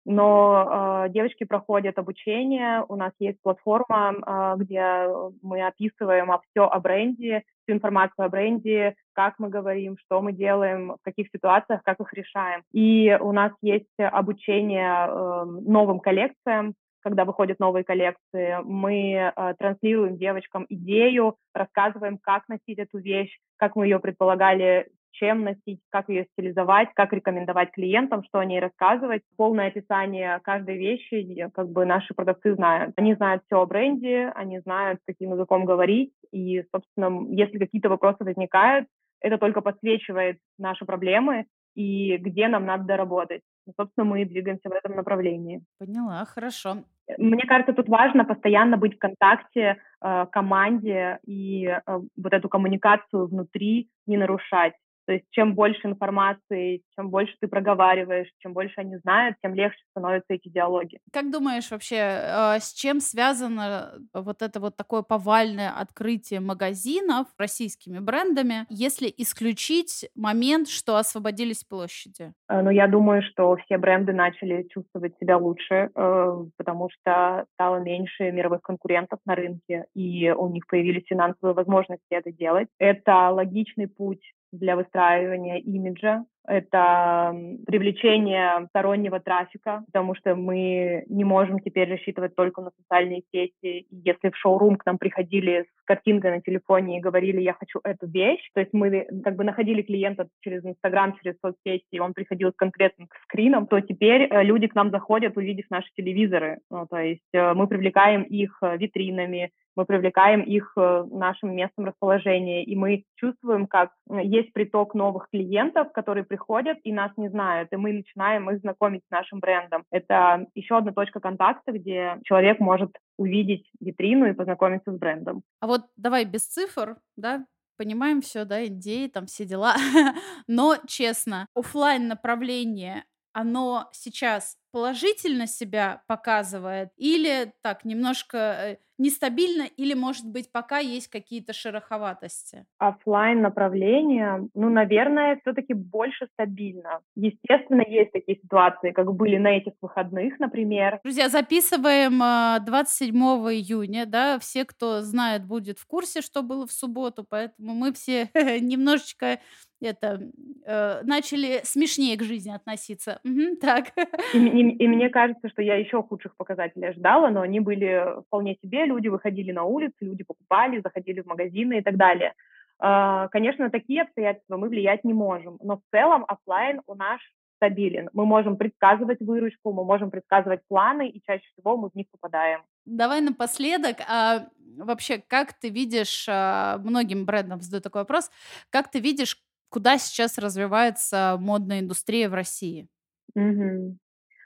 но э, девочки проходят обучение, у нас есть платформа, э, где мы описываем все о бренде, всю информацию о бренде, как мы говорим, что мы делаем, в каких ситуациях, как их решаем. И у нас есть обучение э, новым коллекциям, когда выходят новые коллекции, мы э, транслируем девочкам идею, рассказываем, как носить эту вещь, как мы ее предполагали чем носить, как ее стилизовать, как рекомендовать клиентам, что о ней рассказывать. Полное описание каждой вещи как бы наши продавцы знают. Они знают все о бренде, они знают, каким языком говорить, и, собственно, если какие-то вопросы возникают, это только подсвечивает наши проблемы и где нам надо доработать. Собственно, мы двигаемся в этом направлении. Поняла, хорошо. Мне кажется, тут важно постоянно быть в контакте э, команде и э, вот эту коммуникацию внутри не нарушать. То есть чем больше информации, чем больше ты проговариваешь, чем больше они знают, тем легче становятся эти диалоги. Как думаешь вообще, э, с чем связано вот это вот такое повальное открытие магазинов российскими брендами, если исключить момент, что освободились площади? Э, ну, я думаю, что все бренды начали чувствовать себя лучше, э, потому что стало меньше мировых конкурентов на рынке, и у них появились финансовые возможности это делать. Это логичный путь для выстраивания имиджа это привлечение стороннего трафика, потому что мы не можем теперь рассчитывать только на социальные сети. Если в шоурум к нам приходили с картинкой на телефоне и говорили, я хочу эту вещь, то есть мы как бы находили клиента через Инстаграм, через соцсети, и он приходил с конкретным скрином, то теперь э, люди к нам заходят, увидев наши телевизоры. Ну, то есть э, мы привлекаем их э, витринами, мы привлекаем их нашим местом расположения, и мы чувствуем, как есть приток новых клиентов, которые приходят приходят и нас не знают, и мы начинаем их знакомить с нашим брендом. Это еще одна точка контакта, где человек может увидеть витрину и познакомиться с брендом. А вот давай без цифр, да, понимаем все, да, идеи, там все дела. Но, честно, офлайн направление оно сейчас положительно себя показывает или так немножко э, нестабильно, или, может быть, пока есть какие-то шероховатости? Оффлайн направление, ну, наверное, все-таки больше стабильно. Естественно, есть такие ситуации, как были на этих выходных, например. Друзья, записываем 27 э, июня, да, все, кто знает, будет в курсе, что было в субботу, поэтому мы все немножечко это э, начали смешнее к жизни относиться. Угу, так. И, и, и мне кажется, что я еще худших показателей ожидала, но они были вполне себе. Люди выходили на улицы, люди покупали, заходили в магазины и так далее. Э, конечно, такие обстоятельства мы влиять не можем, но в целом офлайн у нас стабилен. Мы можем предсказывать выручку, мы можем предсказывать планы, и чаще всего мы в них попадаем. Давай напоследок, а вообще, как ты видишь, а, многим брендам задаю такой вопрос, как ты видишь куда сейчас развивается модная индустрия в России? Мгм.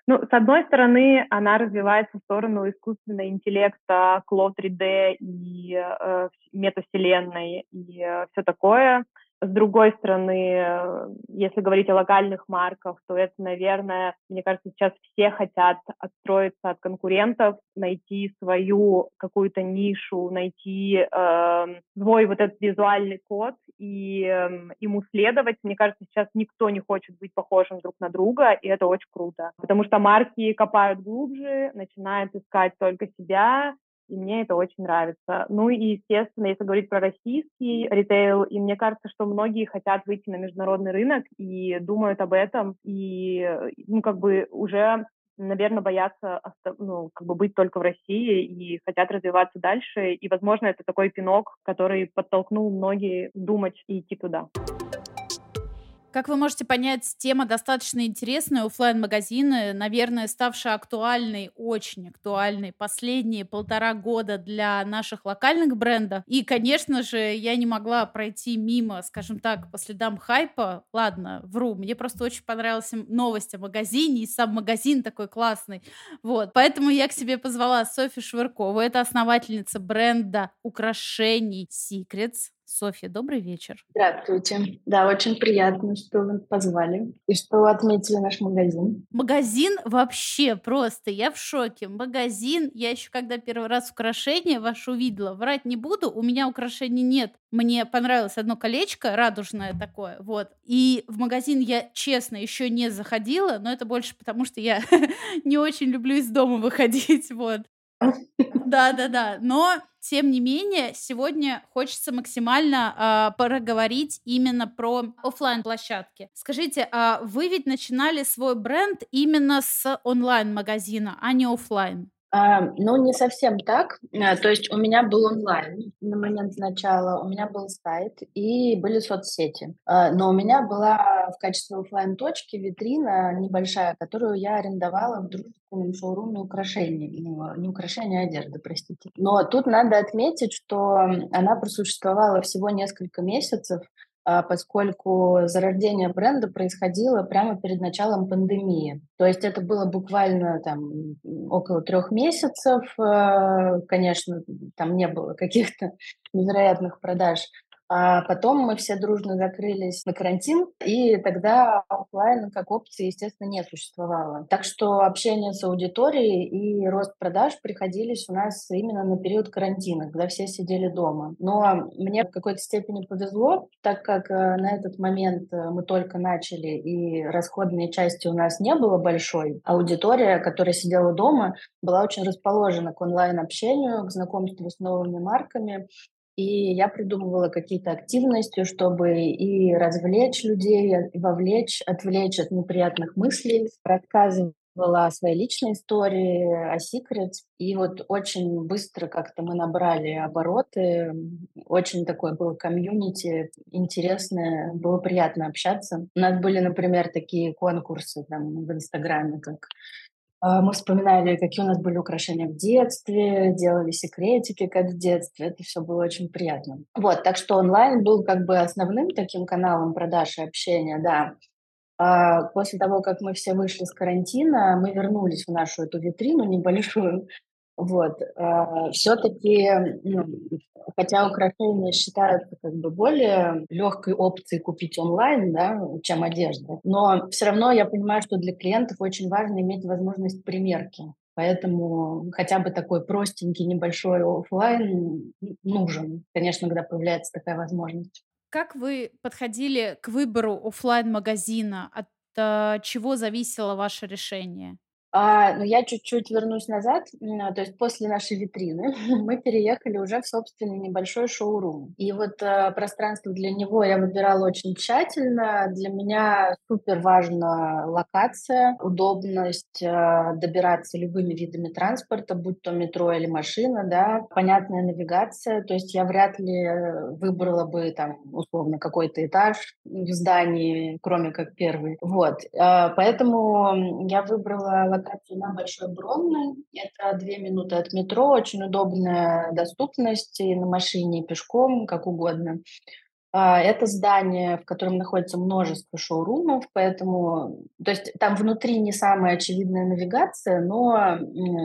Ну, с одной стороны, она развивается в сторону искусственного интеллекта, Cloud 3D и э, метавселенной и э, все такое. С другой стороны, если говорить о локальных марках, то это, наверное, мне кажется, сейчас все хотят отстроиться от конкурентов, найти свою какую-то нишу, найти э, свой вот этот визуальный код и э, ему следовать. Мне кажется, сейчас никто не хочет быть похожим друг на друга, и это очень круто, потому что марки копают глубже, начинают искать только себя, и мне это очень нравится. Ну и, естественно, если говорить про российский ритейл, и мне кажется, что многие хотят выйти на международный рынок и думают об этом, и, ну, как бы уже наверное, боятся ну, как бы быть только в России и хотят развиваться дальше. И, возможно, это такой пинок, который подтолкнул многие думать и идти туда. Как вы можете понять, тема достаточно интересная. офлайн магазины наверное, ставшие актуальной, очень актуальной последние полтора года для наших локальных брендов. И, конечно же, я не могла пройти мимо, скажем так, по следам хайпа. Ладно, вру, мне просто очень понравилась новость о магазине, и сам магазин такой классный. Вот, поэтому я к себе позвала Софью Швыркову. Это основательница бренда украшений Secrets. Софья, добрый вечер. Здравствуйте. Да, очень приятно, что вы позвали и что отметили наш магазин. Магазин вообще просто, я в шоке. Магазин, я еще когда первый раз украшение ваше увидела, врать не буду, у меня украшений нет. Мне понравилось одно колечко радужное такое, вот. И в магазин я, честно, еще не заходила, но это больше потому, что я не очень люблю из дома выходить, вот. Да-да-да. Но, тем не менее, сегодня хочется максимально э, проговорить именно про офлайн площадки Скажите, а вы ведь начинали свой бренд именно с онлайн-магазина, а не офлайн? Ну, не совсем так. А, то есть у меня был онлайн на момент начала, у меня был сайт и были соцсети. А, но у меня была в качестве офлайн точки витрина небольшая, которую я арендовала в дружественном шоуруме украшений. Ну, не украшения, а одежды, простите. Но тут надо отметить, что она просуществовала всего несколько месяцев, поскольку зарождение бренда происходило прямо перед началом пандемии. То есть это было буквально там около трех месяцев. Э, конечно, там не было каких-то невероятных продаж а потом мы все дружно закрылись на карантин, и тогда офлайн как опции, естественно, не существовало. Так что общение с аудиторией и рост продаж приходились у нас именно на период карантина, когда все сидели дома. Но мне в какой-то степени повезло, так как э, на этот момент э, мы только начали, и расходной части у нас не было большой. Аудитория, которая сидела дома, была очень расположена к онлайн-общению, к знакомству с новыми марками, и я придумывала какие-то активности, чтобы и развлечь людей, и вовлечь, отвлечь от неприятных мыслей, рассказывала о своей личной истории, о секрет. И вот очень быстро как-то мы набрали обороты. Очень такое было комьюнити интересное. Было приятно общаться. У нас были, например, такие конкурсы там в Инстаграме, как а, мы вспоминали, какие у нас были украшения в детстве, делали секретики, как в детстве. Это все было очень приятно. Вот, так что онлайн был как бы основным таким каналом продаж и общения, да. А после того, как мы все вышли с карантина, мы вернулись в нашу эту витрину небольшую, вот. А, Все-таки, ну, хотя украшения считаются как бы более легкой опцией купить онлайн, да, чем одежда, но все равно я понимаю, что для клиентов очень важно иметь возможность примерки. Поэтому хотя бы такой простенький небольшой офлайн нужен, конечно, когда появляется такая возможность. Как вы подходили к выбору офлайн магазина От э, чего зависело ваше решение? А, ну, я чуть-чуть вернусь назад. То есть после нашей витрины мы переехали уже в собственный небольшой шоурум. И вот э, пространство для него я выбирала очень тщательно. Для меня супер важна локация, удобность э, добираться любыми видами транспорта, будь то метро или машина, да, понятная навигация. То есть я вряд ли выбрала бы там условно какой-то этаж в здании, кроме как первый. Вот. Э, поэтому я выбрала локацию на Большой Бронной. Это две минуты от метро, очень удобная доступность и на машине, и пешком, как угодно. А, это здание, в котором находится множество шоурумов, поэтому, то есть там внутри не самая очевидная навигация, но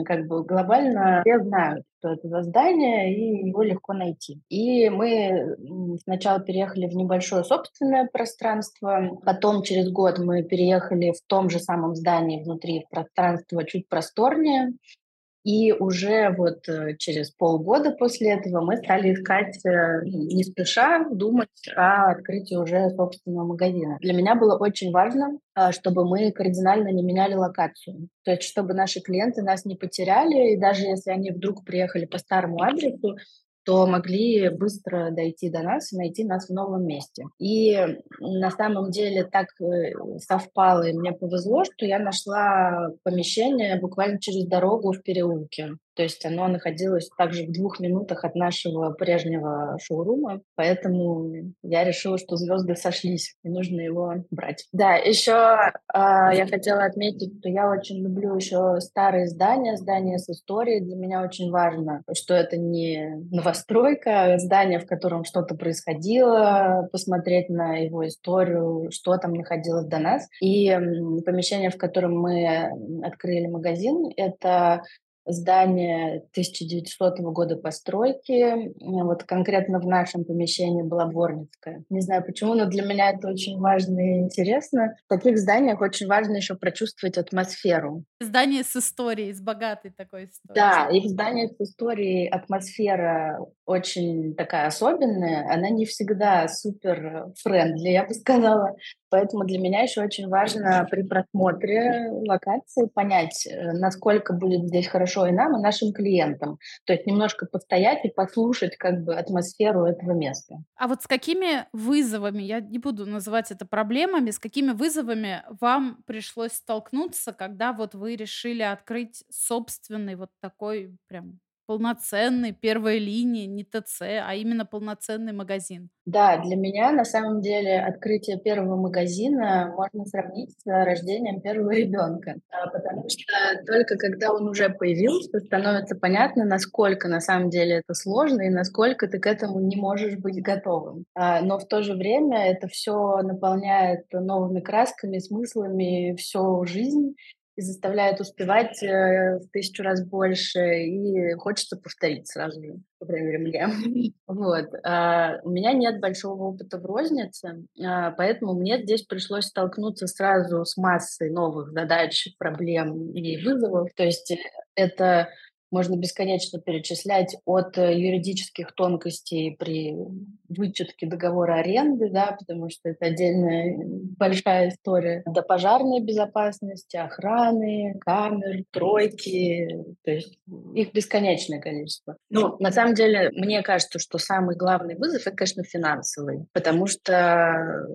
как бы глобально все знают, что это за здание, и его легко найти. И мы сначала переехали в небольшое собственное пространство, потом через год мы переехали в том же самом здании внутри в пространство чуть просторнее, и уже вот э, через полгода после этого мы стали искать, э, не спеша, думать о открытии уже собственного магазина. Для меня было очень важно, а, чтобы мы кардинально не меняли локацию. То есть, чтобы наши клиенты нас не потеряли, и даже если они вдруг приехали по старому адресу, то могли быстро дойти до нас и найти нас в новом месте. И на самом деле так э, совпало, и мне повезло, что я нашла помещение буквально через дорогу в переулке. То есть оно находилось также в двух минутах от нашего прежнего шоурума, поэтому я решила, что звезды сошлись, и нужно его брать. Да, еще э, я хотела отметить, что я очень люблю еще старые здания, здания с историей. Для меня очень важно, что это не новостройка, а здание, в котором что-то происходило, посмотреть на его историю, что там находилось до нас. И помещение, в котором мы открыли магазин, это здание 1900 года постройки. Вот конкретно в нашем помещении была Борницкая. Не знаю почему, но для меня это очень важно и интересно. В таких зданиях очень важно еще прочувствовать атмосферу. Здание с историей, с богатой такой историей. Да, и в с историей атмосфера очень такая особенная. Она не всегда супер френдли, я бы сказала. Поэтому для меня еще очень важно при просмотре локации понять, э, насколько будет здесь хорошо и нам, и нашим клиентам. То есть немножко постоять и послушать как бы атмосферу этого места. А вот с какими вызовами, я не буду называть это проблемами, с какими вызовами вам пришлось столкнуться, когда вот вы решили открыть собственный вот такой прям полноценный, первая линия, не ТЦ, а именно полноценный магазин. Да, для меня на самом деле открытие первого магазина можно сравнить с рождением первого ребенка, а, потому что только когда он уже появился, становится понятно, насколько на самом деле это сложно и насколько ты к этому не можешь быть готовым. А, но в то же время это все наполняет новыми красками, смыслами всю жизнь, и заставляет успевать э, в тысячу раз больше, и хочется повторить сразу же, по крайней мере, мне. Вот. А у меня нет большого опыта в рознице, а, поэтому мне здесь пришлось столкнуться сразу с массой новых задач, проблем и вызовов. То есть это можно бесконечно перечислять от э, юридических тонкостей при вычетке договора аренды, да, потому что это отдельная большая история, до пожарной безопасности, охраны, камер, тройки, то есть их бесконечное количество. Ну, на самом деле, мне кажется, что самый главный вызов — это, конечно, финансовый, потому что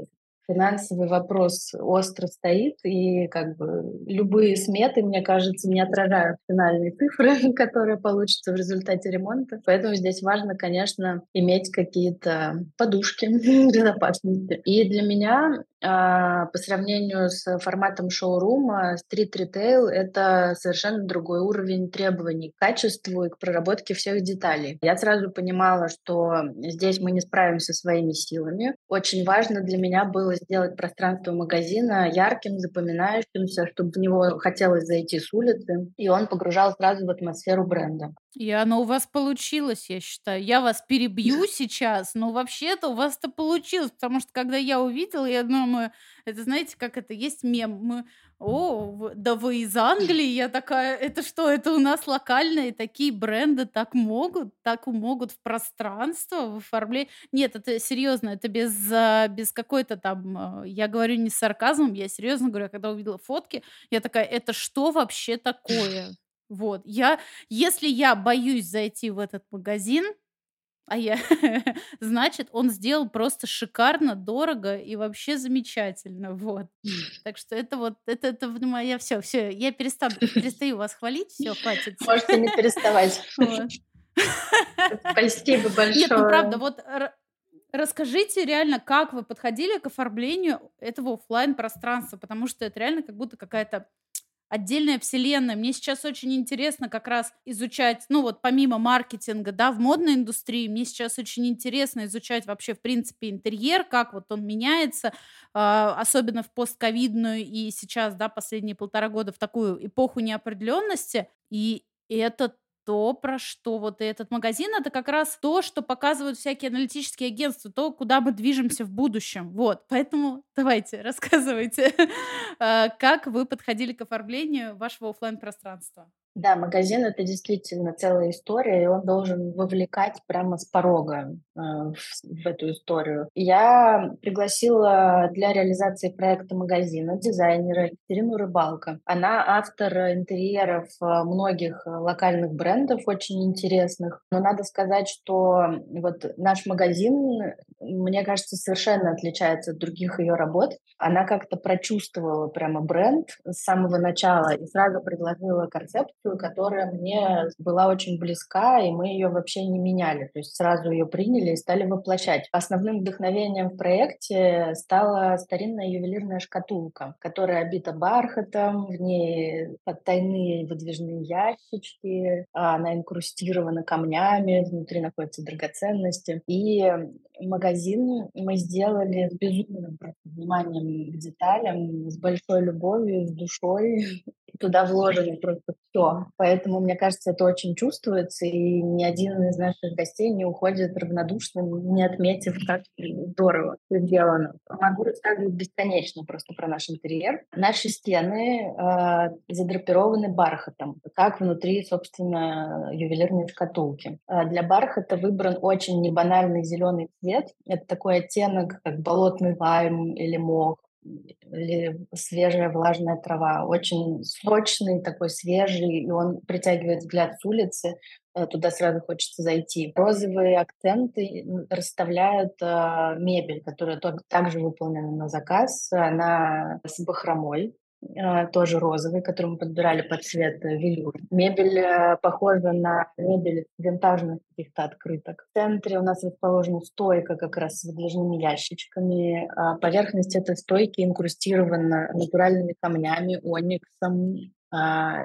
финансовый вопрос остро стоит, и как бы любые сметы, мне кажется, не отражают финальные цифры, которые получатся в результате ремонта. Поэтому здесь важно, конечно, иметь какие-то подушки безопасности. И для меня а, по сравнению с форматом шоурума, стрит-ритейл — это совершенно другой уровень требований к качеству и к проработке всех деталей. Я сразу понимала, что здесь мы не справимся своими силами. Очень важно для меня было сделать пространство магазина ярким, запоминающимся, чтобы в него хотелось зайти с улицы, и он погружал сразу в атмосферу бренда. И оно у вас получилось, я считаю. Я вас перебью сейчас, но вообще-то у вас это получилось, потому что когда я увидела, я думаю, это знаете, как это есть мем, мы, о, да вы из Англии, я такая, это что, это у нас локальные такие бренды так могут, так могут в пространство, в оформлении. Нет, это серьезно, это без, а, без какой-то там, а, я говорю не с сарказмом, я серьезно говорю, когда увидела фотки, я такая, это что вообще такое? Вот. Я, если я боюсь зайти в этот магазин, а я, значит, он сделал просто шикарно, дорого и вообще замечательно, вот. Так что это вот, это, это моя все, все, я перестану, перестаю вас хвалить, все, хватит. Можете не переставать. Спасибо большое. Нет, ну правда, вот расскажите реально, как вы подходили к оформлению этого офлайн пространства, потому что это реально как будто какая-то отдельная вселенная. Мне сейчас очень интересно как раз изучать, ну вот помимо маркетинга, да, в модной индустрии, мне сейчас очень интересно изучать вообще, в принципе, интерьер, как вот он меняется, э, особенно в постковидную и сейчас, да, последние полтора года в такую эпоху неопределенности. И это то, про что вот этот магазин, это как раз то, что показывают всякие аналитические агентства, то, куда мы движемся в будущем. Вот, поэтому давайте, рассказывайте, а, как вы подходили к оформлению вашего офлайн пространства да, магазин это действительно целая история, и он должен вовлекать прямо с порога э, в, в эту историю. Я пригласила для реализации проекта магазина дизайнера Екатерину Рыбалко. Она автор интерьеров э, многих локальных брендов, очень интересных. Но надо сказать, что вот наш магазин, мне кажется, совершенно отличается от других ее работ. Она как-то прочувствовала прямо бренд с самого начала и сразу предложила концепт которая мне была очень близка, и мы ее вообще не меняли. То есть сразу ее приняли и стали воплощать. Основным вдохновением в проекте стала старинная ювелирная шкатулка, которая обита бархатом, в ней подтайные выдвижные ящички, а она инкрустирована камнями, внутри находятся драгоценности. И магазин мы сделали с безумным вниманием к деталям, с большой любовью, с душой. Туда вложено просто все. Поэтому, мне кажется, это очень чувствуется, и ни один из наших гостей не уходит равнодушным, не отметив, как здорово сделано. Могу рассказывать бесконечно просто про наш интерьер. Наши стены э, задрапированы бархатом, как внутри, собственно, ювелирной шкатулки. Э, для бархата выбран очень небанальный зеленый цвет. Это такой оттенок, как болотный лайм или мох свежая влажная трава. Очень сочный, такой свежий, и он притягивает взгляд с улицы. Э, туда сразу хочется зайти. Розовые акценты расставляют э, мебель, которая также выполнена на заказ. Она с бахромой тоже розовый, который мы подбирали под цвет э, велюр. Мебель э, похожа на мебель винтажных каких-то открыток. В центре у нас расположена стойка как раз с выдвижными ящичками. А поверхность этой стойки инкрустирована натуральными камнями, ониксом, а,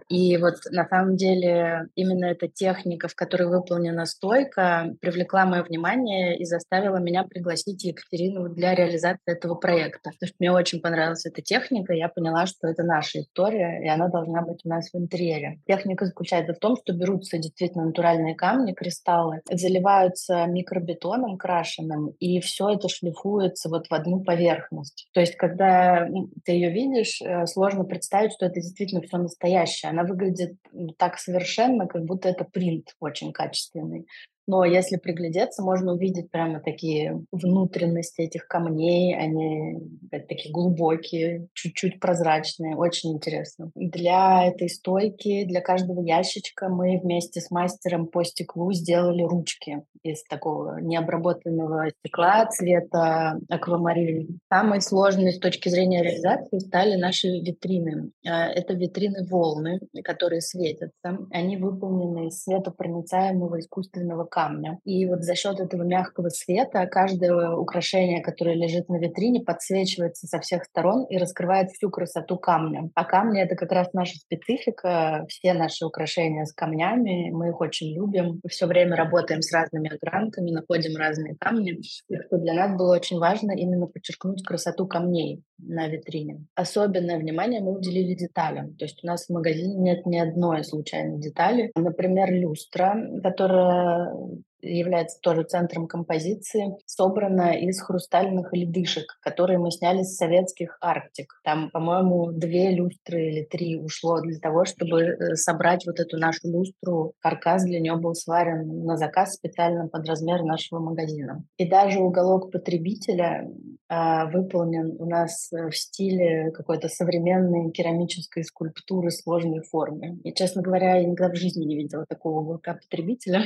и вот на самом деле именно эта техника, в которой выполнена стойка, привлекла мое внимание и заставила меня пригласить Екатерину для реализации этого проекта. Потому что мне очень понравилась эта техника, я поняла, что это наша история, и она должна быть у нас в интерьере. Техника заключается в том, что берутся действительно натуральные камни, кристаллы, заливаются микробетоном крашеным, и все это шлифуется вот в одну поверхность. То есть, когда ты ее видишь, э, сложно представить, что это действительно все настоящая. Она выглядит так совершенно, как будто это принт очень качественный. Но если приглядеться, можно увидеть прямо такие внутренности этих камней. Они такие глубокие, чуть-чуть прозрачные. Очень интересно. Для этой стойки, для каждого ящичка мы вместе с мастером по стеклу сделали ручки из такого необработанного стекла цвета аквамарин. Самой сложной с точки зрения реализации стали наши витрины. А, это витрины волны, которые светятся. Они выполнены из светопроницаемого искусственного камня. И вот за счет этого мягкого света каждое украшение, которое лежит на витрине, подсвечивается со всех сторон и раскрывает всю красоту камня. А камни — это как раз наша специфика. Все наши украшения с камнями, мы их очень любим. Все время работаем с разными грантами, находим разные камни. И что для нас было очень важно именно подчеркнуть красоту камней на витрине. Особенное внимание мы уделили деталям. То есть у нас в магазине нет ни одной случайной детали. Например, люстра, которая является тоже центром композиции, собрана из хрустальных ледышек, которые мы сняли с советских Арктик. Там, по-моему, две люстры или три ушло для того, чтобы э, собрать вот эту нашу люстру. Каркас для нее был сварен на заказ специально под размер нашего магазина. И даже уголок потребителя а, выполнен у нас э, в стиле какой-то современной керамической скульптуры сложной формы. И, честно говоря, я никогда в жизни не видела такого уголка потребителя.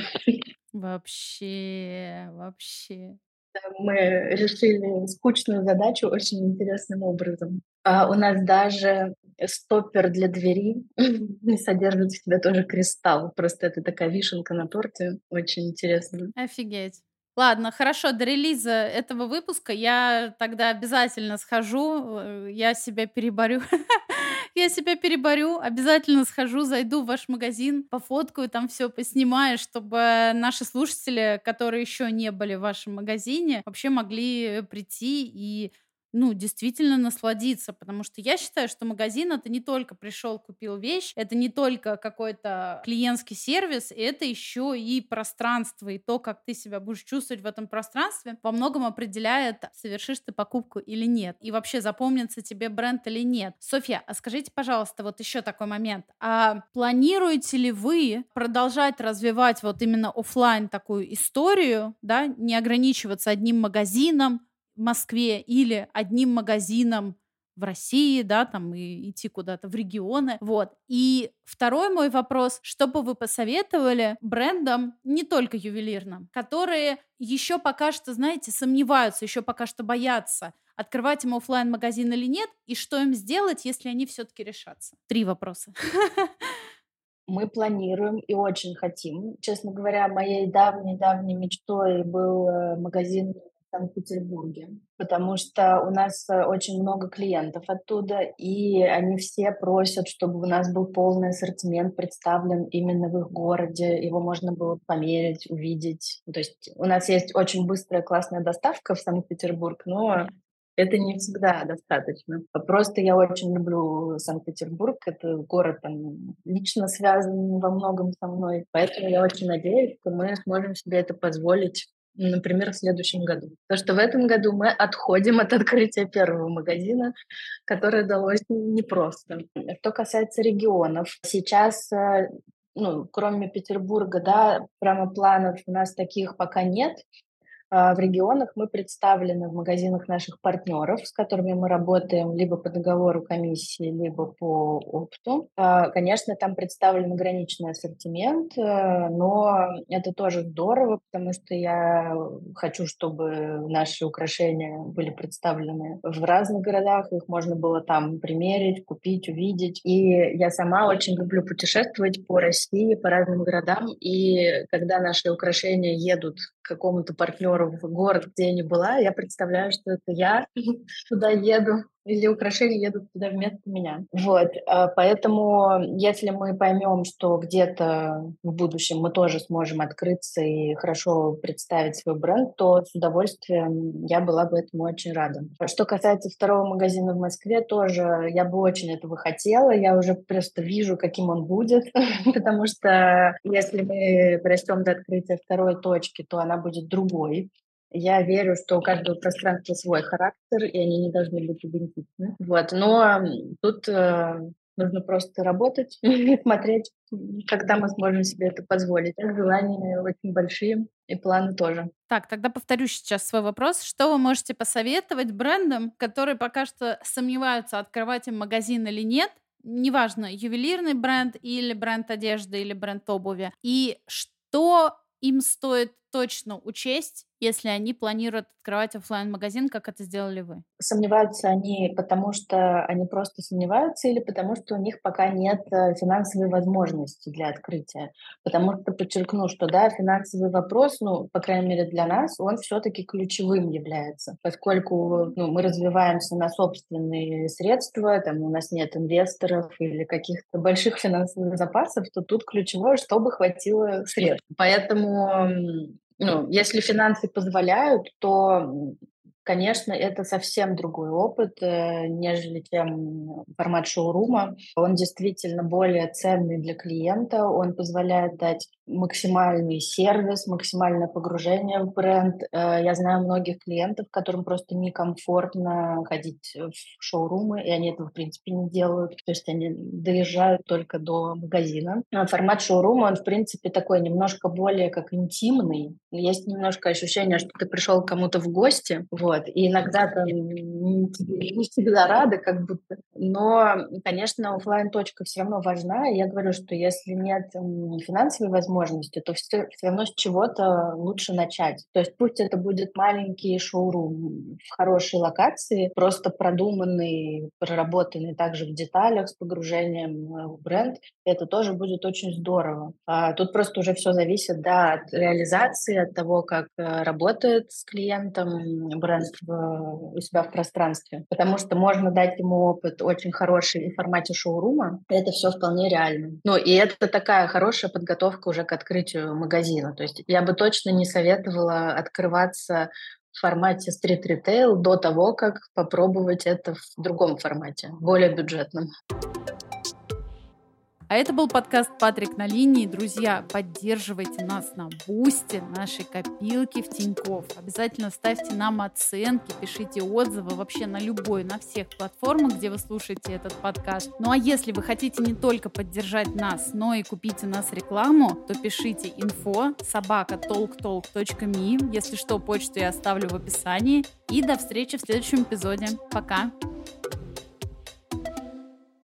Вообще, вообще. Мы решили скучную задачу очень интересным образом. А у нас даже стоппер для двери содержит в себе тоже кристалл. Просто это такая вишенка на торте. Очень интересно. Офигеть. Ладно, хорошо, до релиза этого выпуска я тогда обязательно схожу, э, я себя переборю. я себя переборю, обязательно схожу, зайду в ваш магазин, пофоткаю там все, поснимаю, чтобы наши слушатели, которые еще не были в вашем магазине, вообще могли прийти и ну, действительно насладиться, потому что я считаю, что магазин это не только пришел, купил вещь, это не только какой-то клиентский сервис, это еще и пространство, и то, как ты себя будешь чувствовать в этом пространстве, во многом определяет, совершишь ты покупку или нет, и вообще запомнится тебе бренд или нет. Софья, а скажите, пожалуйста, вот еще такой момент, а планируете ли вы продолжать развивать вот именно офлайн такую историю, да, не ограничиваться одним магазином, в Москве или одним магазином в России, да, там и идти куда-то в регионы, вот. И второй мой вопрос, что бы вы посоветовали брендам, не только ювелирным, которые еще пока что, знаете, сомневаются, еще пока что боятся, открывать им офлайн магазин или нет, и что им сделать, если они все-таки решатся? Три вопроса. Мы планируем и очень хотим. Честно говоря, моей давней-давней мечтой был э, магазин Санкт-Петербурге, потому что у нас э, очень много клиентов оттуда, и они все просят, чтобы у нас был полный ассортимент представлен именно в их городе, его можно было померить, увидеть. То есть у нас есть очень быстрая классная доставка в Санкт-Петербург, но это не всегда достаточно. Просто я очень люблю Санкт-Петербург. Это город там, лично связан во многом со мной. Поэтому я очень надеюсь, что мы сможем себе это позволить например, в следующем году. Потому что в этом году мы отходим от открытия первого магазина, которое далось непросто. Что касается регионов, сейчас э, ну, кроме Петербурга, да, прямо планов у нас таких пока нет. А в регионах мы представлены в магазинах наших партнеров, с которыми мы работаем либо по договору комиссии, либо по опту. А, конечно, там представлен ограниченный ассортимент, э, но это тоже здорово, потому что я хочу, чтобы наши украшения были представлены в разных городах, их можно было там примерить, купить, увидеть. И я сама очень люблю путешествовать по России, по разным городам, и когда наши украшения едут к какому-то партнеру в город, где я не была, я представляю, что это я туда еду, или украшения едут туда вместо меня. Вот, а, поэтому если мы поймем, что где-то в будущем мы тоже сможем открыться и хорошо представить свой бренд, то с удовольствием я была бы этому очень рада. Что касается второго магазина в Москве, тоже я бы очень этого хотела. Я уже просто вижу, каким он будет, потому что если мы растем до открытия второй точки, то она будет другой. Я верю, что у каждого пространства свой характер, и они не должны быть идентичны. Вот. Но тут э, нужно просто работать и смотреть, когда мы сможем себе это позволить. Желания очень большие, и планы тоже. Так, тогда повторю сейчас свой вопрос. Что вы можете посоветовать брендам, которые пока что сомневаются, открывать им магазин или нет? Неважно, ювелирный бренд или бренд одежды или бренд обуви. И что им стоит точно учесть, если они планируют открывать офлайн магазин как это сделали вы? Сомневаются они, потому что они просто сомневаются или потому что у них пока нет э, финансовой возможности для открытия? Потому что подчеркну, что да, финансовый вопрос, ну, по крайней мере для нас, он все-таки ключевым является, поскольку ну, мы развиваемся на собственные средства, там у нас нет инвесторов или каких-то больших финансовых запасов, то тут ключевое, чтобы хватило средств. Поэтому ну, если финансы позволяют, то Конечно, это совсем другой опыт, э, нежели чем формат шоурума. Он действительно более ценный для клиента, он позволяет дать максимальный сервис, максимальное погружение в бренд. Э, я знаю многих клиентов, которым просто некомфортно ходить в шоурумы, и они этого, в принципе, не делают. То есть они доезжают только до магазина. А формат шоурума, он, в принципе, такой немножко более как интимный. Есть немножко ощущение, что ты пришел к кому-то в гости, вот, и иногда там не всегда рада, как будто. Но, конечно, офлайн точка все равно важна. Я говорю, что если нет финансовой возможности, возможности, то все, все равно с чего-то лучше начать. То есть пусть это будет маленький шоурум в хорошей локации, просто продуманный, проработанный также в деталях с погружением э, в бренд, это тоже будет очень здорово. А тут просто уже все зависит да, от реализации, от того, как э, работает с клиентом бренд в, у себя в пространстве. Потому что можно дать ему опыт очень хороший в формате шоурума, это все вполне реально. Ну и это такая хорошая подготовка к открытию магазина. То есть я бы точно не советовала открываться в формате стрит-ритейл до того, как попробовать это в другом формате, более бюджетном. А это был подкаст «Патрик на линии». Друзья, поддерживайте нас на Бусте, нашей копилке в Тинькофф. Обязательно ставьте нам оценки, пишите отзывы вообще на любой, на всех платформах, где вы слушаете этот подкаст. Ну а если вы хотите не только поддержать нас, но и купить у нас рекламу, то пишите info собака talktalk.me. Если что, почту я оставлю в описании. И до встречи в следующем эпизоде. Пока!